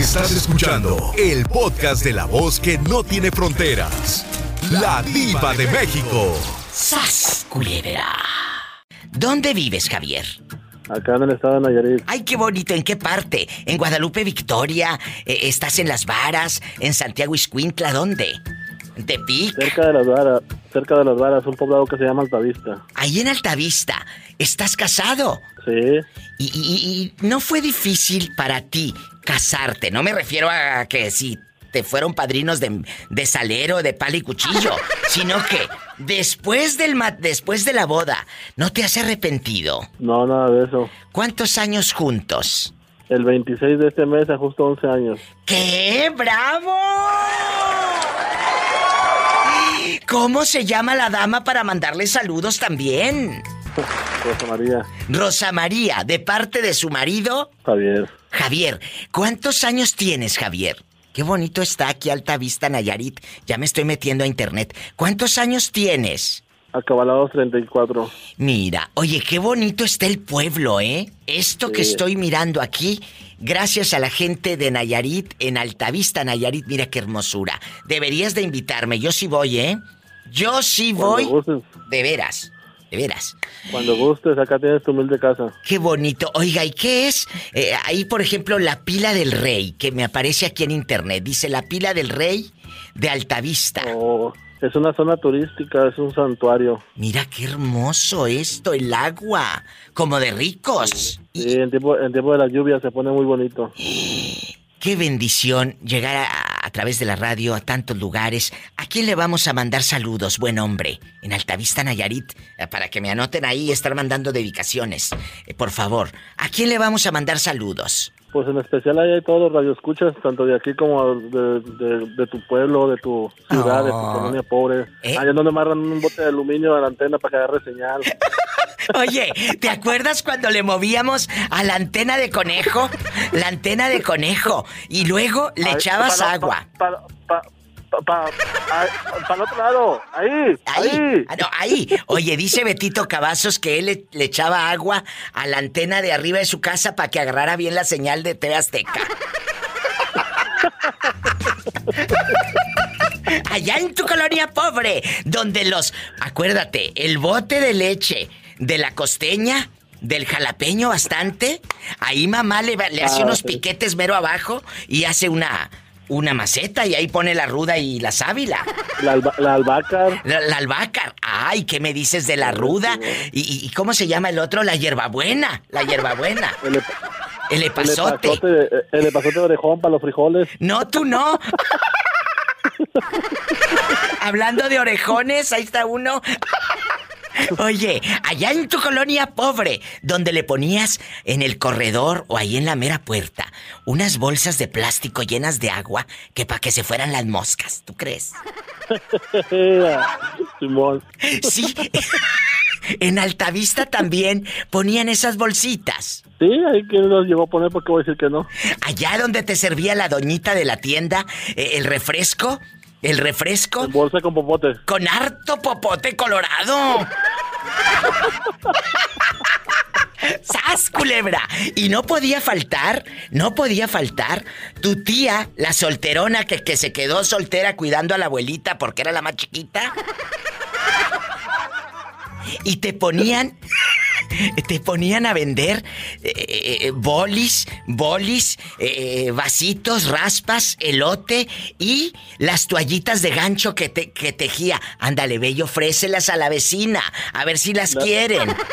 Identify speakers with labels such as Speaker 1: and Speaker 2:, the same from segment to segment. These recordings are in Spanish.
Speaker 1: Estás escuchando el podcast de la voz que no tiene fronteras. La diva de México.
Speaker 2: ¡Sas, culebra! ¿Dónde vives, Javier?
Speaker 3: Acá en el estado de Nayarit.
Speaker 2: Ay, qué bonito. ¿En qué parte? ¿En Guadalupe, Victoria? Eh, ¿Estás en Las Varas? ¿En Santiago Iscuintla? ¿Dónde? ¿En Tepic?
Speaker 3: Cerca de las varas, cerca de las varas, un poblado que se llama Altavista.
Speaker 2: Ahí en Altavista. ¿Estás casado?
Speaker 3: Sí.
Speaker 2: Y, y- y no fue difícil para ti casarte. No me refiero a que si te fueron padrinos de, de salero, de pala y cuchillo, sino que después del ma- después de la boda, ¿no te has arrepentido?
Speaker 3: No, nada de eso.
Speaker 2: ¿Cuántos años juntos?
Speaker 3: El 26 de este mes, a justo 11 años.
Speaker 2: ¡Qué bravo! ¿Cómo se llama la dama para mandarle saludos también?
Speaker 3: Rosa María.
Speaker 2: Rosa María, de parte de su marido,
Speaker 3: Javier.
Speaker 2: Javier. ¿Cuántos años tienes, Javier? Qué bonito está aquí Alta Vista, Nayarit. Ya me estoy metiendo a internet. ¿Cuántos años tienes?
Speaker 3: Acabalados 34.
Speaker 2: Mira, oye, qué bonito está el pueblo, ¿eh? Esto que estoy mirando aquí, gracias a la gente de Nayarit, en Altavista, Nayarit, mira qué hermosura. Deberías de invitarme, yo sí voy, ¿eh? Yo sí voy. De veras, de veras.
Speaker 3: cuando gustes, acá tienes tu humilde casa.
Speaker 2: Qué bonito. Oiga, ¿y qué es? Eh, ahí, por ejemplo, la pila del rey, que me aparece aquí en internet. Dice la pila del rey de Altavista.
Speaker 3: Oh, es una zona turística, es un santuario.
Speaker 2: Mira qué hermoso esto, el agua, como de ricos.
Speaker 3: Sí, en tiempo, en tiempo de la lluvia se pone muy bonito.
Speaker 2: Qué bendición llegar a, través de la radio a tantos lugares. ¿A quién le vamos a mandar saludos, buen hombre? En Altavista Nayarit, eh, para que me anoten ahí y estar mandando dedicaciones. Eh, por favor, ¿a quién le vamos a mandar saludos?
Speaker 3: Pues en especial ahí hay todos los radioescuchas, tanto de aquí como de, de- de tu pueblo, de tu ciudad, de tu
Speaker 2: Oh.
Speaker 3: colonia pobre.
Speaker 2: ¿Eh?
Speaker 3: Allá donde amarran un bote de aluminio a la antena para que agarre señal.
Speaker 2: Oye, ¿te acuerdas cuando le movíamos a la antena de conejo? La antena de conejo. Y luego le echabas
Speaker 3: para-
Speaker 2: agua.
Speaker 3: Para pa, pa- para el otro lado, ahí, ahí.
Speaker 2: Ahí, ah, no, ahí. Oye, dice Betito Cavazos que él le, le echaba agua a la antena de arriba de su casa para que agarrara bien la señal de TV Azteca. Allá en tu colonia pobre, donde los... Acuérdate, el bote de leche de la costeña, del jalapeño bastante, ahí mamá le, hace
Speaker 3: Ah,
Speaker 2: unos
Speaker 3: sí.
Speaker 2: piquetes mero abajo y hace una... Una maceta y ahí pone la ruda y la sábila.
Speaker 3: La, alba- la albahaca.
Speaker 2: La, la albahaca. Ay, ¿qué me dices de la ruda? ¿Y, y- cómo se llama el otro? La hierbabuena. La hierbabuena.
Speaker 3: El, ep-
Speaker 2: El
Speaker 3: el
Speaker 2: epazote.
Speaker 3: epazote, el epazote de orejón para los frijoles.
Speaker 2: No, tú no. Hablando de orejones, ahí está uno. Oye, allá en tu colonia pobre, donde le ponías en el corredor o ahí en la mera puerta unas bolsas de plástico llenas de agua que para que se fueran las moscas, ¿tú crees?
Speaker 3: Simón.
Speaker 2: Sí. En Altavista también ponían esas bolsitas.
Speaker 3: Sí, ahí que los llegó a poner porque voy a decir que no.
Speaker 2: Allá donde te servía la doñita de la tienda, eh, el refresco, el refresco
Speaker 3: En bolsa con popote.
Speaker 2: con harto popote colorado. ¡Sas, culebra! Y no podía faltar, no podía faltar tu tía, la solterona que, que se quedó soltera cuidando a la abuelita porque era la más chiquita. Y te ponían, te ponían a vender eh, eh, bolis, bolis, eh, vasitos, raspas, elote y las toallitas de gancho que, te, que tejía. Ándale, bello, ofrécelas a la vecina, a ver si las
Speaker 3: La-
Speaker 2: quieren.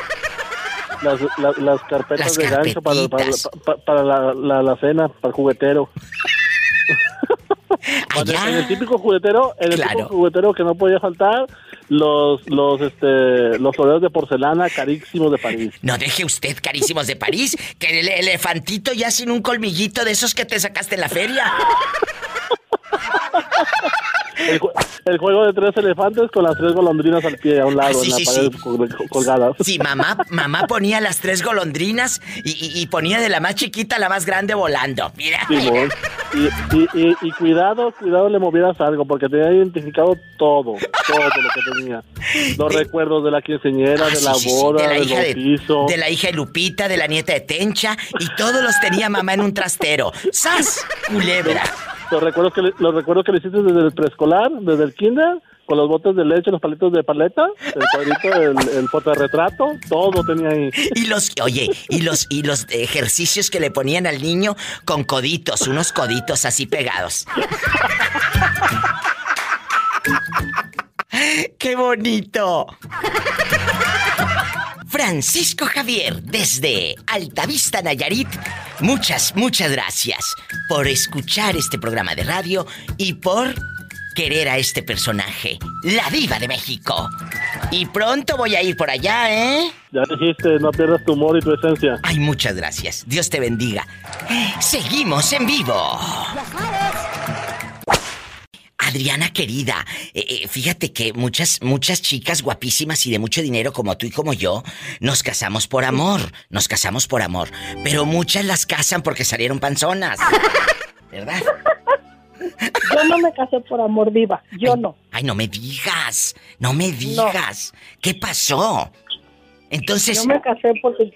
Speaker 3: Las, la- las carpetas de gancho para, para,
Speaker 2: carpetitas.
Speaker 3: para- para la, la, la cena, para el juguetero.
Speaker 2: Allá.
Speaker 3: En el típico juguetero, en el
Speaker 2: Claro.
Speaker 3: típico juguetero que no podía faltar, los, los, este, los toreros de porcelana carísimos de París.
Speaker 2: No deje usted carísimos de París, que el elefantito ya sin un colmillito de esos que te sacaste en la feria.
Speaker 3: El, ju- el juego de tres elefantes con las tres golondrinas al pie a un lado,
Speaker 2: Ah, sí,
Speaker 3: en la
Speaker 2: sí,
Speaker 3: pared
Speaker 2: sí.
Speaker 3: col- colgadas.
Speaker 2: Sí, mamá, mamá ponía las tres golondrinas y, y- y ponía de la más chiquita a la más grande volando. Mira.
Speaker 3: Simón. Y, cuidado, cuidado le movieras algo, porque tenía identificado todo, todo lo que tenía. Los recuerdos de la quinceñera, ah, de la boda, de la del hija
Speaker 2: De, la hija de Lupita, de la nieta de Tencha, y todos los tenía mamá en un trastero. ¡Sas! Culebra.
Speaker 3: Los recuerdos que los recuerdos que le hiciste desde el preescolar, desde el kinder, con los botes de leche, los palitos de paleta, el cuadrito, el, el fotorretrato, todo tenía ahí.
Speaker 2: Y los, oye, y los, y los ejercicios que le ponían al niño con coditos, unos coditos así pegados. ¡Qué bonito! Francisco Javier, desde Altavista Nayarit, muchas, muchas gracias por escuchar este programa de radio y por querer a este personaje, la diva de México. Y pronto voy a ir por allá, ¿eh?
Speaker 3: Ya dijiste, no pierdas tu humor y tu esencia.
Speaker 2: Ay, muchas gracias. Dios te bendiga. Seguimos en vivo. Adriana querida, eh, eh, fíjate que muchas, muchas chicas guapísimas y de mucho dinero como tú y como yo, nos casamos por amor, nos casamos por amor, pero muchas las casan porque salieron panzonas. ¿Verdad?
Speaker 4: Yo no me casé por amor viva, yo no.
Speaker 2: Ay, no me digas, no me digas. ¿Qué pasó? Entonces...
Speaker 4: Yo me casé porque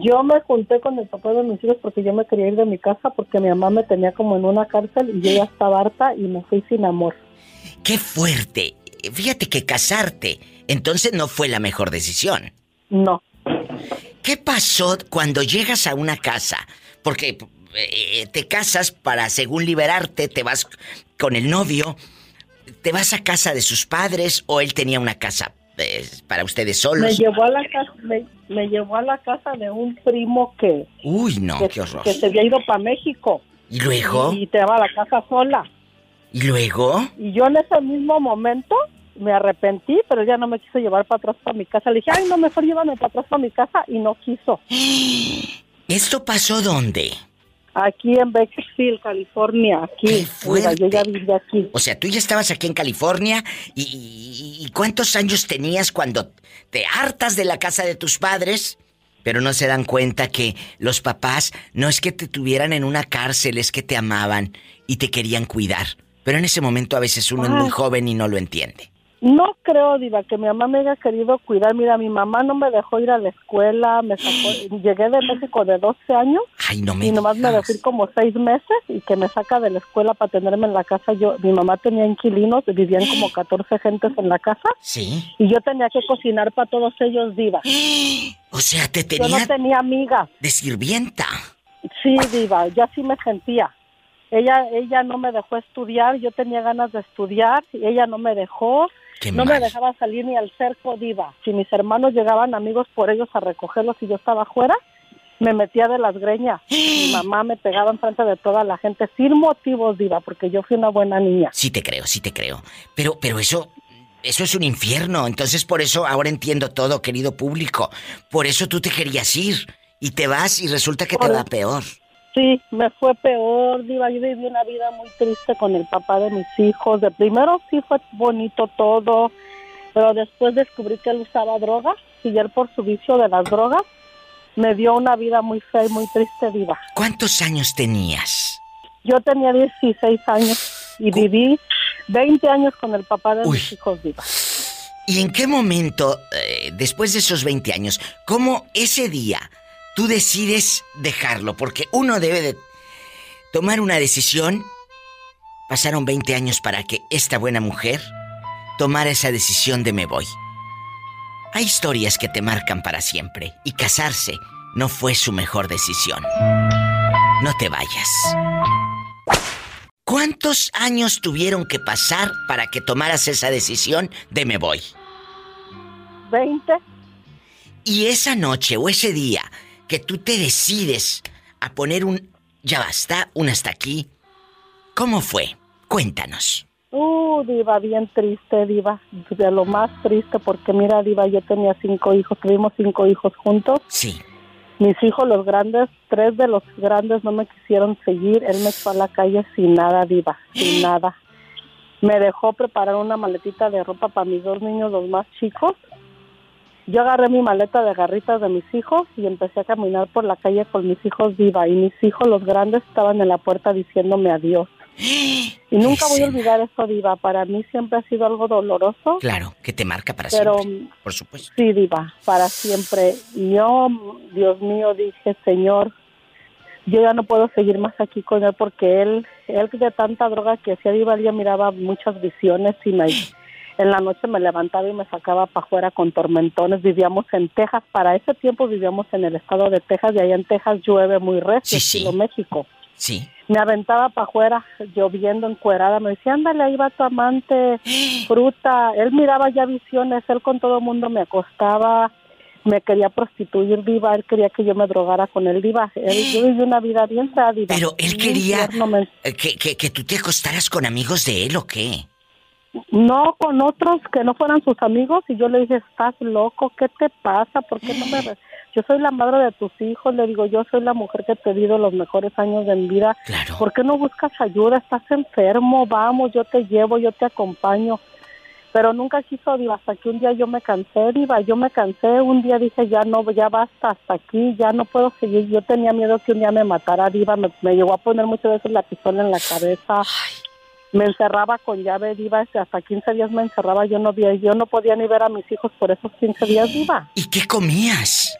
Speaker 4: yo me junté con el papá de mis hijos porque yo me quería ir de mi casa porque mi mamá me tenía como en una cárcel y yo ya estaba harta y me fui sin amor.
Speaker 2: ¡Qué fuerte! Fíjate que casarte entonces no fue la mejor decisión.
Speaker 4: No.
Speaker 2: ¿Qué pasó cuando llegas a una casa? Porque eh, te casas para, según liberarte, te vas con el novio, te vas a casa de sus padres o él tenía una casa eh, para ustedes solos.
Speaker 4: Me llevó a la casa, me, llevó a la casa de un primo que.
Speaker 2: Uy, no, qué horror.
Speaker 4: Que se había ido para México.
Speaker 2: ¿Y luego?
Speaker 4: Y, te va a la casa sola.
Speaker 2: ¿Y luego?
Speaker 4: Y yo en ese mismo momento me arrepentí, pero ya no me quiso llevar para atrás para mi casa. Le dije, ay, no, mejor llévame para atrás para mi casa y no quiso.
Speaker 2: ¿Esto pasó dónde?
Speaker 4: Aquí en Bakersfield, California, aquí. yo ya vivía aquí.
Speaker 2: O sea, tú ya estabas aquí en California y, ¿cuántos años tenías cuando te hartas de la casa de tus padres? Pero no se dan cuenta que los papás no es que te tuvieran en una cárcel, es que te amaban y te querían cuidar. Pero en ese momento a veces uno es muy joven y no lo entiende.
Speaker 4: No creo, Diva, que mi mamá me haya querido cuidar. Mira, mi mamá no me dejó ir a la escuela, me sacó, llegué de México de 12 años
Speaker 2: Ay, no me
Speaker 4: y nomás me dejó ir como 6 meses y que me saca de la escuela para tenerme en la casa. Yo, mi mamá tenía inquilinos, vivían como 14 gentes en la casa.
Speaker 2: Sí.
Speaker 4: Y yo tenía que cocinar para todos ellos, Diva.
Speaker 2: O sea, te tenía...
Speaker 4: Yo no tenía amigas.
Speaker 2: De sirvienta.
Speaker 4: Sí, Diva, ya sí me sentía. Ella, ella no me dejó estudiar, yo tenía ganas de estudiar y ella no me dejó no me dejaba salir ni al cerco diva. Si mis hermanos llegaban amigos por ellos a recogerlos y yo estaba afuera, me metía de las greñas. Mi mamá me pegaba enfrente de toda la gente sin motivos, diva, porque yo fui una buena niña.
Speaker 2: Sí te creo, sí te creo. Pero, pero eso, eso es un infierno. Entonces por eso ahora entiendo todo, querido público. Por eso tú te querías ir y te vas y resulta que te va peor.
Speaker 4: Sí, me fue peor, Diva. Yo viví una vida muy triste con el papá de mis hijos. De primero sí fue bonito todo, pero después descubrí que él usaba drogas y él por su vicio de las drogas me dio una vida muy fea y muy triste, Diva.
Speaker 2: ¿Cuántos años tenías?
Speaker 4: Yo tenía 16 años y viví 20 años con el papá de mis hijos, Diva.
Speaker 2: ¿Y en qué momento, eh, después de esos 20 años, cómo ese día tú decides dejarlo, porque uno debe de tomar una decisión. Pasaron 20 años para que esta buena mujer tomara esa decisión de me voy. Hay historias que te marcan para siempre y casarse no fue su mejor decisión. No te vayas. ¿Cuántos años tuvieron que pasar para que tomaras esa decisión de me voy?
Speaker 4: Veinte.
Speaker 2: Y esa noche o ese día que tú te decides a poner un ya basta, un hasta aquí. ¿Cómo fue? Cuéntanos.
Speaker 4: Uh, Diva, bien triste, Diva. De lo más triste, porque mira, Diva, yo tenía cinco hijos, tuvimos cinco hijos juntos.
Speaker 2: Sí.
Speaker 4: Mis hijos, los grandes, tres de los grandes no me quisieron seguir. Él me fue a la calle sin nada, Diva, sin nada. Me dejó preparar una maletita de ropa para mis dos niños, los más chicos Yo agarré mi maleta de garritas de mis hijos y empecé a caminar por la calle con mis hijos viva y mis hijos los grandes estaban en la puerta diciéndome adiós. Y nunca voy a olvidar eso, Diva. Para mí siempre ha sido algo doloroso.
Speaker 2: Claro, que te marca para siempre. Por supuesto.
Speaker 4: Sí, Diva, para siempre. Y yo, Dios mío, dije, Señor, yo ya no puedo seguir más aquí con él porque él, él de tanta droga que hacía Diva, ya miraba muchas visiones y me, en la noche me levantaba y me sacaba para afuera con tormentones. Vivíamos en Texas. Para ese tiempo vivíamos en el estado de Texas y allá en Texas llueve muy recio, sí, México.
Speaker 2: Sí.
Speaker 4: Me aventaba para afuera lloviendo encuerada. Me decía, ándale, ahí va tu amante, fruta. Él miraba ya visiones. Él con todo el mundo me acostaba. Me quería prostituir viva. Él quería que yo me drogara con él viva. Él, yo viví una vida bien diva.
Speaker 2: Pero él quería que, que, que tú te acostaras con amigos de él o qué?
Speaker 4: No, con otros que no fueran sus amigos y yo le dije, estás loco, ¿qué te pasa? ¿Por qué no me... Yo soy la madre de tus hijos, le digo, yo soy la mujer que te he los mejores años de mi vida.
Speaker 2: Claro.
Speaker 4: ¿Por qué no buscas ayuda? Estás enfermo, vamos, yo te llevo, yo te acompaño. Pero nunca quiso, hasta que un día yo me cansé, Diva, yo me cansé, un día dije, ya no, ya basta, hasta aquí, ya no puedo seguir. Yo tenía miedo que un día me matara, Diva, me, me llegó a poner muchas veces la pistola en la cabeza. Ay me encerraba con llave viva, hasta 15 días me encerraba, yo no vi, yo no podía ni ver a mis hijos por esos 15 días viva.
Speaker 2: ¿Y qué comías?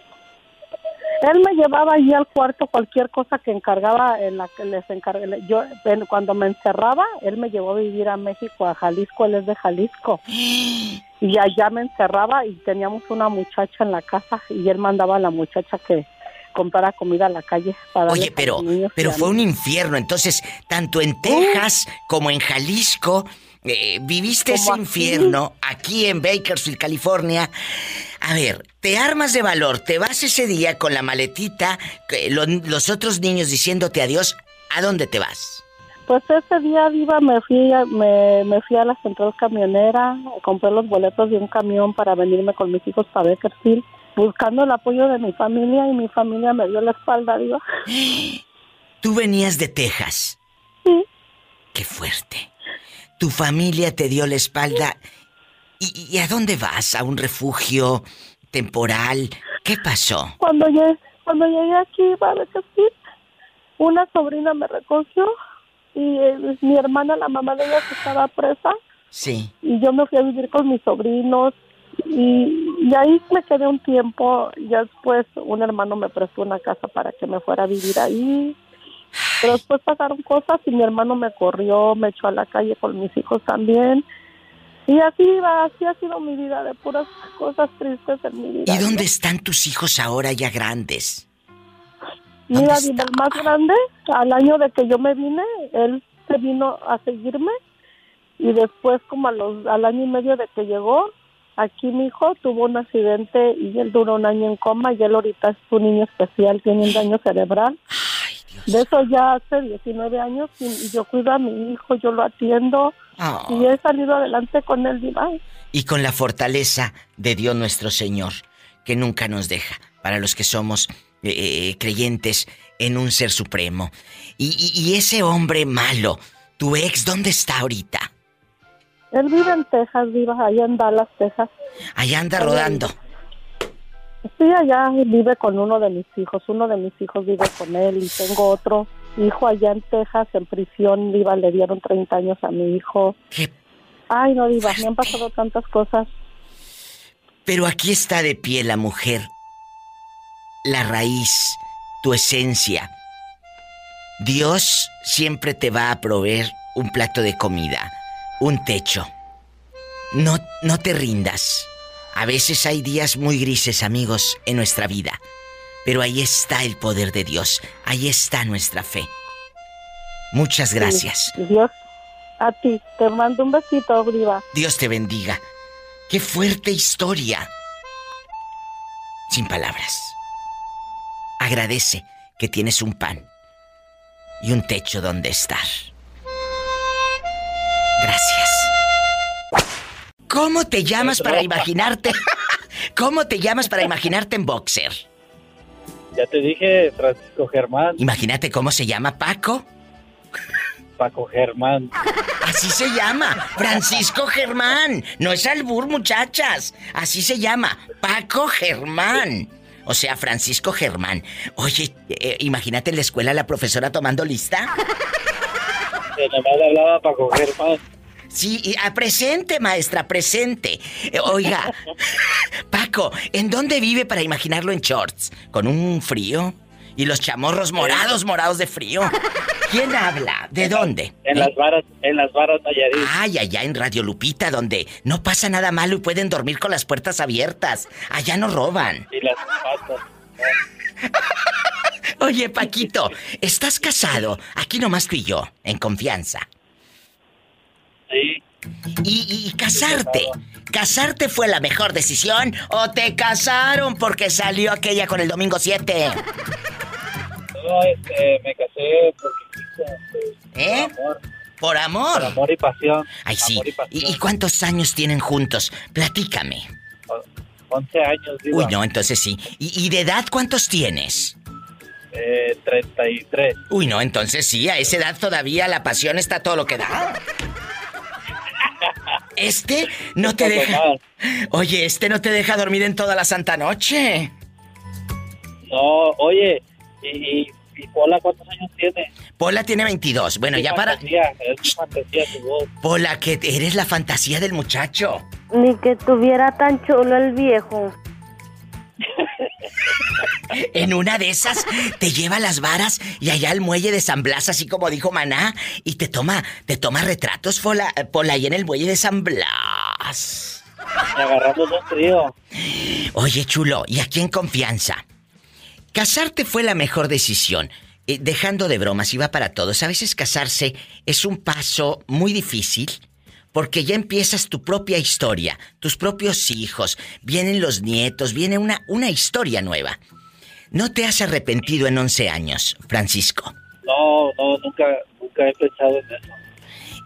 Speaker 4: Él me llevaba allí al cuarto cualquier cosa que encargaba en la que les encargué. Yo cuando me encerraba, él me llevó a vivir a México, a Jalisco, él es de Jalisco. Y allá me encerraba y teníamos una muchacha en la casa y él mandaba a la muchacha que comprara comida a la calle para
Speaker 2: Oye, pero pero fue un infierno, entonces tanto en Texas como en Jalisco eh, viviste ese infierno aquí en Bakersfield, California. A ver, te armas de valor, te vas ese día con la maletita, los otros niños diciéndote adiós, ¿a dónde te vas?
Speaker 4: Pues ese día, Viva, me fui, a, me, me fui a la central camionera, compré los boletos de un camión para venirme con mis hijos para Bakersfield buscando el apoyo de mi familia y mi familia me dio la espalda, digo.
Speaker 2: ¿Tú venías de Texas?
Speaker 4: Sí.
Speaker 2: Qué fuerte. Tu familia te dio la espalda. ¿Y, a dónde vas? ¿A un refugio temporal? ¿Qué pasó?
Speaker 4: Cuando llegué, cuando llegué aquí, a decir, una sobrina me recogió y eh, mi hermana, la mamá de ella, estaba presa.
Speaker 2: Sí.
Speaker 4: Y yo me fui a vivir con mis sobrinos y, ahí me quedé un tiempo. Ya después un hermano me prestó una casa para que me fuera a vivir ahí. Pero después pasaron cosas y mi hermano me corrió, me echó a la calle con mis hijos también. Y así va, así ha sido mi vida, de puras cosas tristes en mi vida.
Speaker 2: ¿Y dónde están tus hijos ahora ya grandes?
Speaker 4: Mira, el más grande, al año de que yo me vine, él se vino a seguirme y después como a los, al año y medio de que llegó, Aquí mi hijo tuvo un accidente y él duró un año en coma y él ahorita es un niño especial, tiene un daño cerebral. De eso ya hace 19 años y yo cuido a mi hijo, yo lo atiendo ah. y he salido adelante con él, Divine.
Speaker 2: Y con la fortaleza de Dios nuestro Señor, que nunca nos deja, para los que somos eh, eh, creyentes en un ser supremo. Y, y ese hombre malo, tu ex, ¿dónde está ahorita?
Speaker 4: Él vive en Texas, vive allá en Dallas, Texas.
Speaker 2: Allá anda rodando.
Speaker 4: Sí, allá vive con uno de mis hijos. Uno de mis hijos vive con él y tengo otro hijo allá en Texas, en prisión. Viva, le dieron 30 años a mi hijo. Ay, no, Diva, me han pasado tantas cosas.
Speaker 2: Pero aquí está de pie la mujer. La raíz, tu esencia. Dios siempre te va a proveer un plato de comida un techo. No, no te rindas. A veces hay días muy grises, amigos, en nuestra vida. Pero ahí está el poder de Dios. Ahí está nuestra fe. Muchas gracias.
Speaker 4: Dios, a ti. Te mando un besito, Oliva.
Speaker 2: Dios te bendiga. Qué fuerte historia. Sin palabras. Agradece que tienes un pan y un techo donde estar. Gracias. ¿Cómo te llamas para imaginarte? ¿Cómo te llamas para imaginarte en boxer?
Speaker 5: Ya te dije, Francisco Germán.
Speaker 2: Imagínate cómo se llama Paco.
Speaker 6: Paco Germán.
Speaker 2: Así se llama, Francisco Germán. No es albur, muchachas. Así se llama, Paco Germán. O sea, Francisco Germán. Oye, eh, imagínate en la escuela la profesora tomando lista.
Speaker 6: Nomás hablaba Paco Germán.
Speaker 2: Sí, y, a presente, maestra, presente. Eh, oiga, Paco, ¿en dónde vive para imaginarlo en shorts? ¿Con un frío? ¿Y los chamorros morados, morados de frío? ¿Quién habla? ¿De dónde?
Speaker 6: En las varas, en las varas Nayarit.
Speaker 2: Ay, allá en Radio Lupita, donde no pasa nada malo y pueden dormir con las puertas abiertas. Allá no roban.
Speaker 6: Y las patas.
Speaker 2: Oye, Paquito, ¿estás casado? Aquí nomás tú y yo, en confianza.
Speaker 6: Sí.
Speaker 2: Y, y casarte, ¿casarte fue la mejor decisión o te casaron porque salió aquella con el domingo 7?
Speaker 6: No, este, me casé porque pues,
Speaker 2: ¿Eh?
Speaker 6: por amor.
Speaker 2: Por amor.
Speaker 6: Por amor y pasión.
Speaker 2: Ay, sí.
Speaker 6: Y pasión.
Speaker 2: ¿Y, y cuántos años tienen juntos? Platícame.
Speaker 6: 11 años, digo.
Speaker 2: Uy, no, entonces sí. ¿Y, y de edad cuántos tienes?
Speaker 6: Eh, 33.
Speaker 2: Uy, no, entonces sí, a esa edad todavía la pasión está todo lo que da. Este no te deja. Oye, este no te deja dormir en toda la santa noche.
Speaker 6: No, oye, y, y, y Pola, ¿cuántos años tiene?
Speaker 2: Pola tiene 22. Bueno, ya para.
Speaker 6: fantasía, Es mi fantasía tu voz.
Speaker 2: Pola, que eres la fantasía del muchacho.
Speaker 7: Ni que tuviera tan chulo el viejo.
Speaker 2: En una de esas te lleva las varas y allá al muelle de San Blas, así como dijo Maná, y te toma, te toma retratos, Pola, Pola, ahí en el muelle de San Blas.
Speaker 6: Agarramos un trío.
Speaker 2: Oye, chulo, y aquí en confianza. Casarte fue la mejor decisión. Eh, dejando de bromas, va para todos. A veces casarse es un paso muy difícil porque ya empiezas tu propia historia, tus propios hijos, vienen los nietos, viene una, una historia nueva. ¿No te has arrepentido en 11 años, Francisco?
Speaker 6: No, no, nunca, nunca he pensado en eso.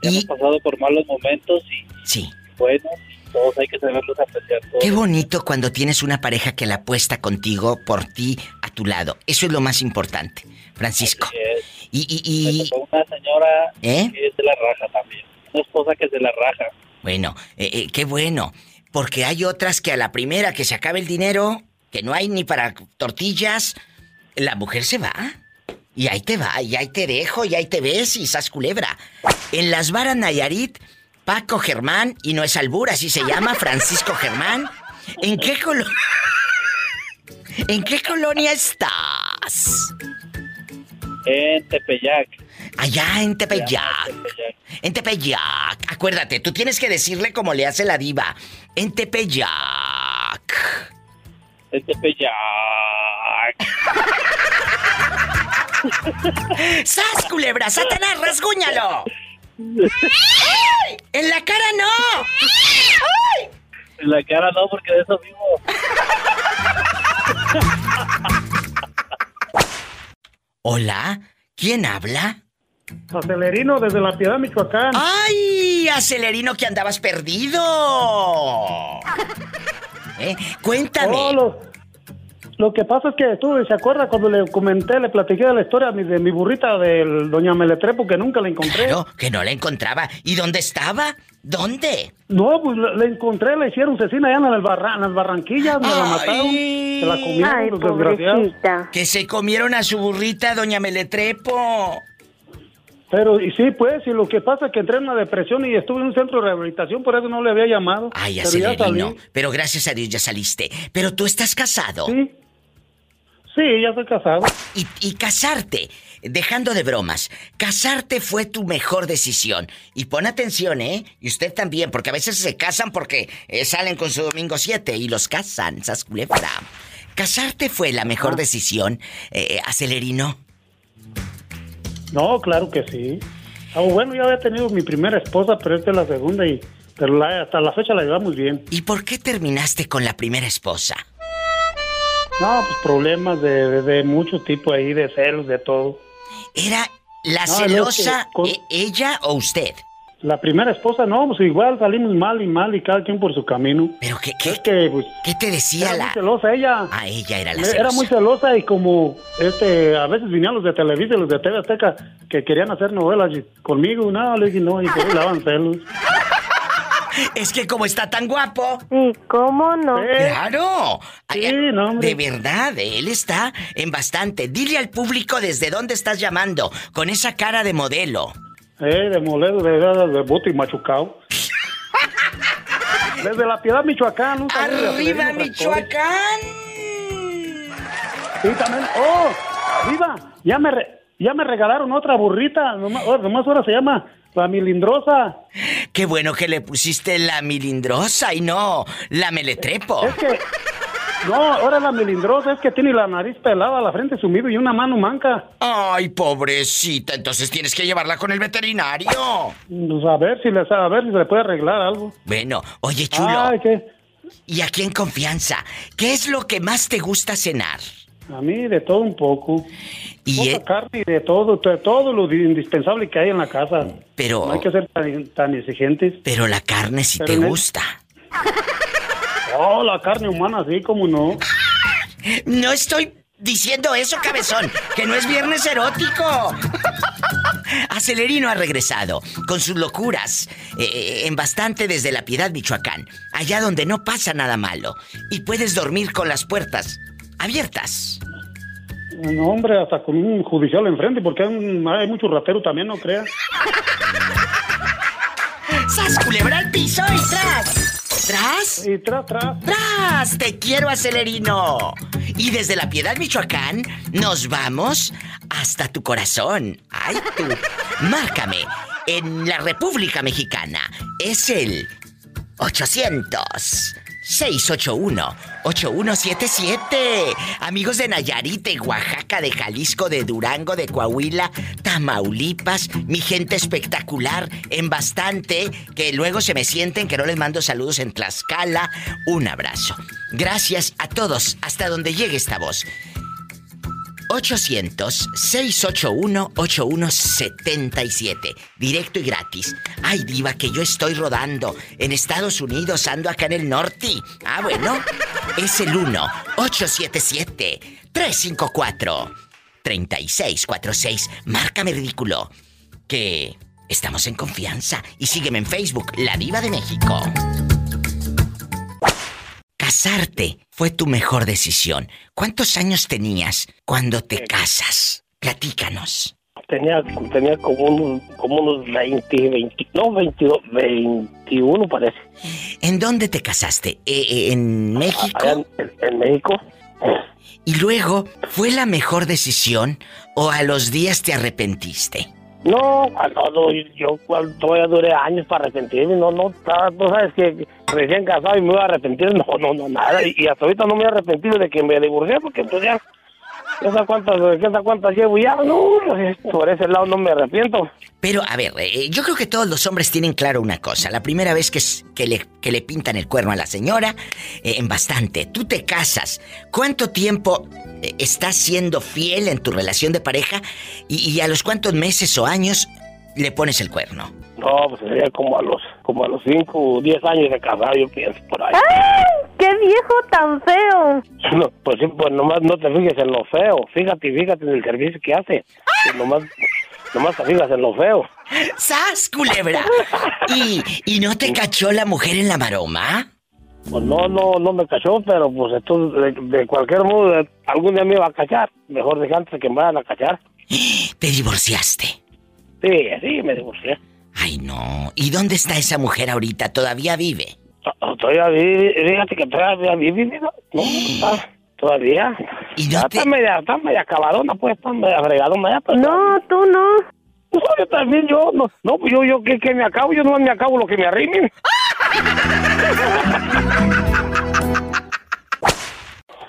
Speaker 2: Y-
Speaker 6: Hemos pasado por malos momentos y
Speaker 2: Sí.
Speaker 6: buenos, y todos hay que saberlos apreciar. Todos.
Speaker 2: Qué bonito cuando tienes una pareja que la apuesta contigo, por ti, a tu lado. Eso es lo más importante, Francisco. Y, y, y-
Speaker 6: una señora
Speaker 2: ¿Eh?
Speaker 6: que es de la raja también. Una esposa que es de la raja.
Speaker 2: Bueno, eh, eh, qué bueno. Porque hay otras que a la primera que se acabe el dinero, que no hay ni para tortillas, la mujer se va. Y ahí te va, y ahí te dejo, y ahí te ves, y sas culebra. En las varas Nayarit, Paco Germán, y no es albur, así se llama, Francisco Germán. ¿En qué colo... ¿En qué colonia estás?
Speaker 6: En Tepeyac.
Speaker 2: Allá en Tepeyac.
Speaker 6: llama Tepeyac.
Speaker 2: En Tepeyac. Acuérdate, tú tienes que decirle como le hace la diva. En Tepeyac.
Speaker 6: En Tepeyac.
Speaker 2: ¡Sas, culebra! ¡Satanás, rasguñalo! ¡Ay! ¡En la cara no!
Speaker 6: En la cara no, porque de eso vivo.
Speaker 2: Hola, ¿quién habla?
Speaker 8: Acelerino desde La Piedad, Michoacán.
Speaker 2: ¡Ay! Acelerino que andabas perdido. ¿Eh? Cuéntame.
Speaker 8: Oh, lo, lo que pasa es que tú, ¿se acuerda cuando le comenté, le platiqué de la historia de mi, de mi burrita del Doña Meletrepo que nunca la encontré?
Speaker 2: Claro, que no la encontraba. ¿Y dónde estaba? ¿Dónde?
Speaker 8: No, pues la, la encontré, la hicieron cecina allá en las, barra- en las barranquillas, me la mataron, se la comieron
Speaker 7: Ay,
Speaker 8: los desgraciados.
Speaker 2: Que se comieron a su burrita, doña Meletrepo.
Speaker 8: Pero, y sí, pues, y lo que pasa es que entré en una depresión y estuve en un centro de rehabilitación, por eso no le había llamado.
Speaker 2: Ay,
Speaker 8: Pero ya.
Speaker 2: Pero gracias a Dios ya saliste. Pero tú estás casado.
Speaker 8: Sí. Sí, ya estoy casado.
Speaker 2: Y, y casarte, dejando de bromas, casarte fue tu mejor decisión. Y pon atención, ¿eh? Y usted también, porque a veces se casan porque eh, salen con su domingo 7 y los casan, sas culebra. ¿Casarte fue la mejor decisión, eh, Acelerino?
Speaker 8: No, claro que sí. Ah, bueno, ya había tenido mi primera esposa, pero esta es la segunda y pero la- hasta la fecha la llevamos bien.
Speaker 2: ¿Y por qué terminaste con la primera esposa?
Speaker 8: No, pues problemas de, de, de mucho tipo ahí, de celos, de todo.
Speaker 2: ¿Era la
Speaker 8: No,
Speaker 2: celosa
Speaker 8: que con-
Speaker 2: e- ella o usted?
Speaker 8: La primera esposa, no, pues igual salimos mal y mal y cada quien por su camino.
Speaker 2: ¿Pero qué, qué,
Speaker 8: que, pues,
Speaker 2: ¿qué te decía
Speaker 8: era
Speaker 2: la...?
Speaker 8: muy celosa ella.
Speaker 2: Ah, ella era la
Speaker 8: Era
Speaker 2: celosa.
Speaker 8: muy celosa y como este a veces vinían los de Televisa y los de TV Azteca que querían hacer novelas y conmigo, no, le dije no, y se le daban celos.
Speaker 2: Es que como está tan guapo...
Speaker 4: Sí, ¿cómo no?
Speaker 8: Eh,
Speaker 2: ¡Claro!
Speaker 8: Sí, no, hombre.
Speaker 2: De verdad, él está en bastante. Dile al público desde dónde estás llamando, con esa cara de modelo.
Speaker 8: Eh, de moledo, de, de, de bote y machucao. Desde la Piedad, Michoacán.
Speaker 2: ¡Arriba, Michoacán!
Speaker 8: Sí, también. ¡Oh! ¡Viva! Ya me, re- ya me regalaron otra burrita. Nomás, ahora- nomás ahora se llama la milindrosa.
Speaker 2: Qué bueno que le pusiste la milindrosa y no la meletrepo.
Speaker 8: Es que. No, ahora la milindrosa es que tiene la nariz pelada, la frente sumida y una mano manca.
Speaker 2: Ay, pobrecita, entonces tienes que llevarla con el veterinario.
Speaker 8: Pues a ver si le, a ver si se le puede arreglar algo.
Speaker 2: Bueno, oye, chulo,
Speaker 8: Ay, ¿qué?
Speaker 2: y aquí en confianza, ¿qué es lo que más te gusta cenar?
Speaker 8: A mí de todo un poco.
Speaker 2: Y
Speaker 8: Poca
Speaker 2: eh,
Speaker 8: carne y de todo, de todo lo indispensable que hay en la casa.
Speaker 2: Pero-
Speaker 8: No hay que ser tan, tan exigentes.
Speaker 2: pero la carne sí
Speaker 8: Pero
Speaker 2: te
Speaker 8: el-
Speaker 2: gusta.
Speaker 8: Oh, la carne humana, sí, como no.
Speaker 2: No estoy diciendo eso, cabezón, que no es viernes erótico. Acelerino ha regresado con sus locuras eh, en bastante desde la Piedad, Michoacán, allá donde no pasa nada malo y puedes dormir con las puertas abiertas.
Speaker 8: No, hombre, hasta con un judicial enfrente, porque hay, hay mucho ratero también, no crea.
Speaker 2: ¡Sas, culebra al piso y tras! ¿Tras?
Speaker 8: Y tras, tras.
Speaker 2: ¡Tras! ¡Te quiero, Acelerino! Y desde la Piedad, Michoacán, nos vamos hasta tu corazón. ¡Ay, tú! Márcame en la República Mexicana. Es el 800 681-8177. Amigos de Nayarit, de Oaxaca, de Jalisco, de Durango, de Coahuila, Tamaulipas, mi gente espectacular, en bastante, que luego se me sienten que no les mando saludos en Tlaxcala. Un abrazo. Gracias a todos, hasta donde llegue esta voz. 800-681-8177. Directo y gratis. Ay, diva, que yo estoy rodando en Estados Unidos, ando acá en el norte. Ah, bueno. Es el 1-877-354-3646. Márcame ridículo. Que estamos en confianza. Y sígueme en Facebook, La Diva de México. Casarte fue tu mejor decisión. ¿Cuántos años tenías cuando te casas? Platícanos.
Speaker 5: Tenía, tenía como unos, como unos 20, 20, no, 22, 21 parece.
Speaker 2: ¿En dónde te casaste? ¿E- e- ¿En México?
Speaker 5: en México.
Speaker 2: Y luego, ¿fue la mejor decisión o a los días te arrepentiste?
Speaker 5: No, no, yo todavía duré años para arrepentirme, no, no, tú sabes que recién casado y me iba a arrepentir, no, no, no, nada, y hasta ahorita no me he arrepentido de que me divorcié, porque pues ya, sé cuántas, cuántas llevo ya, no, por ese lado no me arrepiento.
Speaker 2: Pero, a ver, eh, yo creo que todos los hombres tienen claro una cosa. La primera vez que, le, que le pintan el cuerno a la señora, eh, en bastante, tú te casas. ¿Cuánto tiempo eh, estás siendo fiel en tu relación de pareja y, y a los cuántos meses o años le pones el cuerno?
Speaker 5: No, pues sería como a los, como a los 5 o 10 años de casado, yo pienso, por ahí.
Speaker 4: ¡Ay! ¡Qué viejo tan feo!
Speaker 5: No, pues sí, pues nomás no te fijes en lo feo, fíjate, fíjate en el servicio que hace, nomás, nomás te fijas en lo feo.
Speaker 2: ¡Sas, culebra! ¿Y, ¿Y no te cachó la mujer en la maroma?
Speaker 5: Pues no, no, no me cachó, pero pues entonces de, de cualquier modo algún día me iba a cachar. Mejor dejé antes de que me vayan a cachar.
Speaker 2: Te divorciaste.
Speaker 5: Sí, sí, me divorcié.
Speaker 2: Ay, no. ¿Y dónde está esa mujer ahorita? ¿Todavía vive?
Speaker 5: To- to- Todavía vive, fíjate que todavía vive, ¿no? No, está, todavía.
Speaker 2: ¿Y no
Speaker 5: está,
Speaker 2: te-
Speaker 5: está media, está media acabadona, pues, está media fregadona ya, pero...
Speaker 4: No, tú no.
Speaker 5: No, yo también, yo, no, no, pues yo, yo, que, que me acabo, yo no me acabo lo que me arrimen.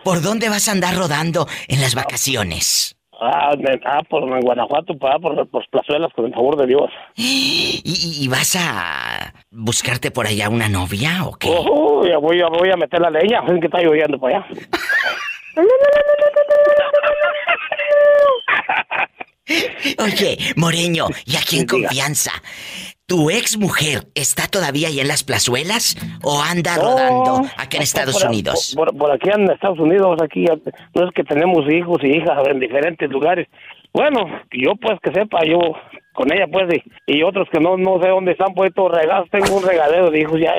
Speaker 2: ¿Por dónde vas a andar rodando en las vacaciones?
Speaker 5: Ah, me- ah, por en Guanajuato, para por, por plazuelas, con el favor de Dios.
Speaker 2: ¿Y, y- y vas a buscarte por allá una novia o qué?
Speaker 5: Oh, ya voy, ya voy a meter la leña, es que está lloviendo para allá.
Speaker 2: Oye, Moreño, y aquí en confianza, ¿Tu ex mujer está todavía ahí en las plazuelas o anda rodando aquí en Estados Unidos?
Speaker 5: Por, aquí en Estados Unidos, aquí no es que tenemos hijos y hijas en diferentes lugares. Bueno, yo pues que sepa, yo con ella pues y, otros que no no sé dónde están pues todos regados, tengo un regadero de hijos ya,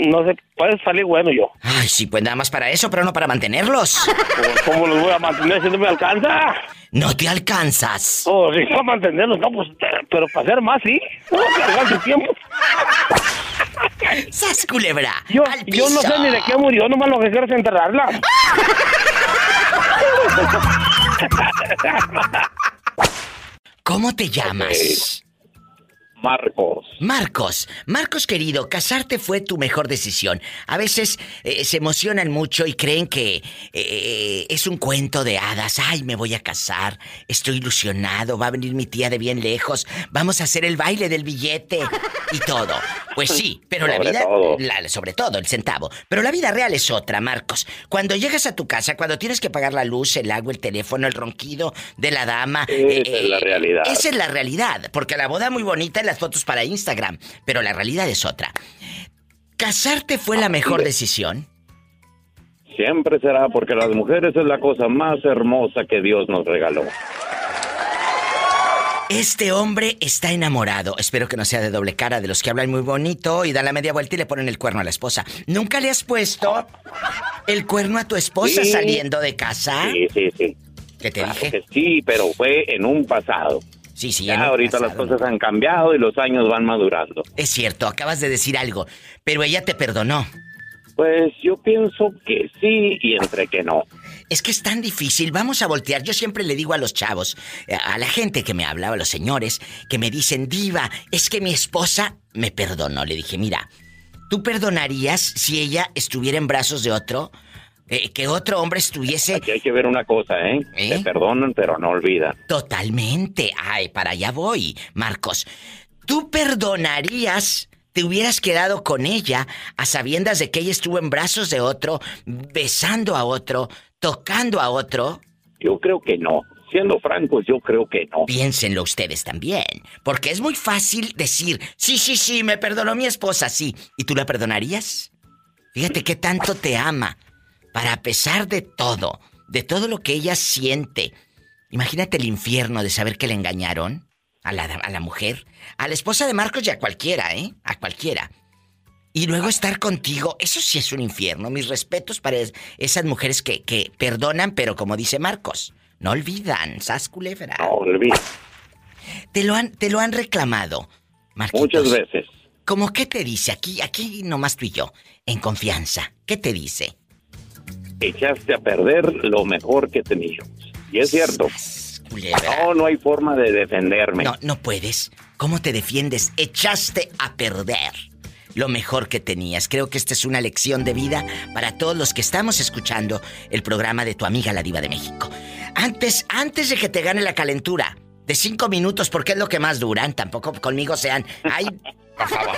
Speaker 5: no sé, puede salir bueno yo.
Speaker 2: Ay, sí, pues nada más para eso, pero no para mantenerlos.
Speaker 5: Pues, ¿Cómo los voy a mantener si no me alcanza?
Speaker 2: No te alcanzas.
Speaker 5: Oh, sí, para mantenerlos, no, pues, pero para hacer más, sí. No te alcanza tiempo.
Speaker 2: ¡Sas, culebra!
Speaker 5: Yo, yo no sé ni de qué murió, nomás lo que quiero es enterrarla.
Speaker 2: ¿Cómo te llamas?
Speaker 9: Marcos.
Speaker 2: Marcos, Marcos querido, casarte fue tu mejor decisión. A veces eh, se emocionan mucho y creen que eh, es un cuento de hadas. Ay, me voy a casar, estoy ilusionado, va a venir mi tía de bien lejos, vamos a hacer el baile del billete y todo. Pues sí, pero la vida, sobre todo el centavo. Pero la vida real es otra, Marcos. Cuando llegas a tu casa, cuando tienes que pagar la luz, el agua, el teléfono, el ronquido de la dama.
Speaker 9: Esa es la eh, realidad.
Speaker 2: Esa es la realidad, porque la boda muy bonita las fotos para Instagram, pero la realidad es otra. ¿Casarte fue la mejor decisión?
Speaker 9: Siempre será porque las mujeres es la cosa más hermosa que Dios nos regaló.
Speaker 2: Este hombre está enamorado. Espero que no sea de doble cara, de los que hablan muy bonito y dan la media vuelta y le ponen el cuerno a la esposa. ¿Nunca le has puesto el cuerno a tu esposa saliendo de casa?
Speaker 9: Sí, sí, sí.
Speaker 2: ¿Qué te dije?
Speaker 9: sí, pero fue en un pasado.
Speaker 2: Sí, sí.
Speaker 9: Ya ahorita las cosas han cambiado y los años van madurando.
Speaker 2: Es cierto, acabas de decir algo, pero ella te perdonó.
Speaker 9: Pues yo pienso que sí y entre que no.
Speaker 2: Es que es tan difícil, vamos a voltear. Yo siempre le digo a los chavos, a la gente que me habla, a los señores, que me dicen, diva, es que mi esposa me perdonó. Le dije, mira, ¿tú perdonarías si ella estuviera en brazos de otro? Eh, que otro hombre estuviese.
Speaker 9: Aquí hay que ver una cosa, ¿eh? ¿Eh? perdonan, pero no olvidan.
Speaker 2: Totalmente. Ay, para allá voy, Marcos. ¿Tú perdonarías? ¿Te hubieras quedado con ella a sabiendas de que ella estuvo en brazos de otro, besando a otro, tocando a otro?
Speaker 9: Yo creo que no. Siendo francos, yo creo que no.
Speaker 2: Piénsenlo ustedes también. Porque es muy fácil decir, sí, sí, sí, me perdonó mi esposa, sí. ¿Y tú la perdonarías? Fíjate qué tanto te ama para a pesar de todo, de todo lo que ella siente, imagínate el infierno de saber que le engañaron a la, a la mujer, a la esposa de Marcos y a cualquiera, ¿eh? A cualquiera. Y luego estar contigo, eso sí es un infierno. Mis respetos para esas mujeres que, que perdonan, pero como dice Marcos, no olvidan, sas culebra.
Speaker 9: No olvidan.
Speaker 2: Te lo han, te lo han reclamado, Marquitos.
Speaker 9: Muchas veces.
Speaker 2: ¿Cómo qué te dice? Aquí, aquí nomás tú y yo, en confianza. ¿Qué te dice?
Speaker 9: Echaste a perder lo mejor que teníamos. Y es cierto. No, no hay forma de defenderme.
Speaker 2: No, no puedes. ¿Cómo te defiendes? Echaste a perder lo mejor que tenías. Creo que esta es una lección de vida para todos los que estamos escuchando el programa de tu amiga la diva de México. Antes, antes de que te gane la calentura, de cinco minutos, porque es lo que más duran, tampoco conmigo sean. Ay, por favor.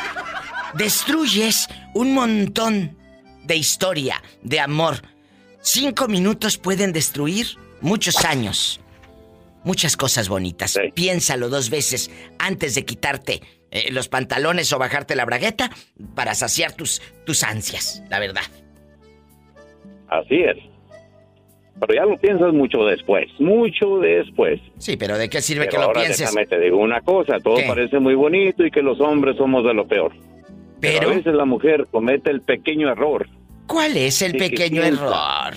Speaker 2: Destruyes un montón de historia, de amor. Cinco minutos pueden destruir muchos años. Muchas cosas bonitas. Piénsalo dos veces antes de quitarte eh, los pantalones o bajarte la bragueta para saciar tus, tus ansias, la verdad.
Speaker 9: Así es. Pero ya lo piensas mucho después, mucho después.
Speaker 2: Sí, pero ¿de qué sirve que lo pienses?
Speaker 9: Déjame te digo una cosa, todo parece muy bonito y que los hombres somos de lo peor. Pero, a veces la mujer comete el pequeño error.
Speaker 2: ¿Cuál es el pequeño error?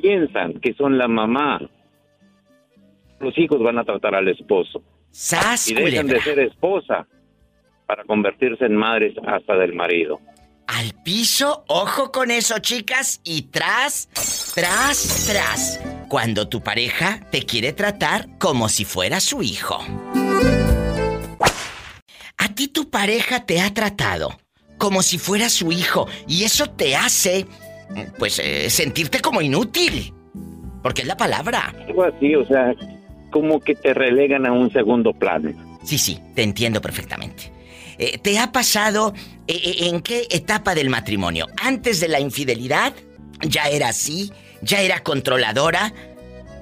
Speaker 9: Piensan que son la mamá. Los hijos van a tratar al esposo.
Speaker 2: ¡Sas,
Speaker 9: y dejan de ser esposa para convertirse en madres hasta del marido.
Speaker 2: Al piso, ojo con eso, chicas, y tras, tras, tras, cuando tu pareja te quiere tratar como si fuera su hijo. A ti tu pareja te ha tratado como si fuera su hijo y eso te hace, pues, eh, sentirte como inútil. Porque es la palabra.
Speaker 9: Algo así, o sea, como que te relegan a un segundo plano.
Speaker 2: Sí, sí, te entiendo perfectamente. Eh, ¿Te ha pasado eh, en qué etapa del matrimonio? ¿Antes de la infidelidad? ¿Ya era así? ¿Ya era controladora?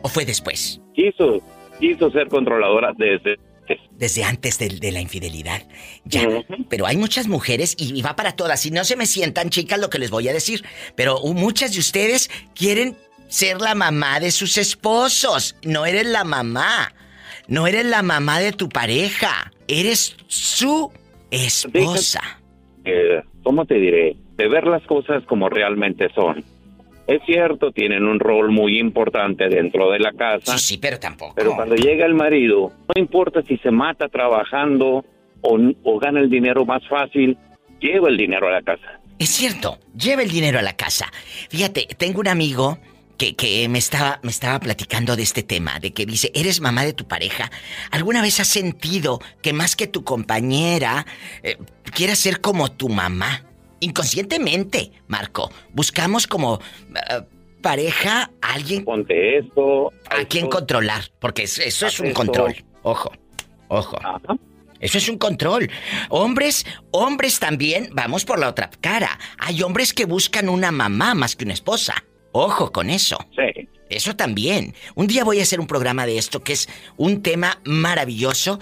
Speaker 2: ¿O fue después?
Speaker 9: Quiso, quiso ser controladora desde antes.
Speaker 2: Desde antes de, la infidelidad. Ya. Pero hay muchas mujeres, y, va para todas, y no se me sientan chicas lo que les voy a decir, pero muchas de ustedes quieren ser la mamá de sus esposos. No eres la mamá. No eres la mamá de tu pareja. Eres su esposa.
Speaker 9: Eh, ¿Cómo te diré? De ver las cosas como realmente son. Es cierto, tienen un rol muy importante dentro de la casa.
Speaker 2: Sí, sí, pero tampoco.
Speaker 9: Pero cuando llega el marido, no importa si se mata trabajando o, o gana el dinero más fácil, lleva el dinero a la casa.
Speaker 2: Es cierto, lleva el dinero a la casa. Fíjate, tengo un amigo que, que, me, estaba, me estaba platicando de este tema, de que dice, eres mamá de tu pareja. ¿Alguna vez has sentido que más que tu compañera, eh, quieras ser como tu mamá? Inconscientemente, Marco. Buscamos como eh, pareja a alguien...
Speaker 9: Ponte esto...
Speaker 2: A quien controlar, porque eso, es un control. Ojo, ojo. Eso es un control. Hombres, hombres también, vamos por la otra cara. Hay hombres que buscan una mamá más que una esposa. Ojo con eso.
Speaker 9: Sí.
Speaker 2: Eso también. Un día voy a hacer un programa de esto que es un tema maravilloso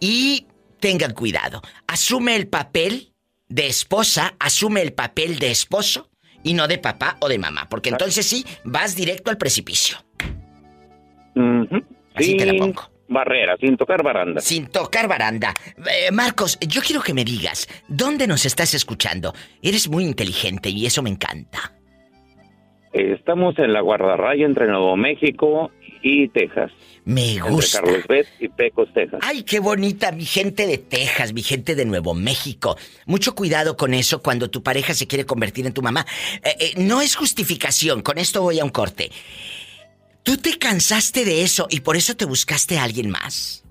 Speaker 2: y tengan cuidado. Asume el papel de esposa, asume el papel de esposo y no de papá o de mamá, porque entonces sí vas directo al precipicio.
Speaker 9: Así te la pongo. Barrera, sin tocar baranda.
Speaker 2: Sin tocar baranda. Eh, Marcos, yo quiero que me digas, ¿dónde nos estás escuchando? Eres muy inteligente y eso me encanta.
Speaker 9: Estamos en la guardarraya entre Nuevo México y Texas.
Speaker 2: Me gusta.
Speaker 9: Entre Carlos Bet y Pecos, Texas.
Speaker 2: Ay, qué bonita, mi gente de Texas, mi gente de Nuevo México. Mucho cuidado con eso cuando tu pareja se quiere convertir en tu mamá. Eh, eh, no es justificación, con esto voy a un corte. ¿Tú te cansaste de eso y por eso te buscaste a alguien más?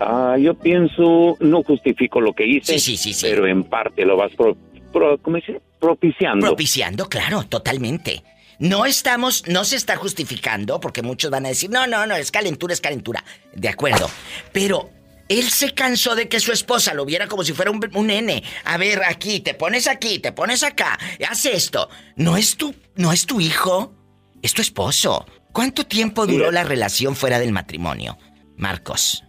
Speaker 9: Ah, yo pienso, no justifico lo que hice,
Speaker 2: sí, sí, sí,
Speaker 9: pero en parte lo vas pro, ¿cómo dice? propiciando.
Speaker 2: Propiciando, claro, totalmente. No estamos, no se está justificando, porque muchos van a decir, no, no, no, es calentura, es calentura. De acuerdo. Pero él se cansó de que su esposa lo viera como si fuera un, un nene. A ver, aquí, te pones aquí, te pones acá, hace esto. No es tu, no es tu hijo, es tu esposo. ¿Cuánto tiempo duró la relación fuera del matrimonio, Marcos?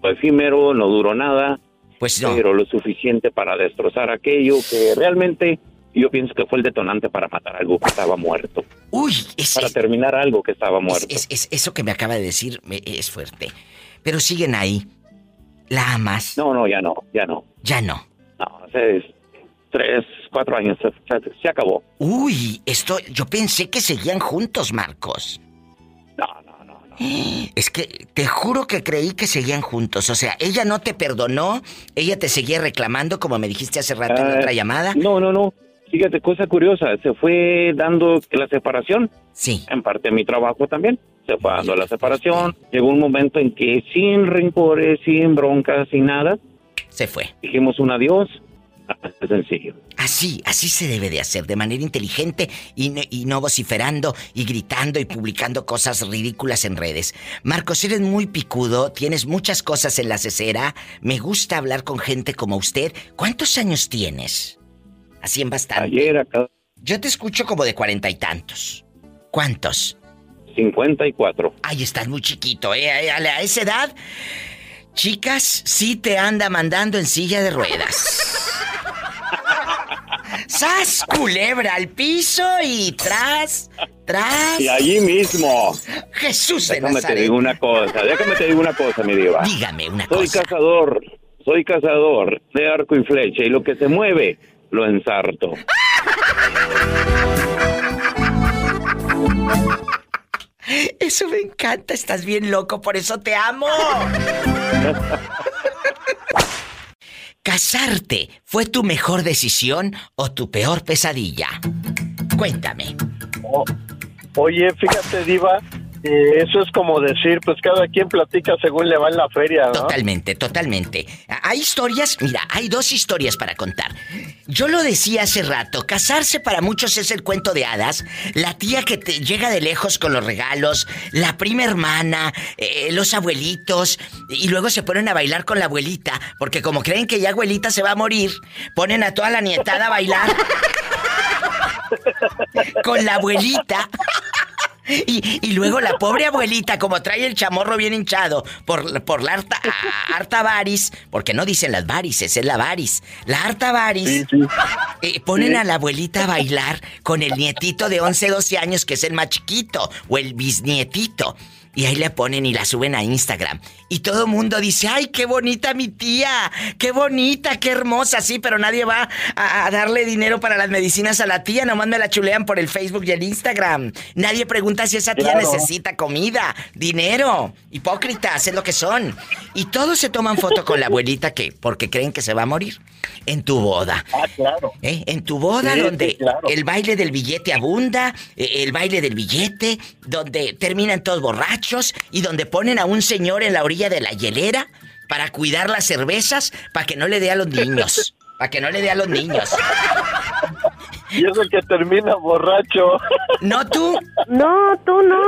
Speaker 9: Pues primero no duró nada.
Speaker 2: Pues no.
Speaker 9: Pero lo suficiente para destrozar aquello que realmente yo pienso que fue el detonante para matar algo que estaba muerto.
Speaker 2: Uy,
Speaker 9: es, Para terminar algo que estaba muerto.
Speaker 2: Es, eso que me acaba de decir es fuerte. Pero siguen ahí. ¿La amas?
Speaker 9: No, no, ya no, ya no.
Speaker 2: Ya no.
Speaker 9: No, hace tres, cuatro años se, se acabó.
Speaker 2: Uy, esto, yo pensé que seguían juntos, Marcos.
Speaker 9: No, no, no, no.
Speaker 2: Es que te juro que creí que seguían juntos. O sea, ella no te perdonó, ella te seguía reclamando, como me dijiste hace rato en otra eh, llamada.
Speaker 9: No, no, no. Fíjate, cosa curiosa, se fue dando la separación.
Speaker 2: Sí.
Speaker 9: En parte de mi trabajo también. Se fue dando la separación. Llegó un momento en que sin rencores, sin broncas, sin nada.
Speaker 2: Se fue.
Speaker 9: Dijimos un adiós. Sencillo.
Speaker 2: Así, así se debe de hacer, de manera inteligente y no, y no vociferando y gritando y publicando cosas ridículas en redes. Marcos, eres muy picudo, tienes muchas cosas en la cesera. Me gusta hablar con gente como usted. ¿Cuántos años tienes? Así en bastante.
Speaker 9: Ayer acá.
Speaker 2: Yo te escucho como de cuarenta y tantos. ¿Cuántos?
Speaker 9: Cincuenta y cuatro.
Speaker 2: Ay, estás muy chiquito, ¿eh? A esa edad, chicas, sí te anda mandando en silla de ruedas. ¡Sas, culebra al piso y tras, tras!
Speaker 9: Y allí mismo.
Speaker 2: Jesús de
Speaker 9: Déjame te digo una cosa, déjame te digo una cosa, mi diva.
Speaker 2: Dígame una
Speaker 9: cosa. Soy cazador, soy cazador de arco y flecha y lo que se mueve lo ensarto.
Speaker 2: Eso me encanta, estás bien loco, por eso te amo. ¿Casarte fue tu mejor decisión o tu peor pesadilla? Cuéntame.
Speaker 10: Oh, oye, fíjate, Diva, eso es como decir, pues cada quien platica según le va en la feria, ¿no?
Speaker 2: Totalmente, totalmente. Hay historias, mira, hay dos historias para contar. Yo lo decía hace rato, casarse para muchos es el cuento de hadas, la tía que te llega de lejos con los regalos, la prima hermana, eh, los abuelitos, y luego se ponen a bailar con la abuelita, porque como creen que ya abuelita se va a morir, ponen a toda la nietada a bailar con la abuelita. Y, luego la pobre abuelita, como trae el chamorro bien hinchado por, por la harta, harta varis, porque no dicen las varices, es la varis. La harta varis. Eh, ponen a la abuelita a bailar con el nietito de 11, 12 años, que es el más chiquito, o el bisnietito. Y ahí le ponen y la suben a Instagram. Y todo el mundo dice, ay, qué bonita mi tía, qué bonita, qué hermosa, sí, pero nadie va a, darle dinero para las medicinas a la tía, nomás me la chulean por el Facebook y el Instagram. Nadie pregunta si esa tía necesita comida, dinero. Hipócritas, es lo que son. Y todos se toman foto con la abuelita que, porque creen que se va a morir. En tu boda.
Speaker 10: Ah, claro.
Speaker 2: ¿Eh? En tu boda, donde el baile del billete abunda, eh, el baile del billete, donde terminan todos borrachos y donde ponen a un señor en la orilla de la hielera para cuidar las cervezas para que no le dé a los niños. Para que no le dé a los niños.
Speaker 10: Y es el que termina borracho.
Speaker 2: ¿No tú?
Speaker 4: No, tú no.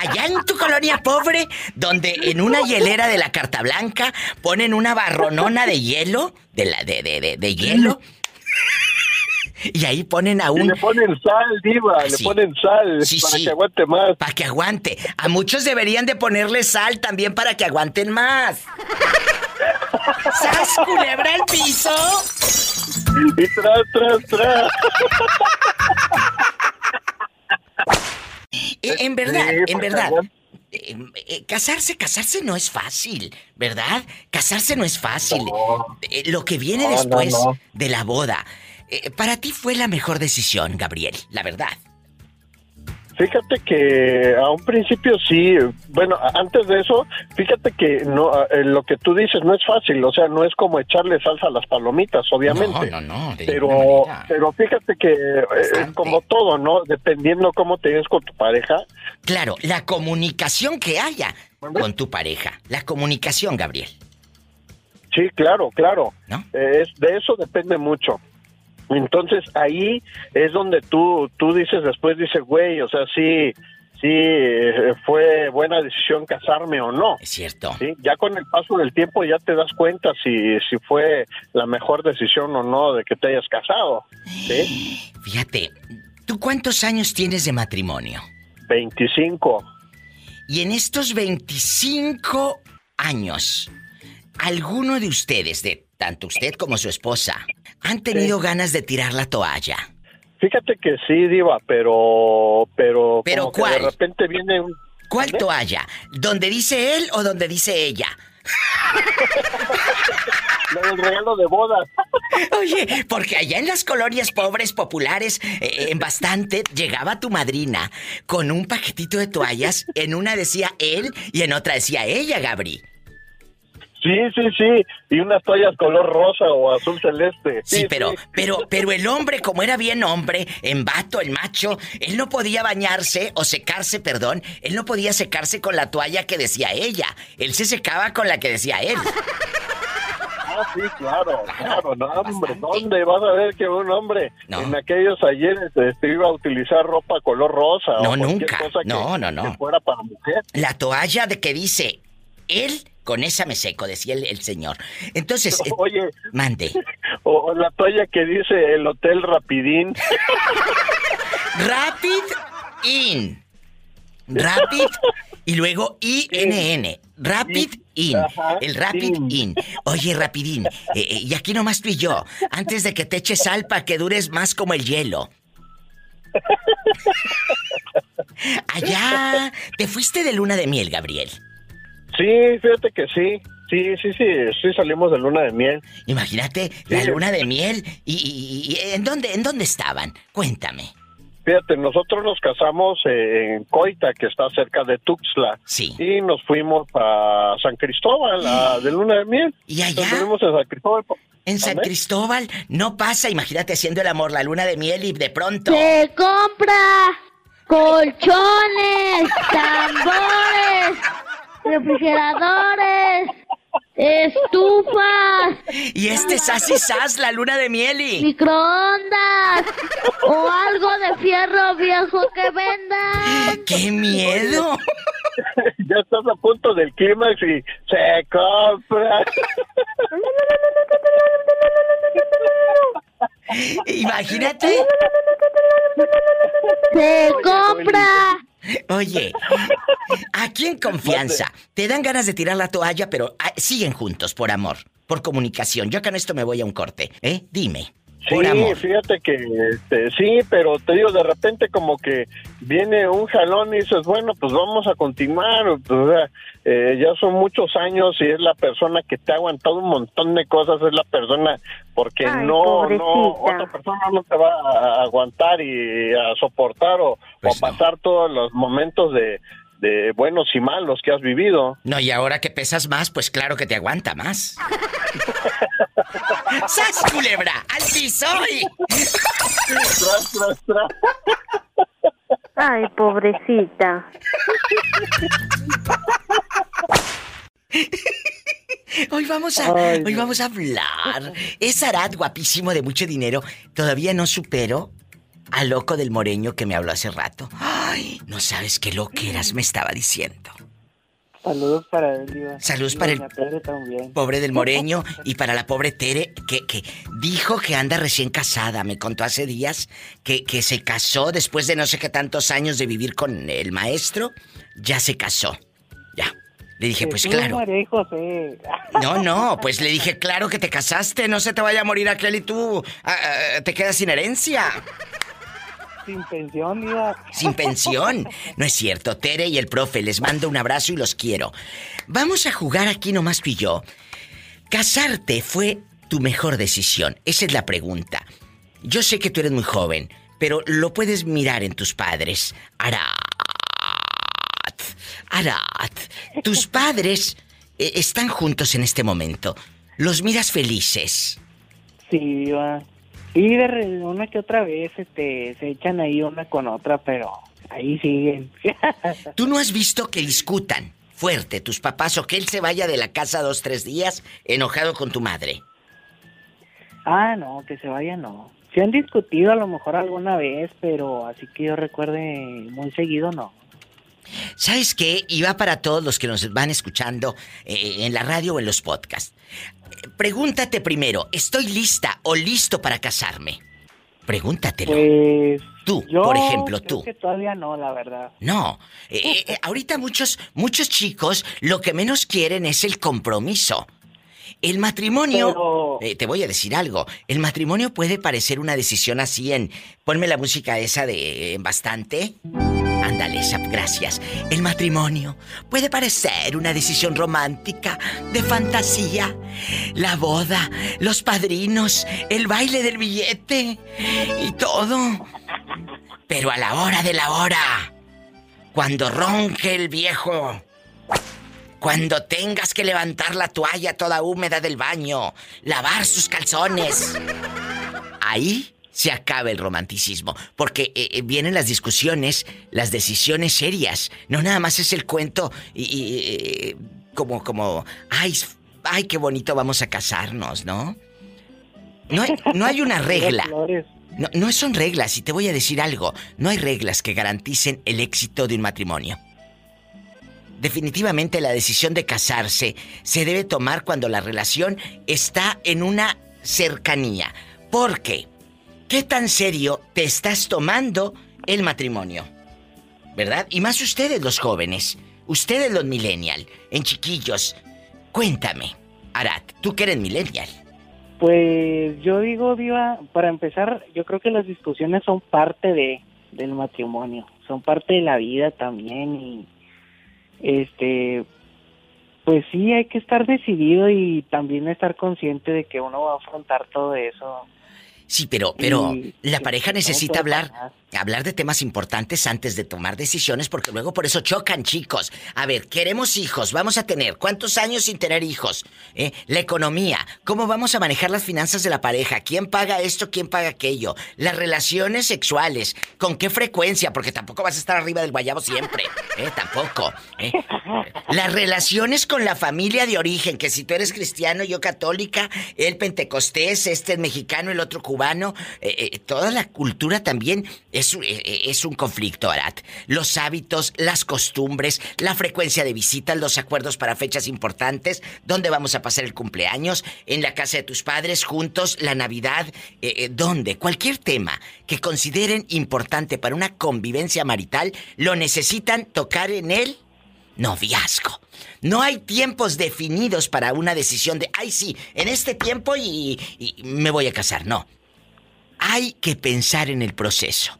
Speaker 2: Allá en tu colonia pobre, donde en una hielera de la Carta Blanca ponen una barronona de hielo, de la de, de, de, hielo. Y ahí ponen a un.
Speaker 10: le ponen sal, Diva, le ponen sal para que aguante más.
Speaker 2: Para que aguante. A muchos deberían de ponerle sal también para que aguanten más. ¡Sas, culebra el piso!
Speaker 10: Y tras, tras, tras.
Speaker 2: Eh, en verdad, en verdad. Eh, eh, casarse, casarse no es fácil, ¿verdad? Casarse no es fácil. lo que viene después de la boda. Para ti fue la mejor decisión, Gabriel, la verdad.
Speaker 10: Fíjate que a un principio sí, bueno, antes de eso, fíjate que no eh, lo que tú dices no es fácil, o sea, no es como echarle salsa a las palomitas, obviamente.
Speaker 2: No, no, no.
Speaker 10: pero, pero fíjate que eh, es como todo, ¿no? Dependiendo cómo te ves con tu pareja.
Speaker 2: Claro, la comunicación que haya con tu pareja, la comunicación, Gabriel.
Speaker 10: Sí, claro, claro. ¿No? es, de eso depende mucho. Entonces ahí es donde tú, tú dices después, dices, güey, o sea, sí, sí, eh, fue buena decisión casarme o no.
Speaker 2: Es cierto.
Speaker 10: ¿sí? Ya con el paso del tiempo ya te das cuenta si, si fue la mejor decisión o no de que te hayas casado. ¿sí?
Speaker 2: Fíjate, ¿tú cuántos años tienes de matrimonio?
Speaker 10: 25.
Speaker 2: Y en estos 25 años, ¿alguno de ustedes, de tanto usted como su esposa, han tenido ganas de tirar la toalla?
Speaker 10: Fíjate que sí, Diva, pero. Pero,
Speaker 2: ¿Pero cuál?
Speaker 10: de repente viene un.
Speaker 2: ¿Cuál toalla? ¿Donde dice él o donde dice ella?
Speaker 10: el regalo de boda.
Speaker 2: Oye, porque allá en las colonias pobres, populares, eh, en bastante, llegaba tu madrina con un paquetito de toallas. En una decía él y en otra decía ella, Gabri.
Speaker 10: Sí, sí, sí. Y unas toallas color rosa o azul celeste.
Speaker 2: Sí, pero, pero, pero el hombre, como era bien hombre, en vato, el macho, él no podía bañarse o secarse, perdón, él no podía secarse con la toalla que decía ella. Él se secaba con la que decía él.
Speaker 10: Ah, sí, claro, claro, no, hombre, ¿dónde vas a ver que un hombre en aquellos ayeres este, iba a utilizar ropa color rosa?
Speaker 2: No, nunca. no, no, no.
Speaker 10: Que fuera para mujer.
Speaker 2: La toalla de que dice él con esa me seco, decía el, señor. Entonces,
Speaker 10: eh, oye,
Speaker 2: mande.
Speaker 10: O la toalla que dice el Hotel Rapidín.
Speaker 2: Rapid In. Rapid y luego INN. Rapid In. el Rapid In. Oye, Rapidín. Eh, eh, y aquí nomás tú y yo. Antes de que te eches sal para que dures más como el hielo. Allá. ¿Te fuiste de luna de miel, Gabriel?
Speaker 10: Sí, fíjate que sí. Sí, sí, sí, sí salimos de luna de miel.
Speaker 2: Imagínate, la luna de miel. ¿Y, ¿en, dónde, en dónde estaban? Cuéntame.
Speaker 10: Fíjate, nosotros nos casamos en Coita, que está cerca de Tuxtla.
Speaker 2: Sí.
Speaker 10: Y nos fuimos a San Cristóbal, a, de luna de miel.
Speaker 2: ¿Y allá?
Speaker 10: Nos fuimos a San Cristóbal.
Speaker 2: En San Cristóbal no pasa, imagínate haciendo el amor, la luna de miel y de pronto.
Speaker 11: Se compra colchones, tambores refrigeradores, estufas.
Speaker 2: Y este sas sas, la luna de mieli.
Speaker 11: Microondas. o algo de fierro viejo que venda.
Speaker 2: ¡Qué miedo!
Speaker 10: ya estás a punto del clímax y se compra.
Speaker 2: Imagínate.
Speaker 11: Se compra.
Speaker 2: Oye, aquí en confianza, te dan ganas de tirar la toalla, pero ah, siguen juntos por amor, por comunicación. Yo en esto me voy a un corte, ¿eh? Dime.
Speaker 10: Sí, fíjate que este, sí, pero te digo, de repente como que viene un jalón y dices, bueno, pues vamos a continuar. Pues, eh, ya son muchos años y es la persona que te ha aguantado un montón de cosas, es la persona, porque no, no, otra persona no te va a aguantar y a soportar o, pues a pasar todos los momentos de, de buenos y malos que has vivido.
Speaker 2: No, y ahora que pesas más, pues claro que te aguanta más. ¡Sas, culebra! ¡Al piso!
Speaker 10: tras, tras, tras.
Speaker 11: Ay, pobrecita.
Speaker 2: Hoy vamos a hoy vamos a hablar. Es Arad guapísimo de mucho dinero. Todavía no supero al loco del moreño que me habló hace rato. Ay, no sabes qué eras, me estaba diciendo.
Speaker 12: Saludos para él,
Speaker 2: Saludos para el pobre del Moreño y para la pobre Tere, que, que dijo que anda recién casada. Me contó hace días que, que se casó después de no sé qué tantos años de vivir con el maestro. Ya se casó. Ya. Le dije, pues claro. No, no, pues le dije, claro que te casaste, no se te vaya a morir aquel y tú ah, ah, te quedas sin herencia.
Speaker 12: Sin pensión, iba.
Speaker 2: Sin pensión. No es cierto, Tere y el profe, les mando un abrazo y los quiero. Vamos a jugar aquí nomás tú y yo. ¿Casarte fue tu mejor decisión? Esa es la pregunta. Yo sé que tú eres muy joven, pero lo puedes mirar en tus padres. Arat. Arat. Tus padres eh, están juntos en este momento. ¿Los miras felices?
Speaker 12: Sí, Iba. Y de una que otra vez este, se echan ahí una con otra, pero ahí siguen.
Speaker 2: ¿Tú no has visto que discutan fuerte tus papás o que él se vaya de la casa dos, tres días enojado con tu madre?
Speaker 12: Ah, no, que se vaya no. Se han discutido a lo mejor alguna vez, pero así que yo recuerde muy seguido no.
Speaker 2: ¿Sabes qué? Y va para todos los que nos van escuchando eh, en la radio o en los podcasts pregúntate primero, ¿estoy lista o listo para casarme? Pregúntatelo.
Speaker 12: Pues,
Speaker 2: tú, por ejemplo,
Speaker 12: creo
Speaker 2: tú.
Speaker 12: Que todavía no, la verdad.
Speaker 2: No. Eh, eh, eh, ahorita muchos, muchos chicos lo que menos quieren es el compromiso. El matrimonio, te voy a decir algo, el matrimonio puede parecer una decisión así en, ponme la música esa de bastante. Ándale, gracias. El matrimonio puede parecer una decisión romántica, de fantasía. La boda, los padrinos, el baile del billete y todo. Pero a la hora de la hora, cuando ronque el viejo, cuando tengas que levantar la toalla toda húmeda del baño, lavar sus calzones, ahí se acabe el romanticismo. Porque eh, eh, vienen las discusiones, las decisiones serias. No nada más es el cuento y, eh, como, como, ay, ay, qué bonito vamos a casarnos, ¿no? No hay, no hay una regla. No, no son reglas, y te voy a decir algo. No hay reglas que garanticen el éxito de un matrimonio. Definitivamente la decisión de casarse se debe tomar cuando la relación está en una cercanía. ¿Por qué? ¿Qué tan serio te estás tomando el matrimonio? ¿Verdad? Y más ustedes los jóvenes, ustedes los millennial, en chiquillos. Cuéntame, Arat, tú que eres millennial.
Speaker 12: Pues yo digo, Diva, para empezar, yo creo que las discusiones son parte de del matrimonio, son parte de la vida también y este pues sí hay que estar decidido y también estar consciente de que uno va a afrontar todo eso.
Speaker 2: Sí, pero, pero la pareja necesita hablar, hablar de temas importantes antes de tomar decisiones, porque luego por eso chocan, chicos. A ver, queremos hijos, vamos a tener. ¿Cuántos años sin tener hijos? ¿Eh? La economía, cómo vamos a manejar las finanzas de la pareja, quién paga esto, quién paga aquello. Las relaciones sexuales, con qué frecuencia, porque tampoco vas a estar arriba del guayabo siempre. ¿Eh? Tampoco. ¿eh? Las relaciones con la familia de origen, que si tú eres cristiano, yo católica, él pentecostés, este es mexicano, el otro cubano eh, eh, toda la cultura también eh, es un conflicto, Arat. Los hábitos, las costumbres, la frecuencia de visitas, los acuerdos para fechas importantes, dónde vamos a pasar el cumpleaños, en la casa de tus padres, juntos, la Navidad, dónde, cualquier tema que consideren importante para una convivencia marital, lo necesitan tocar en el noviazgo. No hay tiempos definidos para una decisión de, ay sí, en este tiempo y, me voy a casar. No. Hay que pensar en el proceso.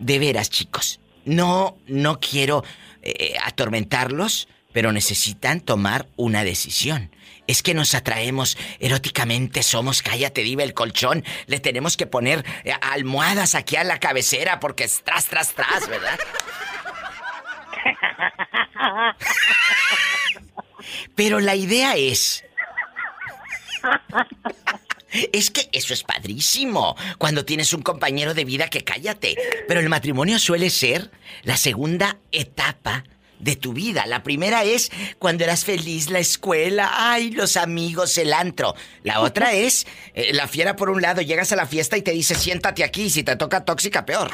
Speaker 2: De veras, chicos. No, no quiero eh, atormentarlos, pero necesitan tomar una decisión. Es que nos atraemos eróticamente, somos, cállate, diva el colchón. Le tenemos que poner eh, almohadas aquí a la cabecera porque es tras, tras, tras, ¿verdad? Pero la idea es... Es que eso es padrísimo. Cuando tienes un compañero de vida que cállate. Pero el matrimonio suele ser la segunda etapa de tu vida. La primera es cuando eras feliz, la escuela, ay, los amigos, el antro. La otra es eh, la fiera por un lado, llegas a la fiesta y te dice siéntate aquí, si te toca tóxica, peor.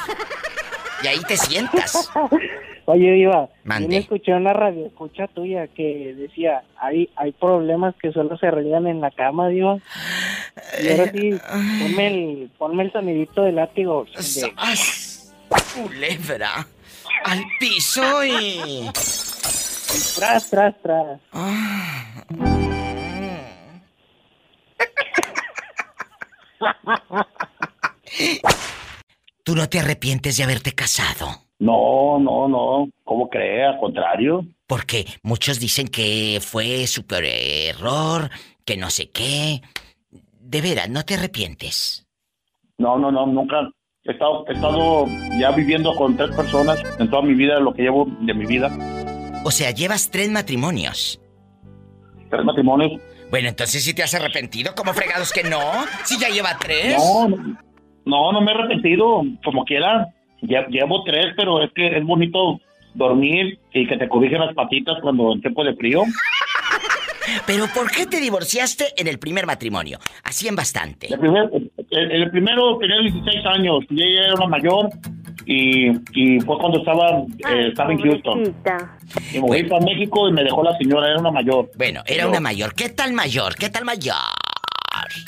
Speaker 2: Y ahí te sientas.
Speaker 12: Oye, Diva, yo me escuché una radio escucha tuya que decía, hay, hay problemas que solo se arreglan en la cama, Diva. Y ahora sí, ponme el, ponme el sonidito de látigo. De...
Speaker 2: Culebra. Al piso y...
Speaker 12: Tras, tras, tras.
Speaker 2: ¿Tú no te arrepientes de haberte casado?
Speaker 13: No, no, no. ¿Cómo cree? Al contrario.
Speaker 2: Porque muchos dicen que fue super error, que no sé qué. De veras, ¿no te arrepientes?
Speaker 13: No, no, no, nunca. He estado, he estado ya viviendo con tres personas en toda mi vida, lo que llevo de mi vida.
Speaker 2: O sea, llevas tres matrimonios.
Speaker 13: Tres matrimonios.
Speaker 2: Bueno, entonces si te has arrepentido, ¿cómo fregados que no? Si ya lleva tres.
Speaker 13: No, no, no me he arrepentido, como quiera llevo tres, pero es que es bonito dormir y que te cobijen las patitas cuando en tiempo de frío.
Speaker 2: Pero ¿por qué te divorciaste en el primer matrimonio? Hacían bastante.
Speaker 13: El, el, primero tenía 16 años y ella era una mayor y, y fue cuando estaba, eh, estaba en Houston. Y me fui para México y me dejó la señora, era una mayor.
Speaker 2: Bueno, era una mayor. ¿Qué tal mayor? ¿Qué tal mayor?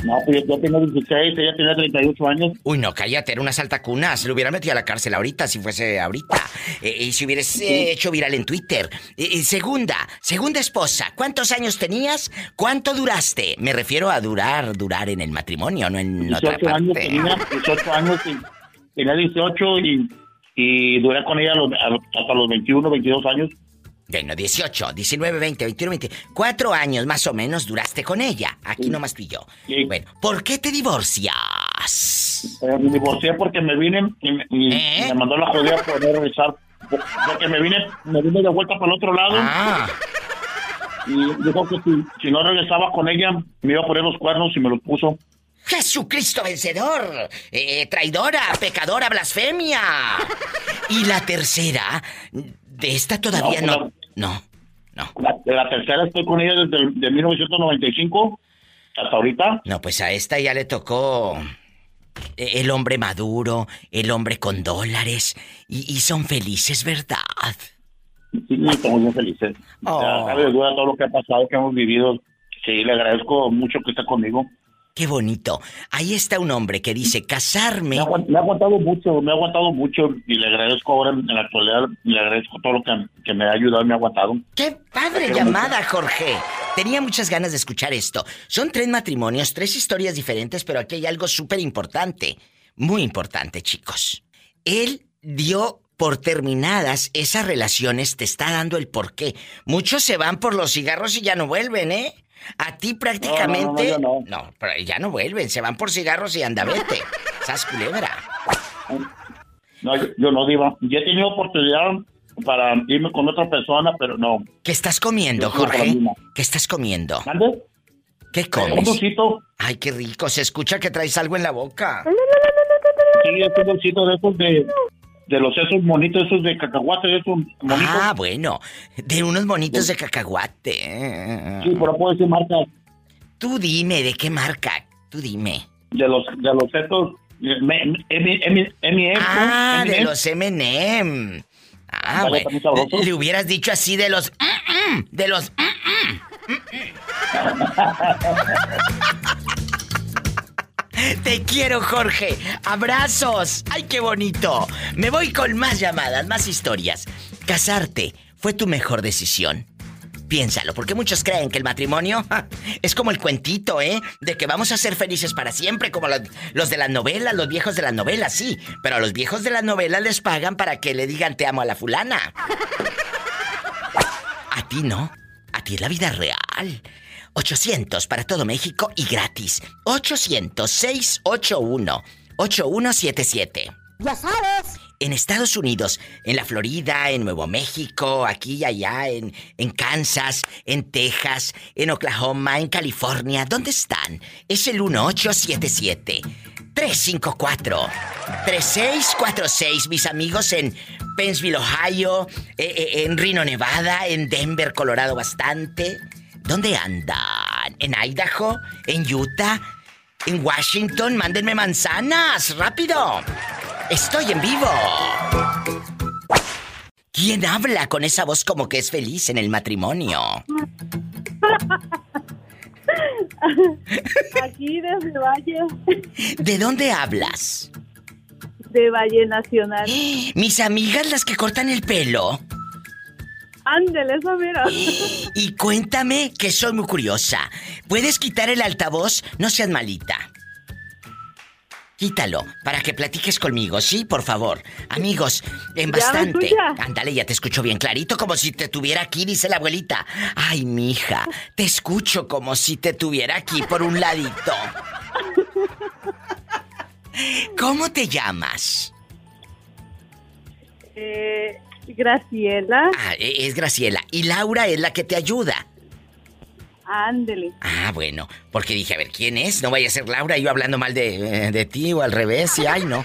Speaker 13: No, pues yo tengo 16, ella tenía 38 años.
Speaker 2: Uy, no, cállate, era una saltacuna. Se lo hubiera metido a la cárcel ahorita, si fuese ahorita. Eh, y si hubieras hecho viral en Twitter. segunda, segunda esposa, ¿cuántos años tenías? ¿Cuánto duraste? Me refiero a durar, durar en el matrimonio, no en otra parte.
Speaker 13: Años tenía, 18 años, tenía 18 y, y duré con ella hasta los 21, 22 años.
Speaker 2: Bueno, 18, 19, 20, 21, 20. Cuatro años más o menos duraste con ella. Aquí nomás tú y yo. Bueno, ¿por qué te divorcias?
Speaker 13: Eh, me divorcié porque me vine y, ¿Eh? me mandó la jodida por no regresar. Porque me vine, me vine de vuelta para el otro lado. Ah. Y dijo que si, no regresaba con ella, me iba a poner los cuernos y me los puso.
Speaker 2: Jesucristo vencedor, eh, traidora, pecadora, blasfemia. Y la tercera, de esta todavía no. No, no.
Speaker 13: de la tercera estoy con ella desde de 1995 hasta ahorita.
Speaker 2: No, pues a esta ya le tocó el hombre maduro, el hombre con dólares, y, son felices, ¿verdad?
Speaker 13: Sí, estamos muy felices. Oh. duda todo lo que ha pasado, que hemos vivido. Sí, le agradezco mucho que esté conmigo.
Speaker 2: Qué bonito. Ahí está un hombre que dice casarme.
Speaker 13: Me ha, aguantado mucho, me ha aguantado mucho y le agradezco ahora en la actualidad, le agradezco todo lo que, me ha ayudado y me ha aguantado.
Speaker 2: ¡Qué padre llamada, Jorge! Tenía muchas ganas de escuchar esto. Son tres matrimonios, tres historias diferentes, pero aquí hay algo súper importante. Muy importante, chicos. Él dio por terminadas esas relaciones, te está dando el porqué. Muchos se van por los cigarros y ya no vuelven, ¿eh? A ti prácticamente. No, no, pero ya no vuelven, se van por cigarros y andavete. ¿Sas culebra?
Speaker 13: No, yo, no, Diva. Yo he tenido oportunidad para irme con otra persona, pero no.
Speaker 2: ¿Qué estás comiendo, Jorge? ¿Qué estás comiendo?
Speaker 13: ¿Dónde?
Speaker 2: ¿Qué comes?
Speaker 13: Un dulcito.
Speaker 2: Ay, qué rico. Se escucha que traes algo en la boca.
Speaker 13: Sí, es un dulcito de esos de de los esos monitos esos de cacahuate, esos monitos.
Speaker 2: Ah, bueno, de unos monitos de, cacahuate.
Speaker 13: Sí, pero puedo decir marca.
Speaker 2: Tú dime, ¿de qué marca? Tú dime.
Speaker 13: de los de los estos
Speaker 2: Ah, de los M&M. Ah, bueno. Le hubieras dicho así de los mm, mm, de los mm, Te quiero, Jorge. Abrazos. Ay, qué bonito. Me voy con más llamadas, más historias. Casarte fue tu mejor decisión. Piénsalo, porque muchos creen que el matrimonio es como el cuentito, ¿eh? De que vamos a ser felices para siempre, como los, de las novelas, los viejos de las novelas, sí. Pero a los viejos de las novelas les pagan para que le digan te amo a la fulana. A ti no. A ti es la vida real. 800 para todo México y gratis. 800-681-8177.
Speaker 11: Ya sabes.
Speaker 2: En Estados Unidos, en la Florida, en Nuevo México, aquí y allá, en, en Kansas, en Texas, en Oklahoma, en California, ¿dónde están? Es el 1877 354 3646, mis amigos en Pennsville, Ohio, eh, eh, en Reno, Nevada, en Denver, Colorado bastante. ¿Dónde andan? ¿En Idaho? ¿En Utah? ¿En Washington? Mándenme manzanas, rápido. Estoy en vivo. ¿Quién habla con esa voz como que es feliz en el matrimonio?
Speaker 14: Aquí desde Valle.
Speaker 2: ¿De dónde hablas?
Speaker 14: De Valle Nacional.
Speaker 2: Mis amigas las que cortan el pelo.
Speaker 14: Ándele, eso mira.
Speaker 2: Y cuéntame que soy muy curiosa. ¿Puedes quitar el altavoz? No seas malita. Quítalo para que platiques conmigo, ¿sí? Por favor. Amigos, en bastante. Ándale, ya te escucho bien clarito, como si te tuviera aquí, dice la abuelita. Ay, mija, te escucho como si te tuviera aquí por un ladito. ¿Cómo te llamas?
Speaker 14: Eh, Graciela.
Speaker 2: Ah, e, es Graciela. Y Laura es la que te ayuda.
Speaker 14: Ándele.
Speaker 2: Ah, bueno, porque dije, a ver, ¿quién es? No vaya a ser Laura yo hablando mal de, de ti o al revés, y ay, no.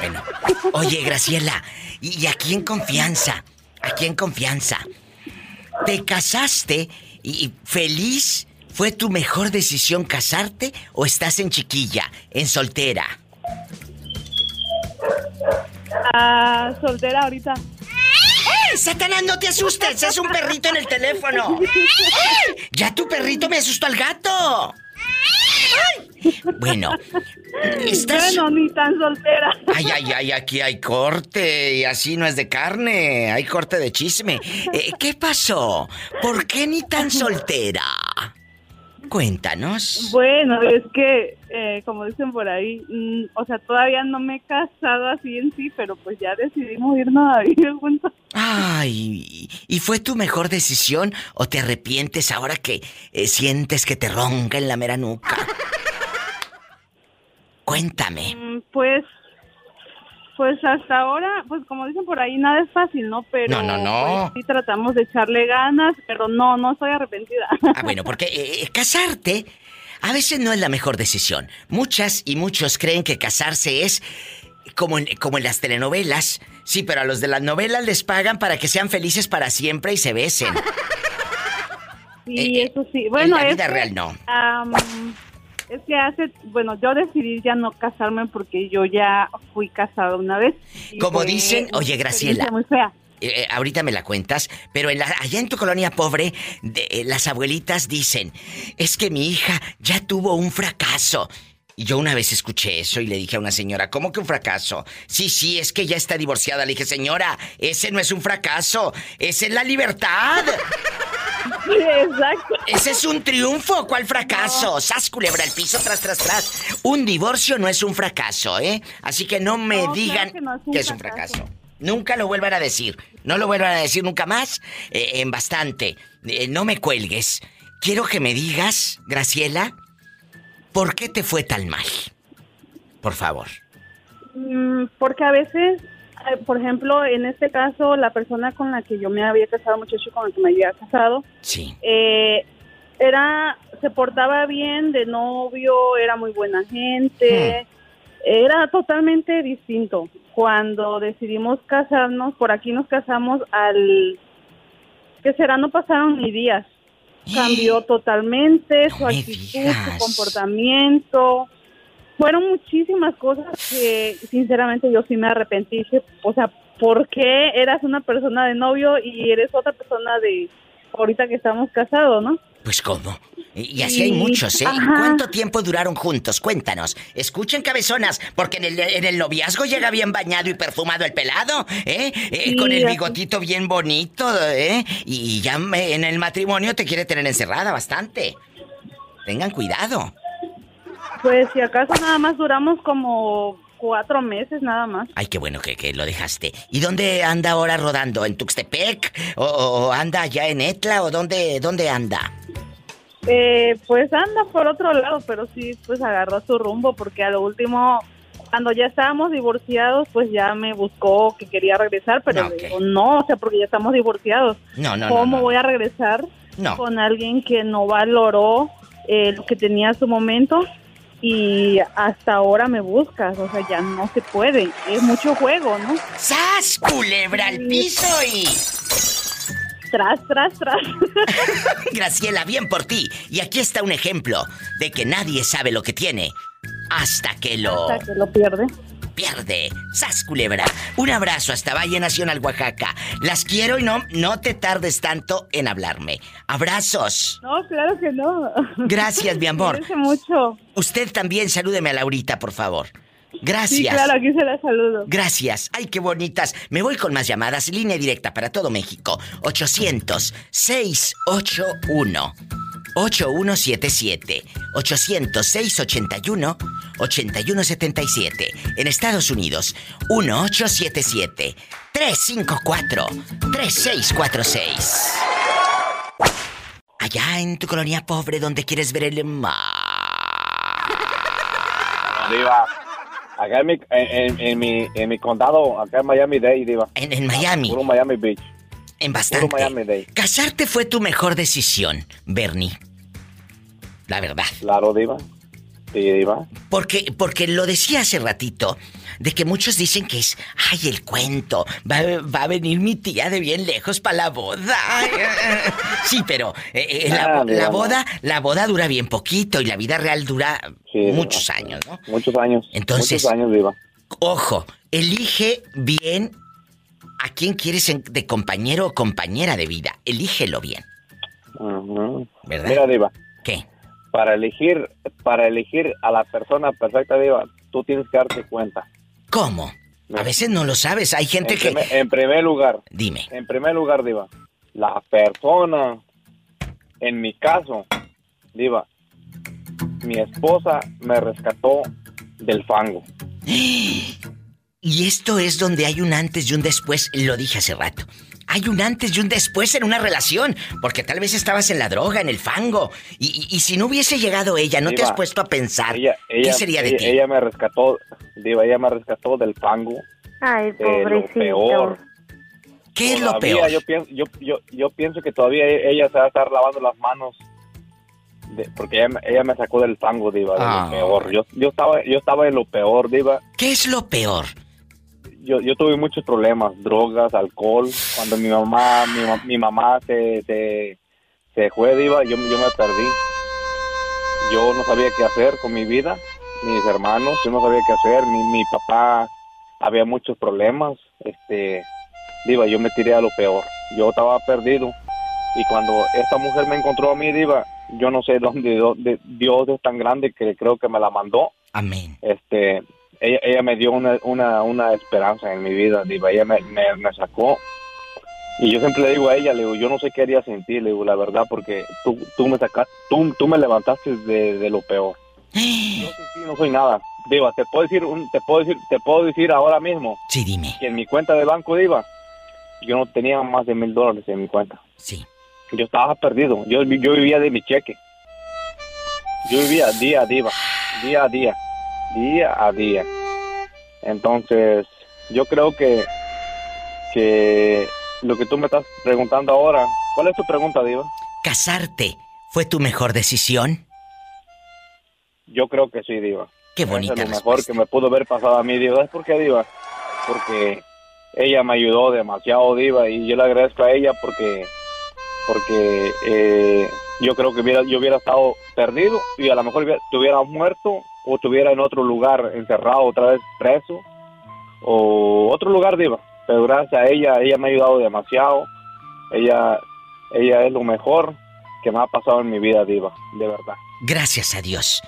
Speaker 2: Bueno, oye, Graciela, y, aquí en confianza, aquí en confianza, ¿te casaste y feliz? ¿Fue tu mejor decisión casarte o estás en chiquilla, en soltera?
Speaker 14: Ah, soltera ahorita.
Speaker 2: Satanás, no te asustes! ¡Es un perrito en el teléfono! ¡Ya tu perrito me asustó al gato! Bueno,
Speaker 14: estás... Bueno, ni tan soltera.
Speaker 2: Ay, ay, ay, aquí hay corte y así no es de carne, hay corte de chisme. Eh, ¿Qué pasó? ¿Por qué ni tan soltera? Cuéntanos.
Speaker 14: Bueno, es que, eh, como dicen por ahí, mm, o sea, todavía no me he casado así en sí, pero pues ya decidimos irnos a vivir juntos.
Speaker 2: Ay, ¿y fue tu mejor decisión o te arrepientes ahora que eh, sientes que te ronca en la mera nuca? Cuéntame.
Speaker 14: Mm, pues pues hasta ahora, pues como dicen por ahí, nada es fácil, ¿no? Pero
Speaker 2: no, no, no.
Speaker 14: Pues, sí tratamos de echarle ganas, pero no, no estoy arrepentida.
Speaker 2: Ah, bueno, porque eh, eh, casarte a veces no es la mejor decisión. Muchas y muchos creen que casarse es como en, como en las telenovelas. Sí, pero a los de las novelas les pagan para que sean felices para siempre y se besen.
Speaker 14: Sí, eh, eso sí. Bueno,
Speaker 2: en la vida real no.
Speaker 14: Es que hace, bueno, yo decidí ya no casarme porque yo ya fui casada una vez.
Speaker 2: Como dicen, oye Graciela.
Speaker 14: Muy fea.
Speaker 2: Eh, eh, ahorita me la cuentas, pero en la, allá en tu colonia pobre, de, eh, las abuelitas dicen, es que mi hija ya tuvo un fracaso. Y yo una vez escuché eso y le dije a una señora, ¿cómo que un fracaso? Sí, sí, es que ya está divorciada. Le dije, señora, ese no es un fracaso, esa es la libertad.
Speaker 14: Exacto.
Speaker 2: Ese es un triunfo, ¿cuál fracaso? Sas culebra el piso tras tras tras. Un divorcio no es un fracaso, ¿eh? Así que no me digan que, es un fracaso. Nunca lo vuelvan a decir. No lo vuelvan a decir nunca más. Eh, en bastante. Eh, no me cuelgues. Quiero que me digas, Graciela, ¿por qué te fue tan mal? Por favor.
Speaker 14: Mm, porque a veces eh, por ejemplo, en este caso, la persona con la que yo me había casado, muchacho con el que me había casado,
Speaker 2: sí.
Speaker 14: Eh, era, se portaba bien de novio, era muy buena gente, hmm. era totalmente distinto. Cuando decidimos casarnos, por aquí nos casamos al, que será, no pasaron ni días. Cambió totalmente su actitud, su comportamiento. Fueron muchísimas cosas que sinceramente yo sí me arrepentí. O sea, ¿por qué eras una persona de novio y eres otra persona de ahorita que estamos casados, no?
Speaker 2: Pues cómo. Y así hay muchos, ¿eh? ¿Cuánto tiempo duraron juntos? Cuéntanos. Escuchen, cabezonas, porque en el, en el noviazgo llega bien bañado y perfumado el pelado, ¿eh? eh con el bigotito bien bonito, ¿eh? Y ya en el matrimonio te quiere tener encerrada bastante. Tengan cuidado.
Speaker 14: Pues si acaso nada más duramos como cuatro meses nada más.
Speaker 2: Ay, qué bueno que, que lo dejaste. ¿Y dónde anda ahora rodando? ¿En Tuxtepec? ¿O, anda allá en Etla? ¿O dónde, dónde anda?
Speaker 14: Eh, pues anda por otro lado, pero sí, pues agarró su rumbo porque a lo último, cuando ya estábamos divorciados, pues ya me buscó que quería regresar, pero digo, no, o sea, porque ya estamos divorciados.
Speaker 2: No, no,
Speaker 14: ¿Cómo voy a regresar con alguien que no valoró eh, lo que tenía a su momento? Y hasta ahora me buscas, o sea, ya no se puede, es mucho juego, ¿no?
Speaker 2: ¡Sas, culebra al piso y...
Speaker 14: Tras, tras, tras.
Speaker 2: Graciela, bien por ti. Y aquí está un ejemplo de que nadie sabe lo que tiene hasta que lo...
Speaker 14: Hasta que lo pierde
Speaker 2: pierde. ¡Sas, culebra! Un abrazo hasta Valle Nacional, Oaxaca. Las quiero y no, no te tardes tanto en hablarme. ¡Abrazos!
Speaker 14: No, claro que no.
Speaker 2: Gracias, mi amor.
Speaker 14: mucho.
Speaker 2: Usted también salúdeme a Laurita, por favor. Gracias.
Speaker 14: Sí, claro, aquí se la saludo.
Speaker 2: Gracias. Ay, qué bonitas. Me voy con más llamadas. Línea directa para todo México. 800 681 8177 806 81 8177 En Estados Unidos, 1877 354 3646. Allá en tu colonia pobre donde quieres ver el mar.
Speaker 15: Diva, acá en mi, en, mi, en mi condado, acá en Miami-Dade, Diva.
Speaker 2: En, en Miami.
Speaker 15: Puro Miami Beach.
Speaker 2: En bastante. Casarte fue tu mejor decisión, Bernie. La verdad.
Speaker 15: Claro, Diva. Sí, Diva.
Speaker 2: Porque, porque lo decía hace ratito, de que muchos dicen que es, ay, el cuento, va, a venir mi tía de bien lejos para la boda. sí, pero eh, eh, la, ah, boda, la boda dura bien poquito y la vida real dura muchos años, ¿no?
Speaker 15: Muchos años.
Speaker 2: Entonces,
Speaker 15: muchos años, Diva.
Speaker 2: Ojo, elige bien a quién quieres de compañero o compañera de vida. Elígelo bien. ¿Verdad?
Speaker 15: Mira, Diva.
Speaker 2: ¿Qué?
Speaker 15: Para elegir, para elegir a la persona perfecta, Diva, tú tienes que darte cuenta.
Speaker 2: ¿Cómo? A veces no lo sabes. Hay gente que.
Speaker 15: en primer lugar.
Speaker 2: Dime.
Speaker 15: En primer lugar, Diva. La persona, en mi caso, Diva, mi esposa me rescató del fango.
Speaker 2: Y esto es donde hay un antes y un después, lo dije hace rato. Hay un antes y un después en una relación, porque tal vez estabas en la droga, en el fango, y, si no hubiese llegado ella, ¿no te has puesto a pensar qué sería de ti?
Speaker 15: Ella me rescató, Diva, ella me rescató del fango.
Speaker 11: Ay, pobrecito.
Speaker 15: peor.
Speaker 2: ¿Qué es lo peor?
Speaker 15: Yo pienso, yo, yo, yo pienso que todavía ella se va a estar lavando las manos porque ella, me sacó del fango, diva, de lo ah. peor. Yo, yo estaba, yo estaba en lo peor, diva.
Speaker 2: ¿Qué es lo peor?
Speaker 15: Yo, yo tuve muchos problemas, drogas, alcohol. Cuando mi mamá, mi, mamá se, se, fue, diva, yo, yo me perdí. Yo no sabía qué hacer con mi vida, mis hermanos, yo no sabía qué hacer. Mi, mi papá había muchos problemas. Este, diva, yo me tiré a lo peor. Yo estaba perdido. Y cuando esta mujer me encontró a mí, diva, yo no sé dónde, dónde Dios es tan grande que creo que me la mandó.
Speaker 2: Amén.
Speaker 15: Este, ella, ella me dio una, una, una esperanza en mi vida, diva. Ella me, me, sacó. Y yo siempre le digo a ella, le digo, yo no sé qué haría sin ti, le digo, la verdad, porque tú, tú me sacaste, tú, tú me levantaste de, de lo peor. Yo sin ti no soy nada. Diva, te puedo decir, te puedo decir, te puedo decir ahora mismo.
Speaker 2: Sí, dime.
Speaker 15: Que en mi cuenta de banco, Diva, yo no tenía más de mil dólares en mi cuenta.
Speaker 2: Sí.
Speaker 15: Yo estaba perdido. Yo, yo vivía de mi cheque. Yo vivía día a día, día a día día a día. Entonces, yo creo que, que lo que tú me estás preguntando ahora, ¿cuál es tu pregunta, Diva?
Speaker 2: ¿Casarte fue tu mejor decisión?
Speaker 15: Yo creo que sí, Diva.
Speaker 2: Qué bonita.
Speaker 15: Es lo mejor que me pudo haber pasado a mí, Diva. ¿Es por qué, Diva? Porque ella me ayudó demasiado, Diva, y yo le agradezco a ella porque, porque eh, yo creo que hubiera, yo hubiera estado perdido y a lo mejor hubiera muerto o estuviera en otro lugar encerrado otra vez preso o otro lugar diva pero gracias a ella ella me ha ayudado demasiado. Ella ella es lo mejor que me ha pasado en mi vida diva de verdad.
Speaker 2: Gracias a Dios.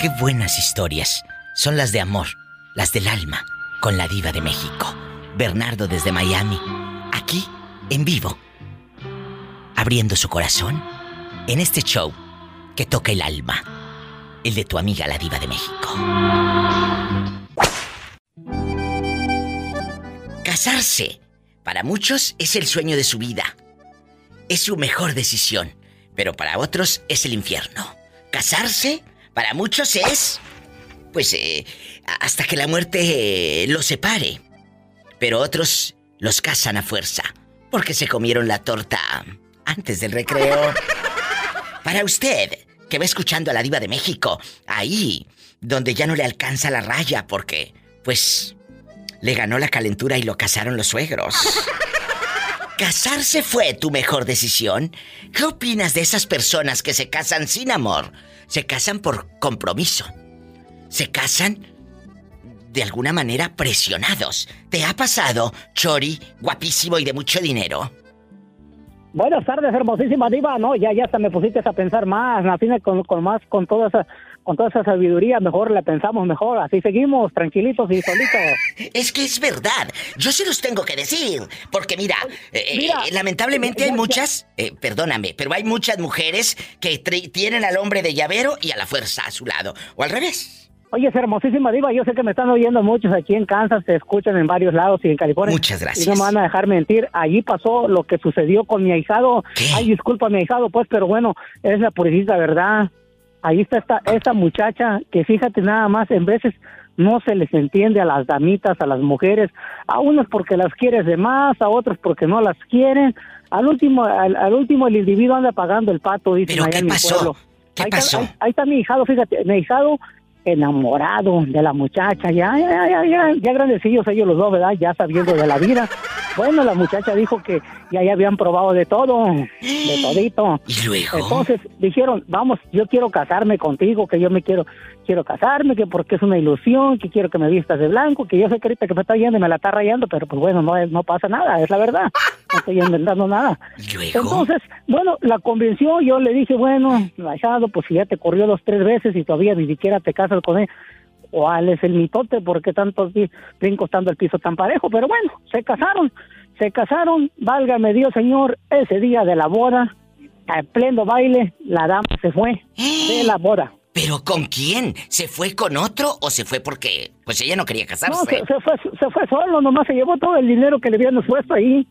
Speaker 2: Qué buenas historias. Son las de amor las del alma con la diva de México. Bernardo desde Miami aquí en vivo abriendo su corazón en este show que toca el alma el de tu amiga la diva de México. Casarse, para muchos es el sueño de su vida. Es su mejor decisión, pero para otros es el infierno. Casarse, para muchos es, pues, eh, hasta que la muerte eh, los separe. Pero otros los casan a fuerza, porque se comieron la torta antes del recreo. Para usted, que va escuchando a la diva de México, ahí, donde ya no le alcanza la raya porque, pues, le ganó la calentura y lo casaron los suegros. ¿Casarse fue tu mejor decisión? ¿Qué opinas de esas personas que se casan sin amor? Se casan por compromiso. Se casan de alguna manera presionados. ¿Te ha pasado, Chori, guapísimo y de mucho dinero?
Speaker 16: Buenas tardes, hermosísima diva. No, ya, ya hasta me pusiste a pensar más. La fin con, con más, con toda esa, con toda esa sabiduría, mejor la pensamos mejor. Así seguimos, tranquilitos y solitos.
Speaker 2: Es que es verdad. Yo se los tengo que decir. Porque mira, eh, eh, lamentablemente hay muchas, eh, perdóname, pero hay muchas mujeres que tienen al hombre de llavero y a la fuerza a su lado. O al revés.
Speaker 16: Oye, es hermosísima diva. Yo sé que me están oyendo muchos aquí en Kansas, te escuchan en varios lados y en California.
Speaker 2: Muchas gracias.
Speaker 16: Y no me van a dejar mentir. Allí pasó lo que sucedió con mi ahijado. Ay, disculpa mi ahijado, pues, pero bueno, es la puritita verdad. Ahí está esta, esta muchacha que fíjate nada más, en veces no se les entiende a las damitas, a las mujeres, a unos porque las quieres de más, a otros porque no las quieren. Al último, al, último el individuo anda pagando el pato, dice
Speaker 2: ¿Pero qué pasó? ¿Qué
Speaker 16: ahí
Speaker 2: pasó?
Speaker 16: Está, ahí, está mi hijado, fíjate, mi hijado enamorado de la muchacha, ya, ya, ya, ya, ya grandecillos ellos los dos, ¿verdad? Ya sabiendo de la vida. Bueno, la muchacha dijo que ya, ya habían probado de todo, de todito.
Speaker 2: ¿Y luego?
Speaker 16: Entonces dijeron, vamos, yo quiero casarme contigo, que yo me quiero, quiero casarme, que porque es una ilusión, que quiero que me vistas de blanco, que yo sé que ahorita que me está yendo y me la está rayando, pero pues bueno, no, no pasa nada, es la verdad. No estoy inventando nada. Entonces, bueno, la convenció, yo le dije, bueno, Rayado, pues si ya te corrió dos, tres veces y todavía ni siquiera te casas con él, cuál es el mitote, porque tantos vienen costando el piso tan parejo, pero bueno, se casaron, se casaron, válgame Dios Señor, ese día de la boda, a pleno baile, la dama se fue de la boda.
Speaker 2: ¿Pero con quién? ¿Se fue con otro o se fue porque pues ella no quería casarse?
Speaker 16: No, se, fue, se fue solo, nomás se llevó todo el dinero que le habían puesto ahí.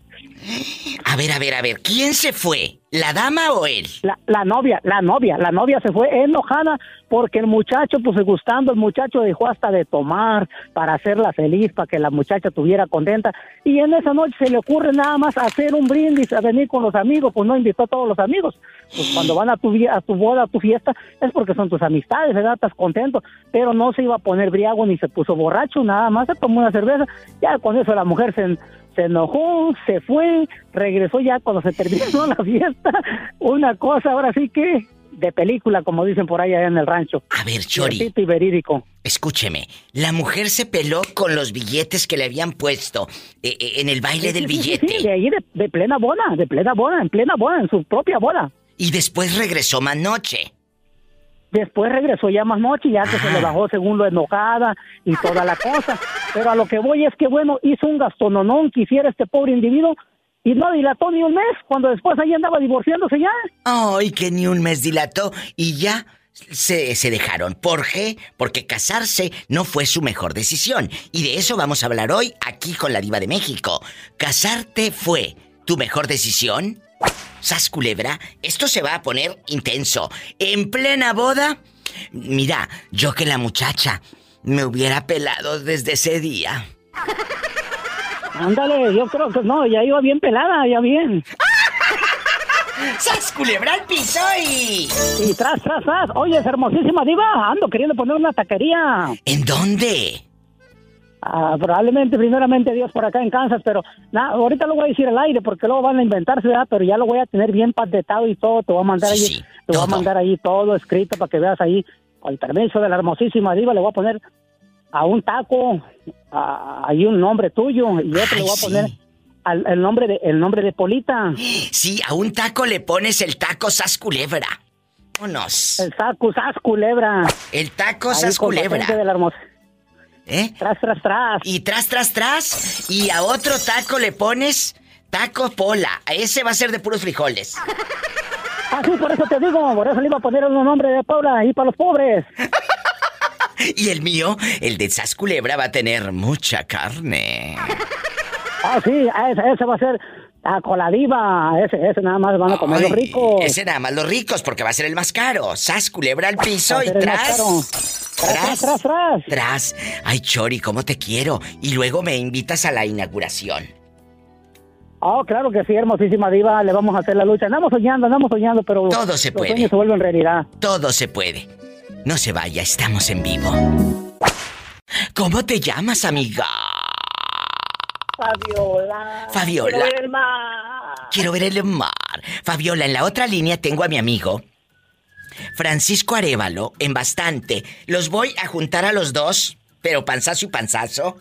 Speaker 2: A ver, a ver, a ver, ¿quién se fue? ¿La dama o él?
Speaker 16: La, la novia, la novia, la novia se fue enojada porque el muchacho, pues gustando, el muchacho dejó hasta de tomar para hacerla feliz, para que la muchacha estuviera contenta. Y en esa noche se le ocurre nada más hacer un brindis, a venir con los amigos, pues no invitó a todos los amigos. Pues cuando van a tu, a tu boda, a tu fiesta, es porque son tus amistades, ¿verdad? Estás contento. Pero no se iba a poner briago ni se puso borracho, nada más se tomó una cerveza. Ya con eso la mujer se se enojó, se fue, regresó ya cuando se terminó la fiesta. Una cosa ahora sí que de película, como dicen por allá en el rancho.
Speaker 2: A ver, Chori.
Speaker 16: Y verídico.
Speaker 2: Escúcheme, la mujer se peló con los billetes que le habían puesto eh, eh, en el baile del billete.
Speaker 16: Sí, de ahí de, plena boda, de plena boda, en plena boda, en su propia boda.
Speaker 2: Y después regresó más noche.
Speaker 16: Después regresó ya más noche, ya que se le bajó según lo enojada y toda la cosa. Pero a lo que voy es que, bueno, hizo un gastononón que hiciera este pobre individuo y no dilató ni un mes, cuando después ahí andaba divorciándose ya.
Speaker 2: Ay, que ni un mes dilató y ya se, se, dejaron. ¿Por qué? Porque casarse no fue su mejor decisión. Y de eso vamos a hablar hoy aquí con la Diva de México. ¿Casarte fue tu mejor decisión? ¿Sas culebra? Esto se va a poner intenso. En plena boda. Mira, yo que la muchacha me hubiera pelado desde ese día.
Speaker 16: Ándale, yo creo que no, ya iba bien pelada, ya bien.
Speaker 2: ¡Sas culebra al piso y...
Speaker 16: Y tras, tras, tras. Oye, es hermosísima diva, ando queriendo poner una taquería.
Speaker 2: ¿En dónde?
Speaker 16: Ah, probablemente, primeramente Dios por acá en Kansas, pero nada, ahorita lo voy a decir al aire porque luego van a inventarse, pero ya lo voy a tener bien patetado y todo, te voy a mandar ahí Te voy a mandar ahí todo escrito para que veas ahí. Con el permiso de la hermosísima diva le voy a poner a un taco, ahí un nombre tuyo y otro le voy a poner el nombre de el nombre de Polita.
Speaker 2: Sí, a un taco le pones el taco sas culebra. Vámonos.
Speaker 16: El taco sas culebra.
Speaker 2: El taco sas culebra. ¿Eh?
Speaker 16: Tras, tras, tras.
Speaker 2: Y tras, tras, tras. Y a otro taco le pones taco pola. A ese va a ser de puros frijoles.
Speaker 16: Ah, sí, por eso te digo. Por eso le iba a poner un nombre de Paula ahí para los pobres.
Speaker 2: y el mío, el de Sas Culebra, va a tener mucha carne.
Speaker 16: Ah, sí, ese, va a ser Taco la diva, ese, ese nada más van a comer los ricos.
Speaker 2: Ese nada más los ricos, porque va a ser el más caro. Sas, culebra al piso y tras.
Speaker 16: Tras, tras, tras,
Speaker 2: tras. Ay, Chori, cómo te quiero. Y luego me invitas a la inauguración.
Speaker 16: Oh, claro que sí, hermosísima diva. Le vamos a hacer la lucha. Andamos soñando, andamos soñando, pero.
Speaker 2: Todo se puede.
Speaker 16: se vuelven realidad.
Speaker 2: Todo se puede. No se vaya, estamos en vivo. ¿Cómo te llamas, amiga?
Speaker 17: Fabiola.
Speaker 2: Fabiola.
Speaker 17: Quiero ver el mar.
Speaker 2: Quiero ver el mar. Fabiola, en la otra línea tengo a mi amigo. Francisco Arevalo, en bastante. Los voy a juntar a los dos, pero panzazo y panzazo.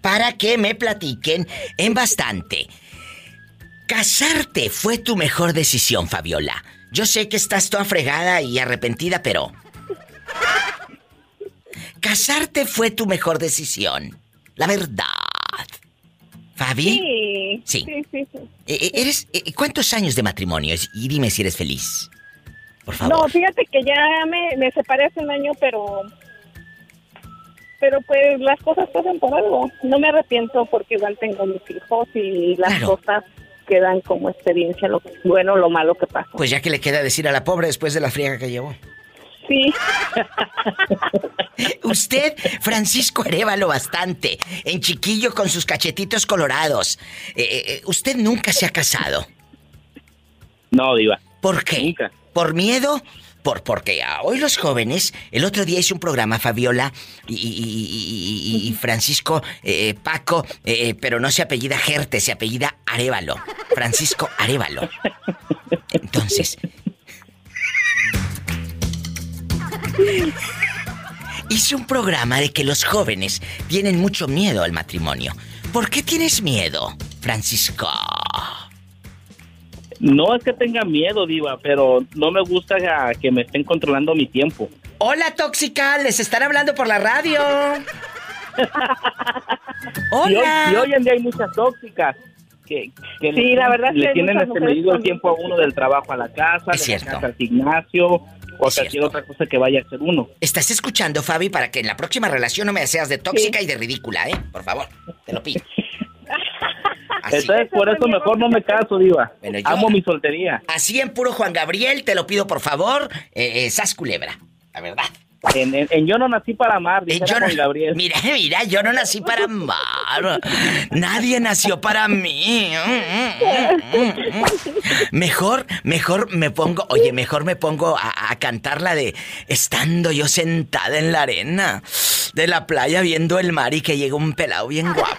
Speaker 2: para que me platiquen en bastante. Casarte fue tu mejor decisión, Fabiola. Yo sé que estás toda fregada y arrepentida, pero casarte fue tu mejor decisión. La verdad.
Speaker 17: ¿Fabi? Sí. Sí, sí,
Speaker 2: eh, eh, ¿Eres, eh, ¿Cuántos años de matrimonio? Y dime si eres feliz. Por favor.
Speaker 17: No, fíjate que ya me, me separé hace un año, pero. Pero pues las cosas pasan por algo. No me arrepiento porque igual tengo mis hijos y las cosas quedan como experiencia, lo bueno, lo malo que pasa.
Speaker 2: Pues ya que le queda decir a la pobre después de la friega que llevó.
Speaker 17: Sí.
Speaker 2: Usted, Francisco Arevalo, bastante. En chiquillo con sus cachetitos colorados. Eh, eh, eh, ¿Usted nunca se ha casado?
Speaker 18: No, Diva.
Speaker 2: ¿Por qué?
Speaker 18: Nunca.
Speaker 2: ¿Por miedo? Por, porque hoy los jóvenes, el otro día hice un programa, Fabiola y, Francisco Paco, pero no se apellida Gerte, se apellida Arevalo. Francisco Arevalo. Entonces, Hice un programa de que los jóvenes tienen mucho miedo al matrimonio. ¿Por qué tienes miedo, Francisco?
Speaker 18: No es que tenga miedo, Diva, pero no me gusta que me estén controlando mi tiempo.
Speaker 2: Hola, tóxica, les están hablando por la radio.
Speaker 18: Hola. Y hoy, en día hay muchas tóxicas. Que,
Speaker 17: sí, la verdad
Speaker 18: le tienen este medido el tiempo a uno del trabajo a la casa,
Speaker 2: es cierto.
Speaker 18: al gimnasio, o cualquier otra cosa que vaya a hacer uno.
Speaker 2: Estás escuchando, Fabi, para que en la próxima relación no me seas de tóxica y de ridícula, ¿eh? Por favor, te lo pido.
Speaker 18: Entonces, por eso mejor no me caso, Diva. Amo mi soltería.
Speaker 2: Así en puro Juan Gabriel, te lo pido, por favor, eh, eh Sas Culebra, la verdad.
Speaker 18: En, Yo no nací para amar, dice Juan Gabriel.
Speaker 2: Mira, mira, yo no nací para amar. Nadie nació para mí. Mejor, mejor me pongo, oye, mejor me pongo a, a cantar la de Estando yo sentada en la arena de la playa viendo el mar y que llega un pelado bien guapo.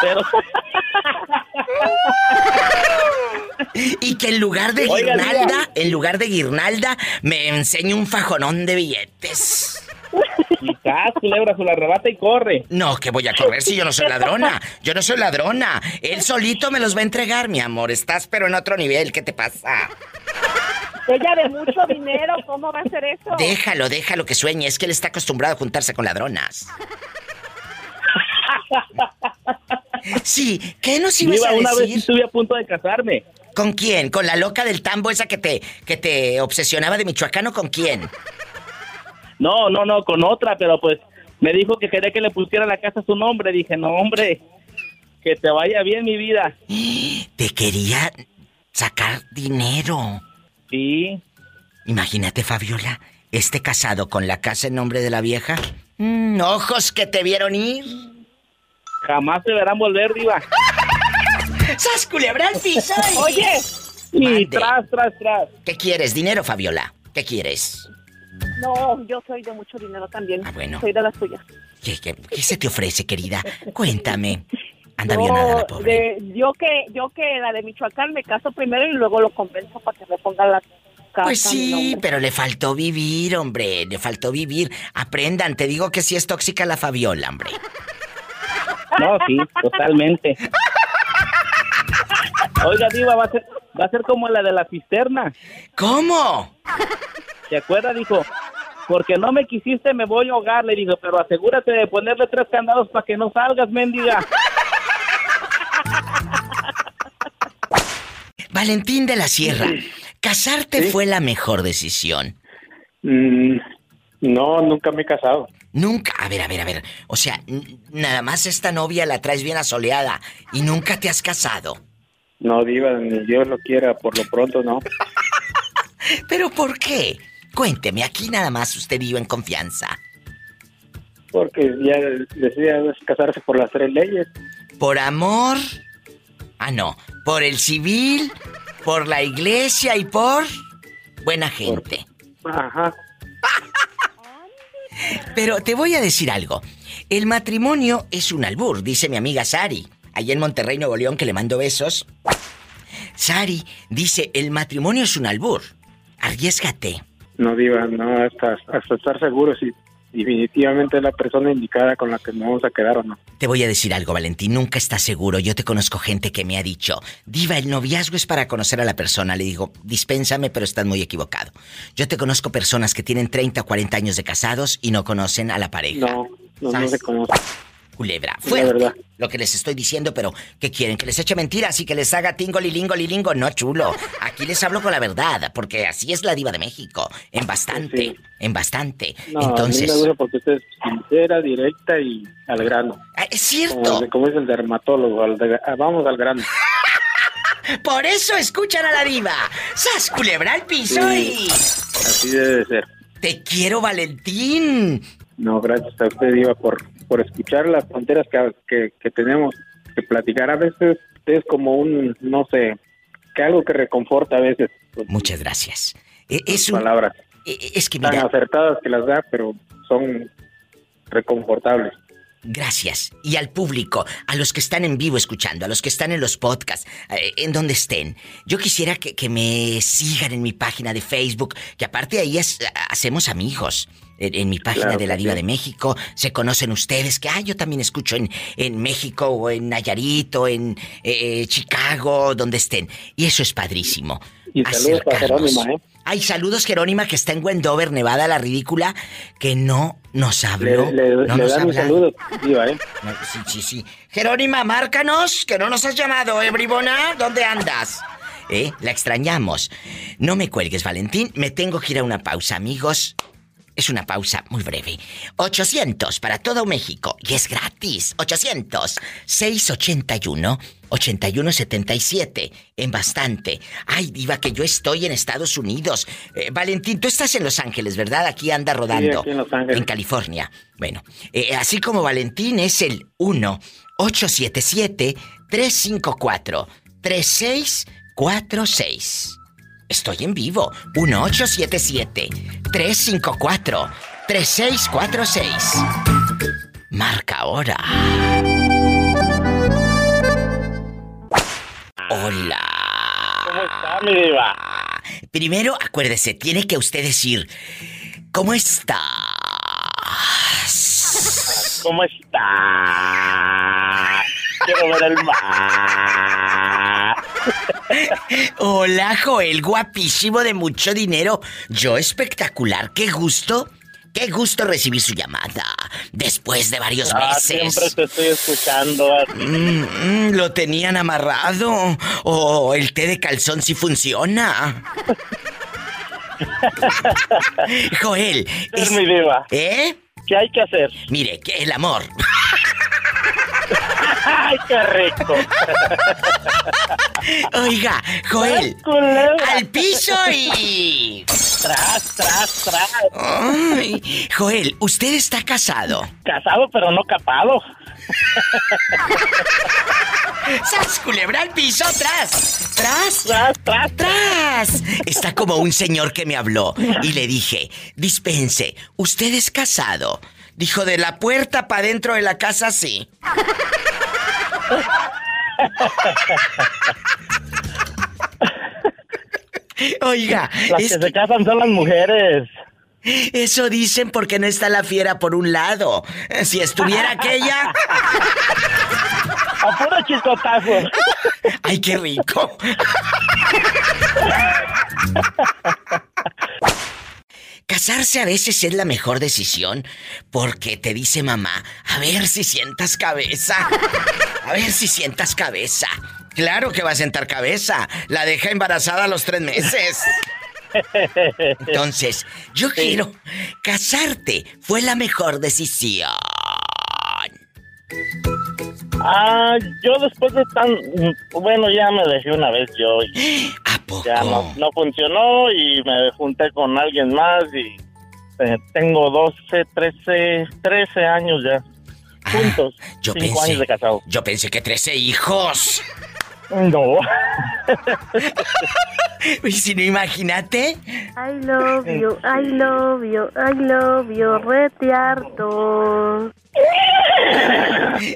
Speaker 2: Pero... Y que en lugar de guirnalda, en lugar de guirnalda, me enseñe un fajonón de billetes.
Speaker 18: Y culebra, se la arrebata y corre.
Speaker 2: No, que voy a correr si yo no soy ladrona. Yo no soy ladrona. Él solito me los va a entregar, mi amor. Estás pero en otro nivel. ¿Qué te pasa?
Speaker 17: Ella de mucho dinero, ¿cómo va a ser eso?
Speaker 2: Déjalo, déjalo que sueñe. Es que él está acostumbrado a juntarse con ladronas. Sí, ¿qué nos ibas a decir?
Speaker 18: Una vez estuve a punto de casarme.
Speaker 2: ¿Con quién? ¿Con la loca del tambo esa que te, que te obsesionaba de Michoacán o con quién?
Speaker 18: No, no, no, con otra, pero pues me dijo que quería que le pusiera la casa su nombre. Dije, no, hombre, que te vaya bien mi vida.
Speaker 2: Te quería sacar dinero.
Speaker 18: Sí.
Speaker 2: Imagínate, Fabiola, este casado con la casa en nombre de la vieja. Mm, ojos que te vieron ir.
Speaker 18: Jamás se verán volver, diva.
Speaker 2: ¡Sas culebra al piso!
Speaker 17: Oye.
Speaker 18: Y tras, tras, tras.
Speaker 2: ¿Qué quieres? ¿Dinero, Fabiola? ¿Qué quieres?
Speaker 17: No, yo soy de mucho dinero también.
Speaker 2: Ah, bueno.
Speaker 17: Soy de las tuyas.
Speaker 2: ¿Qué, se te ofrece, querida? Cuéntame. Anda bien nada la pobre.
Speaker 17: yo que yo que la de Michoacán me caso primero y luego lo convenzo para que me ponga la casa.
Speaker 2: Pues sí, pero le faltó vivir, hombre, le faltó vivir. Aprendan, te digo que sí es tóxica la Fabiola, hombre.
Speaker 13: No, sí, totalmente. Oiga, Diva, va a ser, va a ser como la de la cisterna.
Speaker 2: ¿Cómo?
Speaker 13: ¿Se acuerda? Dijo, porque no me quisiste me voy a ahogar, le dijo, pero asegúrate de ponerle tres candados para que no salgas, mendiga.
Speaker 2: Valentín de la Sierra, ¿casarte fue la mejor decisión?
Speaker 19: Mm, no, nunca me he casado.
Speaker 2: Nunca, a ver, a ver, a ver. O sea, nada más esta novia la traes bien asoleada y nunca te has casado.
Speaker 19: No, Diva, ni Dios lo quiera, por lo pronto no.
Speaker 2: ¿Pero por qué? Cuénteme, aquí nada más usted vive en confianza.
Speaker 19: Porque ya decía casarse por las tres leyes.
Speaker 2: ¿Por amor? Ah, no. ¿Por el civil? ¿Por la iglesia y por buena gente?
Speaker 19: Ajá.
Speaker 2: Pero te voy a decir algo. El matrimonio es un albur, dice mi amiga Sari, allá en Monterrey, Nuevo León, que le mando besos. Sari dice, el matrimonio es un albur. Arriesgate.
Speaker 19: No, Diva, no, hasta, hasta estar seguro si definitivamente es la persona indicada con la que nos vamos a quedar o no.
Speaker 2: Te voy a decir algo, Valentín, nunca estás seguro. Yo te conozco gente que me ha dicho, Diva, el noviazgo es para conocer a la persona. Le digo, dispénsame, pero estás muy equivocado. Yo te conozco personas que tienen 30 o 40 años de casados y no conocen a la pareja.
Speaker 19: No, no, no se conocen
Speaker 2: culebra. Fue lo que les estoy diciendo, pero ¿qué quieren? ¿Que les eche mentiras y que les haga tingo lilingo lilingo? No, chulo. Aquí les hablo con la verdad, porque así es la diva de México. En bastante, en bastante.
Speaker 19: No,
Speaker 2: Entonces...
Speaker 19: A mí me porque usted es sincera, directa y al grano.
Speaker 2: Ah, es cierto.
Speaker 19: Como, es el dermatólogo, ah, vamos al grano.
Speaker 2: Por eso escuchan a la diva. ¡Sas culebra al piso y...
Speaker 19: Así debe ser.
Speaker 2: Te quiero, Valentín.
Speaker 19: No, gracias a usted, Diva, por por escuchar las fronteras que, que, tenemos que platicar. A veces es como un, no sé, que algo que reconforta a veces.
Speaker 2: Muchas gracias. E, es
Speaker 19: palabras.
Speaker 2: E, e, es que
Speaker 19: Tan acertadas que las da, pero son reconfortables.
Speaker 2: Gracias. Y al público, a los que están en vivo escuchando, a los que están en los podcasts, eh, en donde estén. Yo quisiera que, que, me sigan en mi página de Facebook, que aparte ahí hacemos amigos en, mi página de la Diva de México. Se conocen ustedes, que ah, yo también escucho en, en México o en Nayarit o en eh, Chicago, donde estén. Y eso es padrísimo.
Speaker 19: Y saludos para Jerónima, ¿eh?
Speaker 2: Ay, saludos Jerónima, que está en Wendover, Nevada, la ridícula, que no nos habló.
Speaker 19: Le,
Speaker 2: no nos
Speaker 19: dan saludos, Diva, ¿eh?
Speaker 2: Sí, sí, sí. Jerónima, márcanos, que no nos has llamado, ¿eh, bribona? ¿Dónde andas? ¿Eh? La extrañamos. No me cuelgues, Valentín. Me tengo que ir a una pausa, amigos. Es una pausa muy breve. 800 para todo México y es gratis. 800 681 8177 en bastante. Ay, diva que yo estoy en Estados Unidos. Eh, Valentín, tú estás en Los Ángeles, ¿verdad? Aquí anda rodando.
Speaker 19: en Los Ángeles.
Speaker 2: En California. Bueno, eh, así como Valentín es el 1 877 354 3646. Estoy en vivo. 1877-354-3646. Marca ahora. Hola.
Speaker 13: ¿Cómo está, mi diva?
Speaker 2: Primero, acuérdese, tiene que usted decir, ¿cómo está?
Speaker 13: ¿Cómo está? Quiero ver el mar.
Speaker 2: Hola, Joel, guapísimo de mucho dinero. Yo espectacular, qué gusto. Qué gusto recibir su llamada. Después de varios ah, meses.
Speaker 13: Siempre te estoy escuchando.
Speaker 2: Mm, mm, lo tenían amarrado. O el té de calzón sí funciona. Joel.
Speaker 13: Es, mi diva.
Speaker 2: ¿Eh?
Speaker 13: ¿Qué hay que hacer?
Speaker 2: Mire, que el amor.
Speaker 13: ¡Ay, qué rico!
Speaker 2: Oiga, Joel, al piso y...
Speaker 13: Tras, tras, tras.
Speaker 2: Ay, Joel, ¿usted está casado?
Speaker 13: Casado, pero no capado.
Speaker 2: ¡Sas, culebra al piso! ¡Tras! ¡Tras!
Speaker 13: ¡Tras, tras!
Speaker 2: ¡Tras! Está como un señor que me habló y le dije, dispense, ¿usted es casado? Dijo, de la puerta para dentro de la casa, sí. Oiga.
Speaker 7: Las que se casan son las mujeres.
Speaker 2: Eso dicen porque no está la fiera por un lado. Si estuviera aquella.
Speaker 7: A puro chicotazo.
Speaker 2: ¡Ay, qué rico! Casarse a veces es la mejor decisión porque te dice mamá, a ver si sientas cabeza. A ver si sientas cabeza. Claro que va a sentar cabeza. La deja embarazada a los tres meses. Entonces, yo quiero casarte. Fue la mejor decisión.
Speaker 7: Ah, yo después de tan... Bueno, ya me dejé una vez yo. Y Ya no, no, funcionó y me junté con alguien más y eh, tengo 12, 13, 13 años ya. Ah, juntos.
Speaker 2: Yo
Speaker 7: cinco
Speaker 2: pensé,
Speaker 7: años de casado.
Speaker 2: Yo pensé que 13 hijos.
Speaker 7: No.
Speaker 2: y si no, imagínate.
Speaker 11: I love you, I love you, I love you, retearto.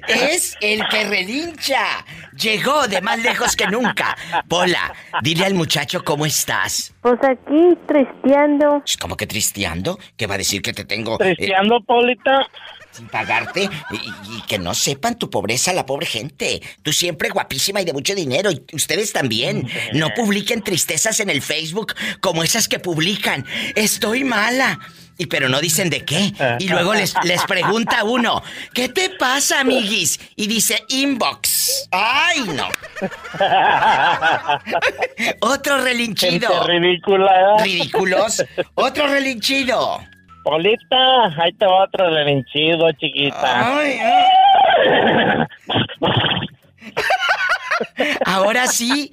Speaker 2: Es el que relincha. Llegó de más lejos que nunca. Pola, dile al muchacho cómo estás.
Speaker 11: Pues aquí tristeando.
Speaker 2: ¿Cómo que tristeando? ¿Qué va a decir que te tengo?
Speaker 7: Tristeando, Polita.
Speaker 2: Sin pagarte y, y, que no sepan tu pobreza la pobre gente. Tú siempre guapísima y de mucho dinero y ustedes también. No publiquen tristezas en el Facebook como esas que publican. Estoy mala. Y pero no dicen de qué. Y luego les, les pregunta uno, ¿qué te pasa, amiguis? Y dice inbox. ¡Ay, no! Otro relinchido.
Speaker 7: Gente ridícula.
Speaker 2: Ridículos. Otro relinchido.
Speaker 7: Polita, ahí te va otro relinchido, chiquita.
Speaker 2: Ay, Ahora sí.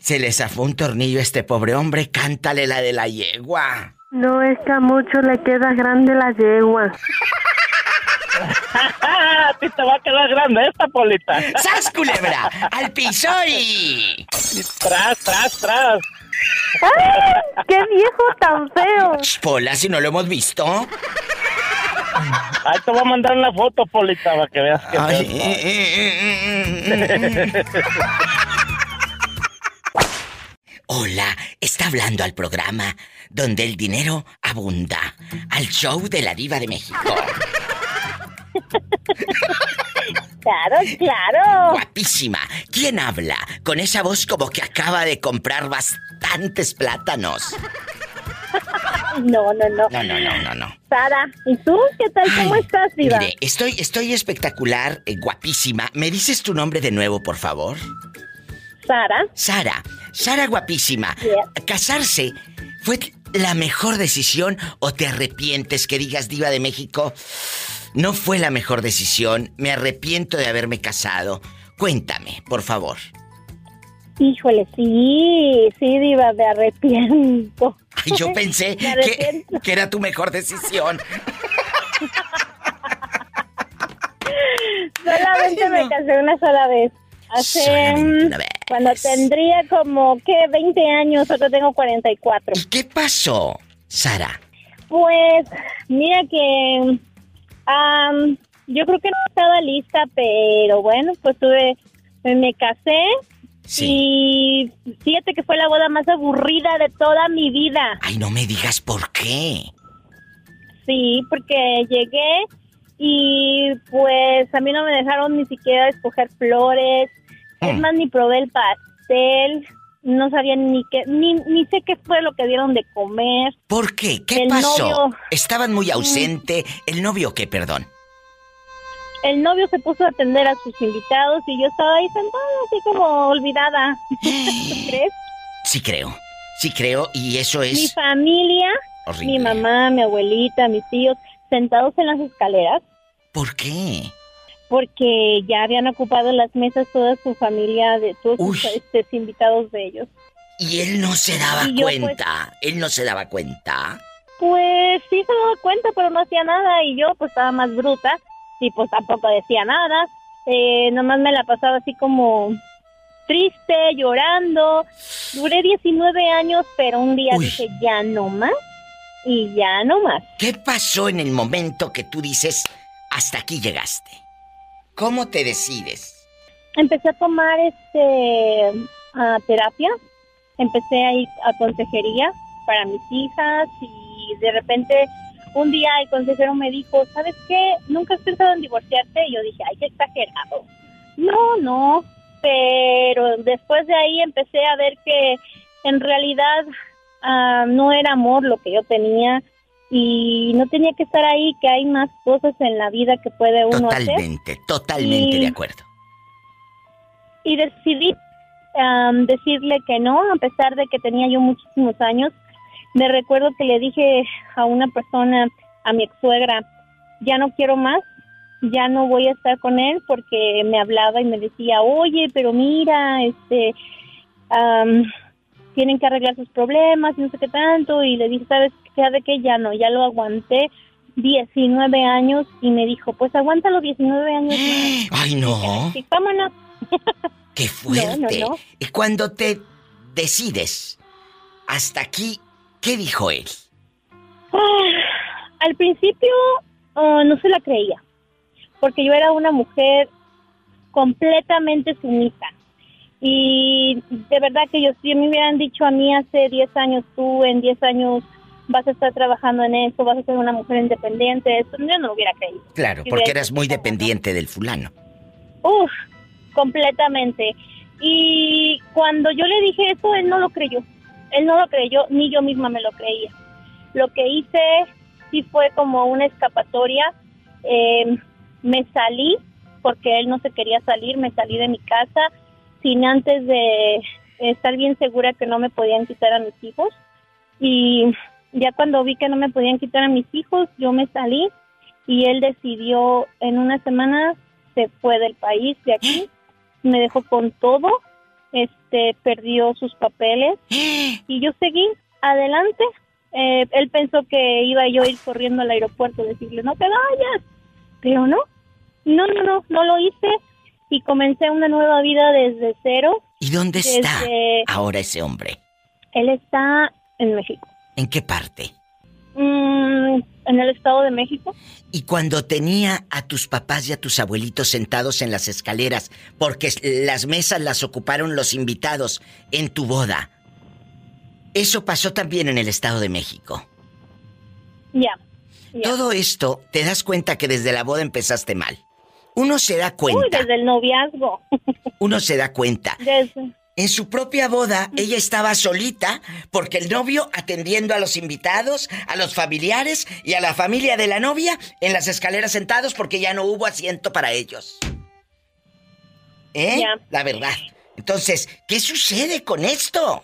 Speaker 2: Se le zafó un tornillo a este pobre hombre. Cántale la de la yegua.
Speaker 11: No es que a mucho le queda grande la yegua.
Speaker 7: a ti te va a quedar grande esta polita.
Speaker 2: ¡Sas, culebra! ¡Al piso y...
Speaker 7: Tras, tras, tras.
Speaker 11: ¡Ay! ¡Qué viejo tan feo!
Speaker 2: Pola, si no lo hemos visto.
Speaker 7: Ahí te voy a mandar una foto, Polita, para que veas que...
Speaker 2: Ay, eh, eh, eh, Hola, está hablando al programa donde el dinero abunda, al show de la diva de México.
Speaker 11: Claro, claro.
Speaker 2: Guapísima. ¿Quién habla? Con esa voz como que acaba de comprar bastantes plátanos.
Speaker 11: No, no, no.
Speaker 2: No, no, no, no, no.
Speaker 11: Sara, ¿y tú qué tal? ¿Cómo estás, Diva?
Speaker 2: Mire, estoy, estoy espectacular, eh, guapísima. ¿Me dices tu nombre de nuevo, por favor?
Speaker 11: Sara.
Speaker 2: Sara. Sara, guapísima.
Speaker 11: Yeah.
Speaker 2: ¿Casarse fue la mejor decisión o te arrepientes que digas Diva de México? No fue la mejor decisión, me arrepiento de haberme casado. Cuéntame, por favor.
Speaker 11: Híjole, sí, sí, Diva, me arrepiento.
Speaker 2: Ay, yo pensé que, que era tu mejor decisión.
Speaker 11: Solamente me casé una sola vez. Hace. mm, Cuando tendría como, ¿qué? 20 años, ahora tengo 44.
Speaker 2: ¿Qué pasó, Sara?
Speaker 11: Pues, mira que. Am, yo creo que no estaba lista, pero bueno, pues tuve. Me casé. Y fíjate que fue la boda más aburrida de toda mi vida.
Speaker 2: Ay, no me digas por qué.
Speaker 11: Sí, porque llegué y pues a mí no me dejaron ni siquiera escoger flores. Es
Speaker 2: Mm.
Speaker 11: más, ni probé el pastel. No sabía ni qué, ni, ni sé qué fue lo que dieron de comer.
Speaker 2: ¿Por qué? ¿Qué
Speaker 11: El
Speaker 2: pasó?
Speaker 11: novio- Mm.
Speaker 2: Estaban muy ausente. ¿El novio qué, perdón?
Speaker 11: El novio se puso a atender a sus invitados y yo estaba ahí sentada así como olvidada. ¿Tú crees?
Speaker 2: Sí creo. Sí creo y eso
Speaker 11: Mi
Speaker 2: es
Speaker 11: familia,
Speaker 2: horrible.
Speaker 11: mi mamá, mi abuelita, mis tíos, sentados en las escaleras
Speaker 2: ¿Por qué?
Speaker 11: Porque ya habían ocupado las mesas toda su familia, de todos sus este, invitados de ellos.
Speaker 2: Y él no se daba
Speaker 11: Y yo, pues-
Speaker 2: cuenta. Él no se daba cuenta.
Speaker 11: Pues sí se daba cuenta, pero no hacía nada y yo pues estaba más bruta y pues tampoco decía nada. Eh, nomás me la pasaba así como triste, llorando. Duré 19 años, pero un día dije ya no más y ya no más.
Speaker 2: ¿Qué pasó en el momento que tú dices hasta aquí llegaste? ¿Cómo te decides?
Speaker 11: empecé a tomar este terapia, empecé a ir a consejería para mis hijas y de repente un día el consejero me dijo, ¿sabes qué? ¿Nunca has pensado en divorciarte? Y yo dije, ay, qué exagerado. No, no, pero después de ahí empecé a ver que en realidad ah, no era amor lo que yo tenía y no tenía que estar ahí, que hay más cosas en la vida que puede uno
Speaker 2: hacer. Totalmente, totalmente de acuerdo.
Speaker 11: Y decidí decirle que no, a pesar de que tenía yo muchísimos años. Me recuerdo que le dije a una persona, a mi ex suegra, ya no quiero más, ya no voy a estar con él porque me hablaba y me decía, oye, pero mira, este, tienen que arreglar sus problemas y no sé qué tanto. Y le dije, ¿sabes qué? De que ya no, ya lo aguanté 19 años y me dijo, pues aguántalo 19 años
Speaker 2: Ay, no.
Speaker 11: Vámonos.
Speaker 2: ¡Qué fuerte! Y cuando te decides hasta aquí, ¿qué dijo él?
Speaker 11: Ah, al principio ah, no se la creía, porque yo era una mujer completamente sumisa. Y de verdad que yo, si me hubieran dicho a mí hace 10 años, tú en 10 años vas a estar trabajando en eso, vas a ser una mujer independiente, eso yo no lo hubiera creído.
Speaker 2: Claro, porque eras muy dependiente del fulano.
Speaker 11: Uf, completamente. Y cuando yo le dije eso, él no lo creyó. Él no lo creyó, ni yo misma me lo creía. Lo que hice sí fue como una escapatoria. Em, me salí porque él no se quería salir, me salí de mi casa sin antes de estar bien segura que no me podían quitar a mis hijos. Y ya cuando vi que no me podían quitar a mis hijos, yo me salí y él decidió en una semana se fue del país, de aquí, me dejó con todo, este, perdió sus papeles y yo seguí adelante. Eh, él pensó que iba yo a ir corriendo al aeropuerto a decirle, no te vayas, pero no, no, no, no, no lo hice y comencé una nueva vida desde cero.
Speaker 2: ¿Y dónde está ahora ese hombre?
Speaker 11: Él está en México.
Speaker 2: ¿En qué parte?
Speaker 11: Mm, en el Estado de México.
Speaker 2: Y cuando tenía a tus papás y a tus abuelitos sentados en las escaleras, porque las mesas las ocuparon los invitados en tu boda, eso pasó también en el Estado de México.
Speaker 11: Ya.
Speaker 2: Todo esto, te das cuenta que desde la boda empezaste mal. Uno se da cuenta. Uy,
Speaker 11: desde el noviazgo.
Speaker 2: Uno se da cuenta.
Speaker 11: Desde...
Speaker 2: En su propia boda, ella estaba solita porque el novio atendiendo a los invitados, a los familiares y a la familia de la novia en las escaleras sentados porque ya no hubo asiento para ellos. ¿Eh? La verdad. Entonces, ¿qué sucede con esto?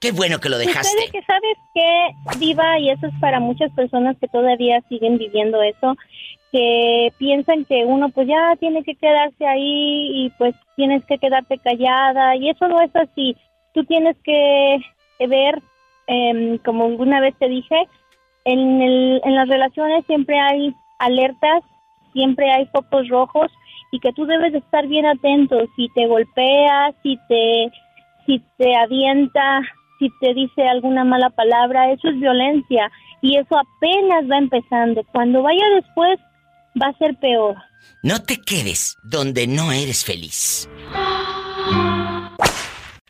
Speaker 2: Qué bueno que lo dejaste.
Speaker 11: Sucede que sabes qué, Diva, y eso es para muchas personas que todavía siguen viviendo eso, que piensan que uno pues ya tiene que quedarse ahí y pues tienes que quedarte callada y eso no es así. Tú tienes que ver, em, como alguna vez te dije, en, el, en las relaciones siempre hay alertas, siempre hay focos rojos y que tú debes estar bien atento. Si te golpea, si te, si te avienta, si te dice alguna mala palabra, eso es violencia y eso apenas va empezando. Cuando vaya después, va a ser peor.
Speaker 2: No te quedes donde no eres feliz.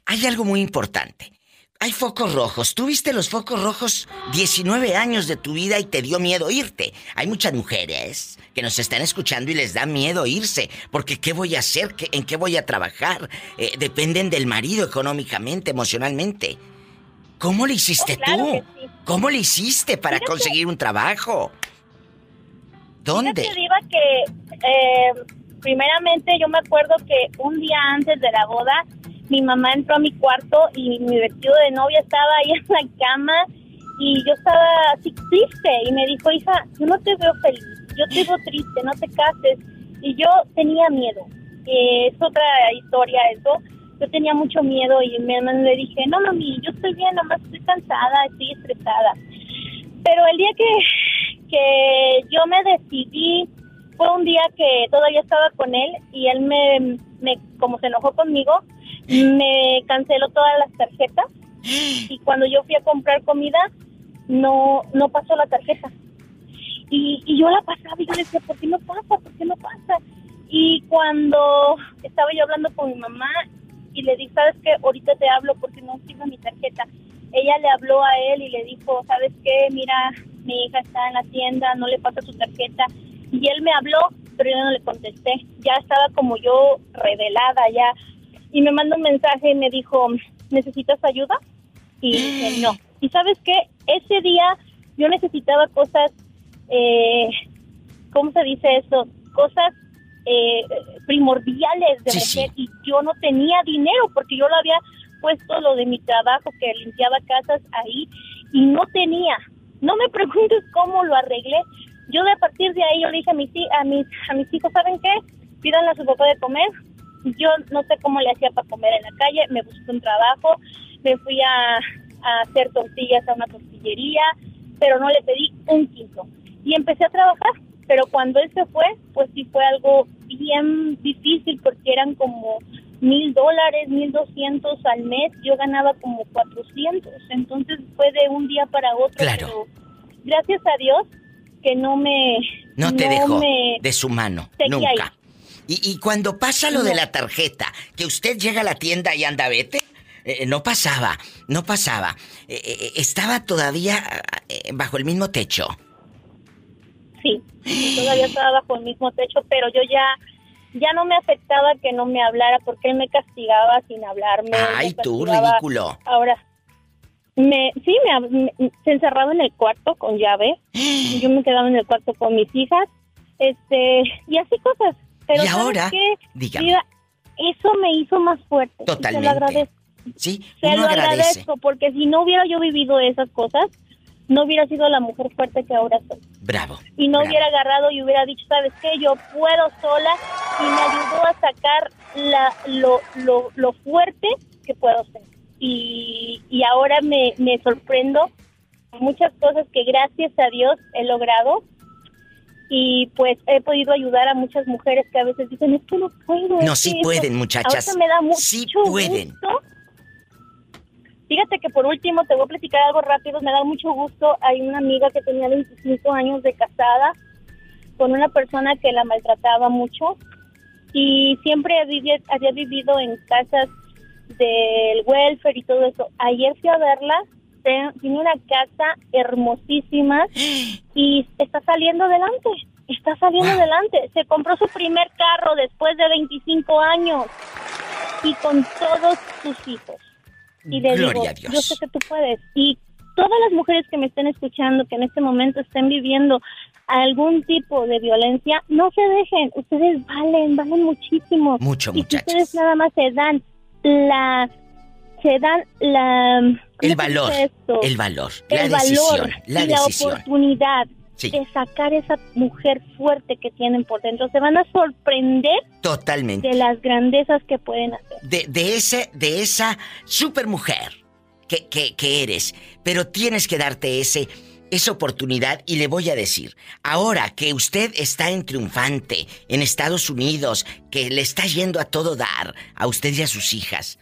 Speaker 2: Hay algo muy importante. Hay focos rojos. Tú viste los focos rojos 19 años de tu vida y te dio miedo irte. Hay muchas mujeres que nos están escuchando y les da miedo irse. Porque ¿qué voy a hacer? ¿En qué voy a trabajar? Eh, dependen del marido económicamente, emocionalmente. ¿Cómo le hiciste oh, tú? ¿Cómo le hiciste para conseguir un trabajo? ¿Dónde?
Speaker 11: te digo que, eh, primeramente, yo me acuerdo que un día antes de la boda, mi mamá entró a mi cuarto y mi vestido de novia estaba ahí en la cama y yo estaba así triste y me dijo, hija, yo no te veo feliz, yo te veo triste, no te cases. Y yo tenía miedo. es otra historia eso. Yo tenía mucho miedo y mi mamá le dije, no, mami, yo estoy bien, nomás estoy cansada, estoy estresada. Pero el día que que yo me decidí, fue un día que todavía estaba con él y él me, como se enojó conmigo, me canceló todas las tarjetas y cuando yo fui a comprar comida no no pasó la tarjeta. Y, y yo la pasaba y yo decía, ¿por qué no pasa? ¿Por qué no pasa? Y cuando estaba yo hablando con mi mamá y le dije, ¿sabes qué? Ahorita te hablo porque no tengo mi tarjeta. Ella le habló a él y le dijo, ¿sabes qué? Mira, mi hija está en la tienda, no le pasa su tarjeta. Y él me habló, pero yo no le contesté. Ya estaba como yo revelada ya. Y me mandó un mensaje y me dijo, ¿necesitas ayuda? Y dije, no. ¿Y sabes qué? Ese día yo necesitaba cosas, eh, ¿cómo se dice eso? Cosas eh, primordiales de mujer y yo no tenía dinero porque yo lo había puesto lo de mi trabajo que limpiaba casas ahí y no tenía. No me preguntes cómo lo arreglé. Yo de a partir de ahí yo le dije a mis, a mis, a mis hijos, ¿saben qué? Pidan a su papá de comer. Yo no sé cómo le hacía para comer en la calle, me busqué un trabajo, me fui a, a hacer tortillas a una tortillería, pero no le pedí un quinto. Y empecé a trabajar pero cuando él se fue, pues sí fue algo bien difícil porque eran como mil dólares, mil doscientos al mes, yo ganaba como cuatrocientos, entonces fue de un día para otro.
Speaker 2: Claro.
Speaker 11: gracias a Dios que no me...
Speaker 2: No te dejó de su mano, nunca. Y, y, cuando pasa lo de la tarjeta, que usted llega a la tienda y anda, vete, eh, no pasaba, no pasaba. Eh, eh, estaba todavía bajo el mismo techo
Speaker 11: sí, todavía estaba bajo el mismo techo, pero yo ya ya no me afectaba que no me hablara porque él me castigaba sin hablarme.
Speaker 2: Ay, tú, ridículo.
Speaker 11: Ahora, me, sí, me, se encerraba en el cuarto con llave. yo me quedaba en el cuarto con mis hijas. Este, y así cosas. Pero
Speaker 2: y ahora,
Speaker 11: dígame. eso me hizo más fuerte.
Speaker 2: Totalmente.
Speaker 11: se lo agradezco.
Speaker 2: Sí,
Speaker 11: se lo agradezco porque si no hubiera yo vivido esas cosas, no hubiera sido la mujer fuerte que ahora soy.
Speaker 2: Bravo.
Speaker 11: Y no hubiera agarrado y hubiera dicho, ¿sabes qué? Yo puedo sola y me ayudó a sacar la, lo, lo, lo fuerte que puedo ser. Y, y ahora me, me sorprendo muchas cosas que gracias a Dios he logrado y pues he podido ayudar a muchas mujeres que a veces dicen, es que no puedo.
Speaker 2: No, sí pueden, muchachas.
Speaker 11: me da mucho
Speaker 2: sí pueden.
Speaker 11: Gusto Fíjate que por último te voy a platicar algo rápido, me da mucho gusto. Hay una amiga que tenía 25 años de casada con una persona que la maltrataba mucho y siempre había, había vivido en casas del welfare y todo eso. Ayer fui a verla, tiene una casa hermosísima y está saliendo adelante. Está saliendo adelante. Se compró su primer carro después de 25 años y con todos sus hijos. Y le digo, yo sé que tú puedes. Y todas las mujeres que me estén escuchando, que en este momento estén viviendo algún tipo de violencia, no se dejen. Ustedes valen, valen muchísimo.
Speaker 2: Mucho,
Speaker 11: y ustedes nada más se dan la se dan la
Speaker 2: el valor, el valor, la decisión, la,
Speaker 11: la oportunidad de sacar esa mujer fuerte que tienen por dentro. Se van a sorprender
Speaker 2: totalmente
Speaker 11: de las grandezas que pueden hacer.
Speaker 2: De, de ese, de esa supermujer que, que, que eres. Pero tienes que darte ese, esa oportunidad y le voy a decir, ahora que usted está en triunfante en Estados Unidos, que le está yendo a todo dar a usted y a sus hijas,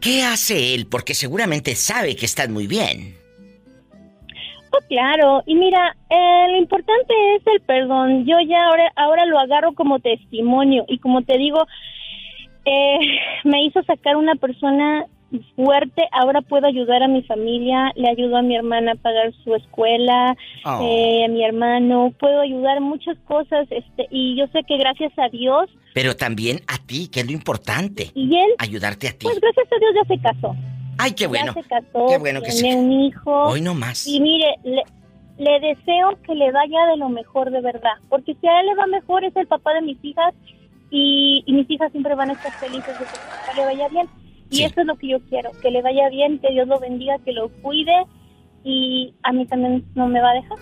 Speaker 2: ¿qué hace él? Porque seguramente sabe que están muy bien.
Speaker 11: Oh, claro, y mira, eh, lo importante es el perdón. Yo ya ahora, ahora lo agarro como testimonio y como te digo, eh, me hizo sacar una persona fuerte. Ahora puedo ayudar a mi familia, le ayudo a mi hermana a pagar su escuela, oh. eh, a mi hermano, puedo ayudar muchas cosas, este, y yo sé que gracias a Dios.
Speaker 2: Pero también a ti, que es lo importante.
Speaker 11: Y él.
Speaker 2: Ayudarte a ti.
Speaker 11: Pues gracias a Dios ya se casó.
Speaker 2: Ay, qué bueno.
Speaker 11: Ya se casó,
Speaker 2: qué bueno que
Speaker 11: tiene un hijo.
Speaker 2: Hoy no más.
Speaker 11: Y mire, le, deseo que le vaya de lo mejor de verdad, porque si a él le va mejor es el papá de mis hijas y, mis hijas siempre van a estar felices de que le vaya bien. Y eso es lo que yo quiero, que le vaya bien, que Dios lo bendiga, que lo cuide y a mí también no me va a dejar.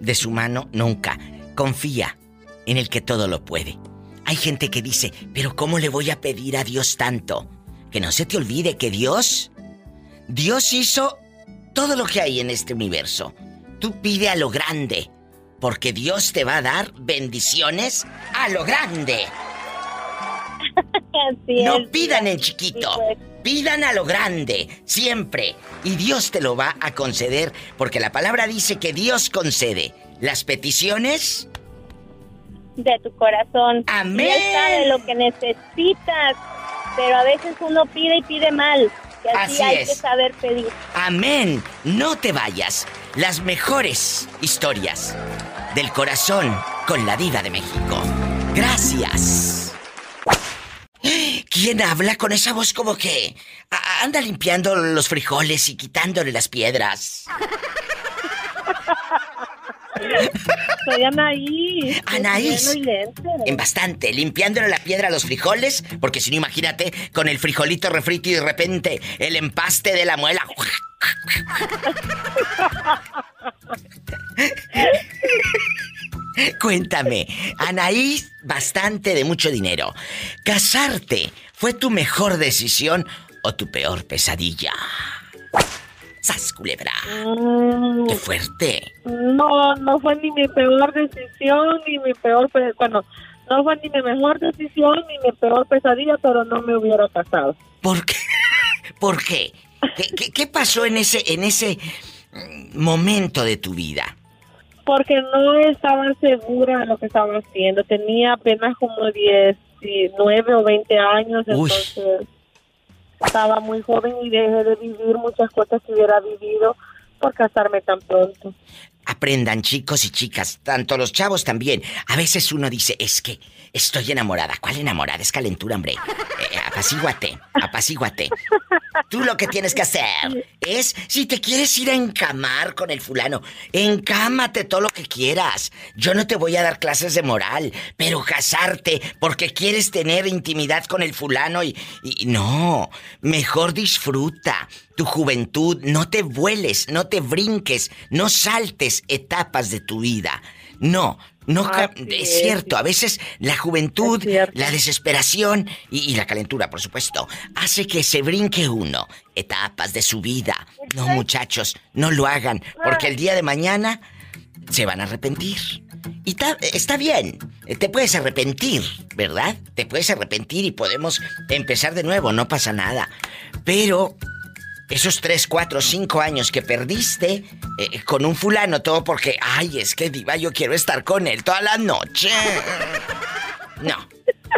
Speaker 2: De su mano nunca. Confía en el que todo lo puede. Hay gente que dice, pero ¿cómo le voy a pedir a Dios tanto? Que no se te olvide que Dios Dios hizo todo lo que hay en este universo. Tú pide a lo grande, porque Dios te va a dar bendiciones a lo grande. no pidan en chiquito, pues. pidan a lo grande, siempre. Y Dios te lo va a conceder, porque la palabra dice que Dios concede las peticiones
Speaker 11: de tu corazón.
Speaker 2: Amén.
Speaker 11: Él sabe lo que necesitas, pero a veces uno pide y pide mal. Así, hay que saber pedir.
Speaker 2: Amén. No te vayas. Las mejores historias del corazón con la diva de México. Gracias. ¿Quién habla con esa voz como que anda limpiando los frijoles y quitándole las piedras?
Speaker 11: Soy Anaí.
Speaker 2: Anaís. En bastante, limpiándole la piedra a los frijoles, porque si no, imagínate, con el frijolito refrito y de repente el empaste de la muela. Cuéntame, Anaís, bastante de mucho dinero. ¿Casarte fue tu mejor decisión o tu peor pesadilla? ¡Sas, culebra! ¡Qué mm. fuerte!
Speaker 11: No, no fue ni mi peor decisión, ni mi peor... Bueno, no fue ni mi mejor decisión, ni mi peor pesadilla, pero no me hubiera casado.
Speaker 2: ¿Por qué? ¿Por qué? ¿Qué, qué, pasó en ese, en ese mm, momento de tu vida?
Speaker 11: Porque no estaba segura de lo que estaba haciendo. Tenía apenas como 19 o 20 años, entonces estaba muy joven y dejé de vivir muchas cosas que hubiera vivido por casarme tan pronto.
Speaker 2: Aprendan chicos y chicas, tanto los chavos también. A veces uno dice, es que estoy enamorada. ¿Cuál enamorada? Es calentura, hombre. Eh, apacíguate, apacíguate. Tú lo que tienes que hacer es, si te quieres ir a encamar con el fulano, encámate todo lo que quieras. Yo no te voy a dar clases de moral, pero casarte porque quieres tener intimidad con el fulano y, y no, mejor disfruta tu juventud, no te vueles, no te brinques, no saltes etapas de tu vida. No, no es, cierto, a veces la juventud, la desesperación y, la calentura, por supuesto, hace que se brinque uno etapas de su vida. No, muchachos, no lo hagan, porque el día de mañana se van a arrepentir. Y está bien, te puedes arrepentir, ¿verdad? Te puedes arrepentir y podemos empezar de nuevo, no pasa nada. Pero esos 3, 4, 5 años que perdiste eh, con un fulano, todo porque, ay, es que diva, yo quiero estar con él toda la noche. No,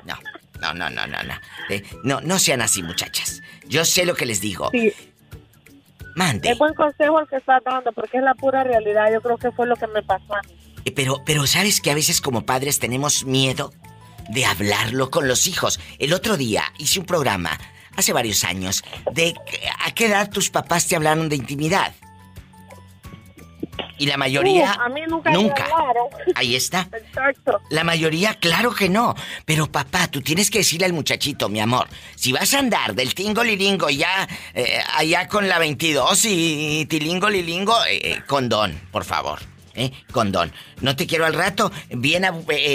Speaker 2: no, no, no, no, no, no. Eh, no, no sean así, muchachas. Yo sé lo que les digo. Sí. Mande.
Speaker 11: Es buen consejo el que estás dando, porque es la pura realidad. Yo creo que fue lo que me pasó a mí.
Speaker 2: Eh, pero, pero sabes que a veces como padres tenemos miedo de hablarlo con los hijos. El otro día hice un programa hace varios años, de a qué edad tus papás te hablaron de intimidad. Y la mayoría.
Speaker 11: a mí nunca.
Speaker 2: Nunca. Ahí está.
Speaker 11: Exacto.
Speaker 2: La mayoría, claro que no. Pero papá, tú tienes que decirle al muchachito, mi amor, si vas a andar del tingo lilingo ya eh, allá con la 22 y, tilingo lilingo, eh, eh, condón, por favor. ¿Eh? Condón. No te quiero al rato bien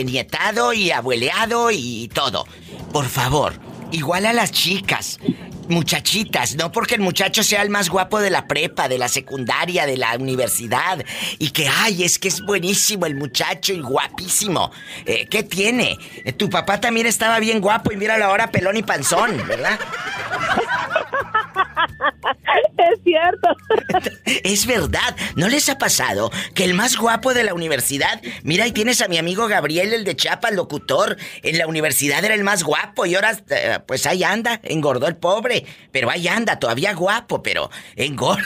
Speaker 2: nietado y abueleado y todo. Por favor, Igual a las chicas, muchachitas, no porque el muchacho sea el más guapo de la prepa, de la secundaria, de la universidad, y que, ay, es que es buenísimo el muchacho y guapísimo. Eh, ¿Qué tiene? Eh, tu papá también estaba bien guapo y míralo ahora pelón y panzón, ¿verdad?
Speaker 11: Es cierto.
Speaker 2: Es verdad. ¿No les ha pasado que el más guapo de la universidad, mira, ahí tienes a mi amigo Gabriel, el de Chapa, el locutor, en la universidad era el más guapo y ahora, eh, pues ahí anda, engordó el pobre, pero ahí anda, todavía guapo, pero engorda.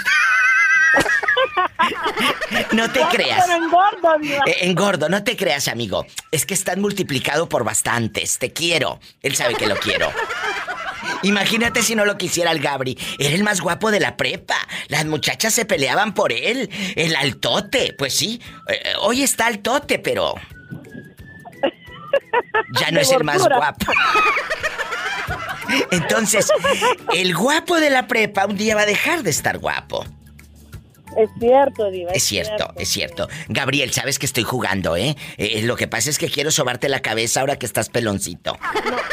Speaker 2: No te creas.
Speaker 11: engordo,
Speaker 2: eh, engordo, no te creas, amigo. Es que están multiplicado por bastantes. Te quiero. Él sabe que lo quiero. Imagínate si no lo quisiera el Gabri. Era el más guapo de la prepa. Las muchachas se peleaban por él. El altote. Pues sí. Eh, hoy está altote, pero. Ya no es el más guapo. Entonces, el guapo de la prepa un día va a dejar de estar guapo.
Speaker 11: Es cierto, Diva.
Speaker 2: Es, cierto, es cierto. Gabriel, sabes que estoy jugando, ¿eh? ¿eh? Lo que pasa es que quiero sobarte la cabeza ahora que estás peloncito.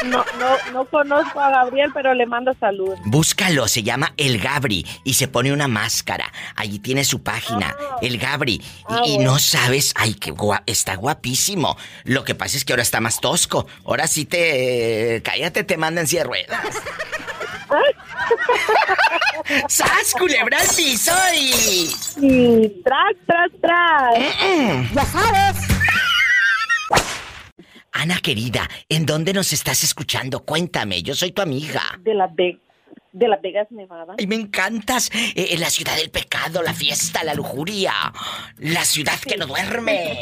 Speaker 11: No, no, no, no conozco a Gabriel, pero le mando salud.
Speaker 2: Búscalo, se llama El Gabri y se pone una máscara. Allí tiene su página, ah. El Gabri. y, ah, no sabes, ay, que está guapísimo. Lo que pasa es que ahora está más tosco. Ahora sí te. cállate, te mandan cien ruedas. ¡Sas, culebra al piso y...
Speaker 11: y tras, tras, tras.
Speaker 2: Ya sabes. Ana querida, ¿en dónde nos estás escuchando? Cuéntame, yo soy tu amiga.
Speaker 17: De la Vegas de Las Vegas, Nevada.
Speaker 2: Y me encantas. Eh, en la ciudad del pecado, la fiesta, la lujuria. La ciudad que no duerme.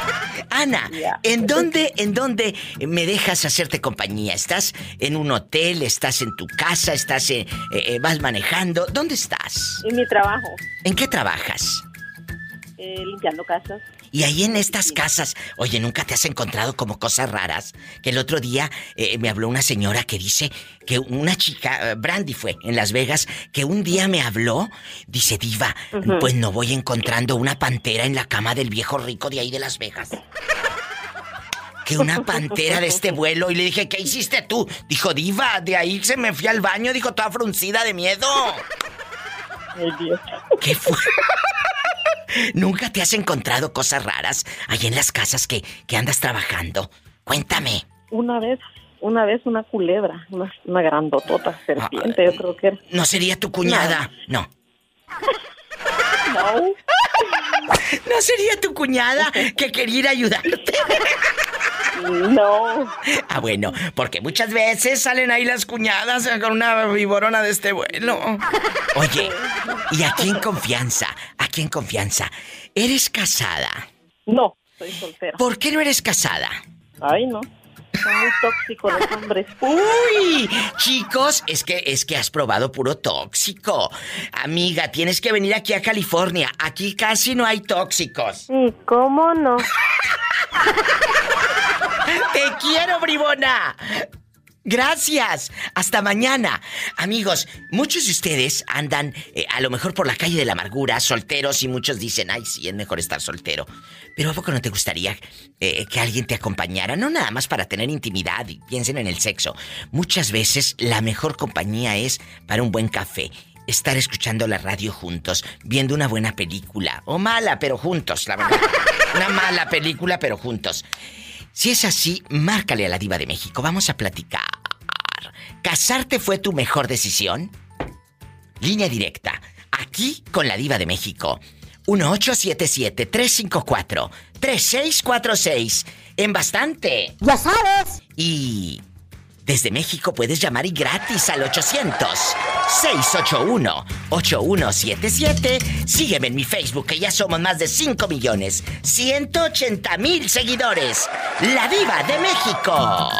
Speaker 2: Ana, ¿en dónde, ¿en dónde me dejas hacerte compañía? ¿Estás en un hotel? ¿Estás en tu casa? ¿Estás en, eh, vas manejando? ¿Dónde estás?
Speaker 17: En mi trabajo.
Speaker 2: ¿En qué trabajas?
Speaker 17: Eh, limpiando casas.
Speaker 2: Y ahí en estas casas, oye, ¿nunca te has encontrado como cosas raras? Que el otro día eh, me habló una señora que dice que una chica, eh, Brandy fue, en Las Vegas, que un día me habló, dice, diva, pues no voy encontrando una pantera en la cama del viejo rico de ahí de Las Vegas. Que una pantera de este vuelo. Y le dije, ¿qué hiciste tú? Dijo, diva, de ahí se me fui al baño, dijo, toda fruncida de miedo. ¿Qué fue? ¿Nunca te has encontrado cosas raras ahí en las casas que, que andas trabajando? Cuéntame.
Speaker 17: Una vez, una vez una culebra, una, una grandotota serpiente, yo creo que era.
Speaker 2: ¿No sería tu cuñada? No.
Speaker 17: No.
Speaker 2: ¿No sería tu cuñada que quería ayudarte?
Speaker 17: No.
Speaker 2: Ah, bueno, porque muchas veces salen ahí las cuñadas con una viborona de este vuelo. Oye, y aquí en confianza, aquí en confianza, ¿eres casada?
Speaker 17: No, soy soltera.
Speaker 2: ¿Por qué no eres casada?
Speaker 17: Ay, no. Son muy tóxicos los hombres.
Speaker 2: Uy, chicos, es que es que has probado puro tóxico. Amiga, tienes que venir aquí a California. Aquí casi no hay tóxicos.
Speaker 17: ¿Y cómo no?
Speaker 2: Te quiero, bribona. Gracias. Hasta mañana. Amigos, muchos de ustedes andan eh, a lo mejor por la calle de la amargura, solteros, y muchos dicen, ay, sí, es mejor estar soltero. Pero ¿a poco no te gustaría eh, que alguien te acompañara? No nada más para tener intimidad y piensen en el sexo. Muchas veces la mejor compañía es para un buen café. Estar escuchando la radio juntos, viendo una buena película. O mala, pero juntos, la verdad. Una mala película, pero juntos. Si es así, márcale a la diva de México. Vamos a platicar. ¿Casarte fue tu mejor decisión? Línea directa. Aquí con la diva de México. 1877-354-3646. En bastante.
Speaker 20: Ya sabes.
Speaker 2: Y desde México puedes llamar y gratis al 800-681-8177. Sígueme en mi Facebook, que ya somos más de 5 millones, 180 mil seguidores. La Diva de México.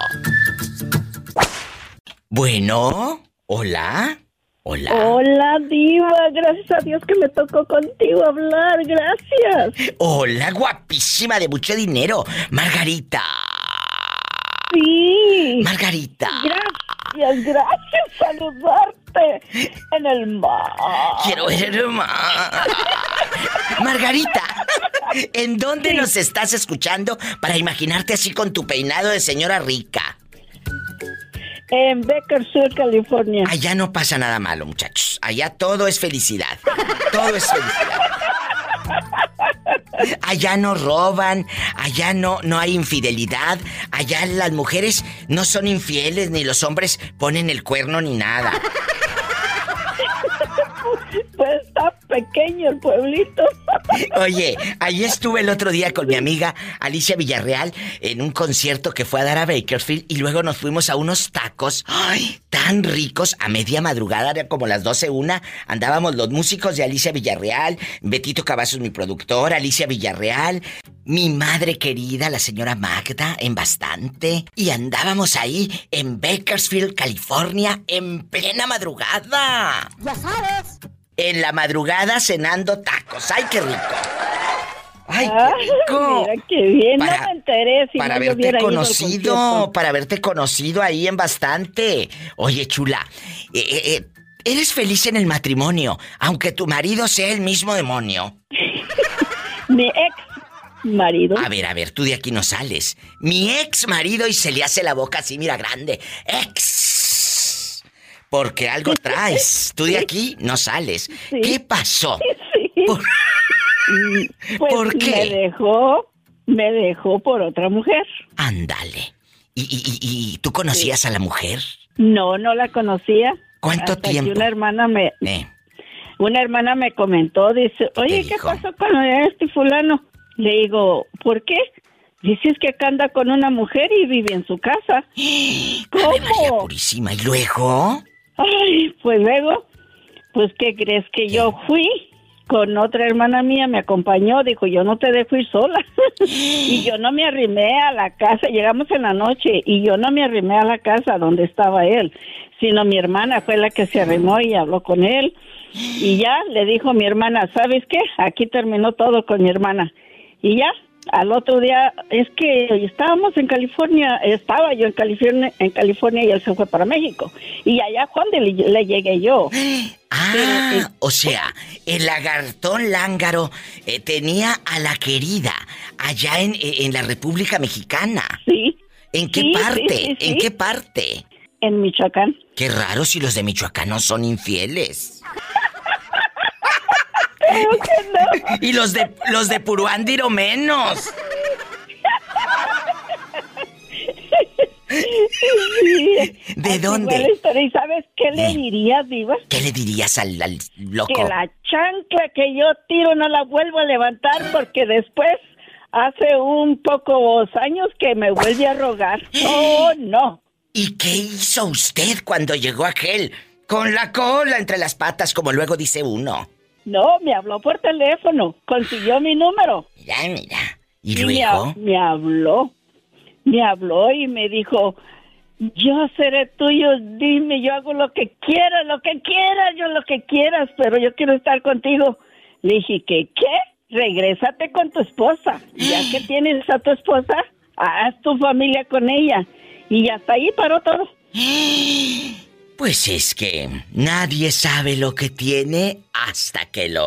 Speaker 2: Bueno, hola. Hola.
Speaker 20: Hola, Diva. Gracias a Dios que me tocó contigo hablar. Gracias.
Speaker 2: Hola, guapísima de mucho dinero. Margarita.
Speaker 20: Sí.
Speaker 2: Margarita.
Speaker 20: Gracias, gracias. Saludarte en el mar.
Speaker 2: Quiero ver el mar. Margarita, ¿en dónde nos estás escuchando para imaginarte así con tu peinado de señora rica?
Speaker 20: En Bakersfield, California.
Speaker 2: Allá no pasa nada malo, muchachos. Allá todo es felicidad. Todo es felicidad. Allá no roban, allá no, no hay infidelidad, allá las mujeres no son infieles, ni los hombres ponen el cuerno ni nada.
Speaker 20: Pequeño el pueblito.
Speaker 2: Oye, ahí estuve el otro día con mi amiga Alicia Villarreal en un concierto que fue a dar a Bakersfield y luego nos fuimos a unos tacos ¡ay! tan ricos a media madrugada, como las 12 una, andábamos los músicos de Alicia Villarreal, Betito Cavazos mi productor, Alicia Villarreal, mi madre querida, la señora Magda, en bastante, y andábamos ahí en Bakersfield, California, en plena madrugada.
Speaker 20: Ya sabes.
Speaker 2: En la madrugada cenando tacos. ¡Ay, qué rico! ¡Ay, qué rico!
Speaker 20: Mira qué bien, no me enteré si
Speaker 2: para
Speaker 20: no
Speaker 2: haberte conocido, para haberte conocido ahí en bastante. Oye, chula, eh, eh, eh, eres feliz en el matrimonio, aunque tu marido sea el mismo demonio.
Speaker 20: Mi ex marido.
Speaker 2: A ver, a ver, tú de aquí no sales. Mi ex marido y se le hace la boca así, mira, grande. Ex. Porque algo traes. Tú de aquí no sales. ¿Qué pasó? ¿Por,
Speaker 20: Pues
Speaker 2: ¿Por qué?
Speaker 20: me dejó, me dejó por otra mujer.
Speaker 2: Ándale. ¿Y, y, y- y tú conocías a la mujer?
Speaker 20: No, no la conocía.
Speaker 2: ¿Cuánto
Speaker 20: Hasta que
Speaker 2: tiempo?
Speaker 20: una hermana me,
Speaker 2: Eh,
Speaker 20: una hermana me comentó, dice, oye, ¿qué pasó con este fulano? Le digo, ¿por qué? Dices que acá anda con una mujer y vive en su casa.
Speaker 2: ¿Cómo? María Purísima, ¿y luego?
Speaker 20: Ay, pues luego, pues ¿qué crees que yo fui? con otra hermana mía, me acompañó, dijo, yo no te dejo ir sola. y yo no me arrimé a la casa, llegamos en la noche y yo no me arrimé a la casa donde estaba él, sino mi hermana fue la que se arrimó y habló con él. Y ya le dijo mi hermana, ¿sabes qué? Aquí terminó todo con mi hermana. Y ya, al otro día, es que estábamos en California, estaba yo en California, en California y él se fue para México. Y allá cuando le, le llegué yo.
Speaker 2: Ah, o sea, el lagartón lángaro eh, tenía a la querida allá en, eh, en, la República Mexicana.
Speaker 20: Sí.
Speaker 2: ¿En qué parte? ¿En qué parte?
Speaker 20: En Michoacán.
Speaker 2: Qué raro si los de Michoacán no son infieles. Y los de los de Puruándiro menos. ¿De dónde?
Speaker 20: ¿Y sabes qué le dirías, Diva?
Speaker 2: ¿Qué le dirías al, loco?
Speaker 20: Que la chancla que yo tiro no la vuelvo a levantar porque después hace un pocos años que me vuelve a rogar. Oh, no.
Speaker 2: ¿Y qué hizo usted cuando llegó aquel? Con la cola entre las patas, como luego dice uno.
Speaker 20: No, me habló por teléfono, consiguió mi número.
Speaker 2: Mira, mira. ¿Y, luego?
Speaker 20: Me, habló, me habló y me dijo, yo seré tuyo, dime, yo hago lo que quieras, lo que quieras, yo lo que quieras, pero yo quiero estar contigo. Le dije, ¿qué? ¿Qué? Regrésate con tu esposa. Ya que tienes a tu esposa, haz tu familia con ella. Y hasta ahí paró todo.
Speaker 2: Pues es que nadie sabe lo que tiene hasta que lo...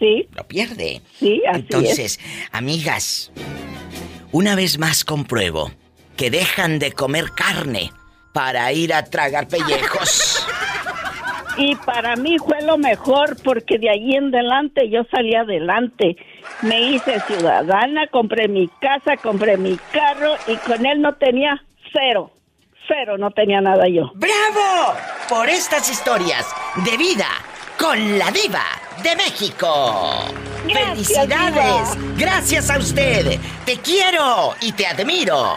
Speaker 20: Sí.
Speaker 2: Lo pierde.
Speaker 20: Sí, así
Speaker 2: Entonces, amigas, una vez más compruebo que dejan de comer carne para ir a tragar pellejos.
Speaker 20: Y para mí fue lo mejor porque de ahí en adelante yo salí adelante. Me hice ciudadana, compré mi casa, compré mi carro y con él no tenía cero pero no tenía nada yo.
Speaker 2: ¡Bravo! Por estas historias de vida con la diva de México. ¡Felicidades! Gracias a usted. Te quiero y te admiro.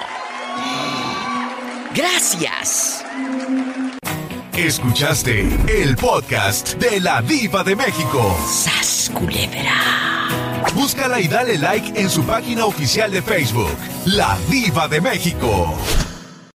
Speaker 2: Gracias.
Speaker 1: Escuchaste el podcast de la diva de México.
Speaker 2: ¡Sas
Speaker 1: Búscala y dale like en su página oficial de Facebook, La Diva de México.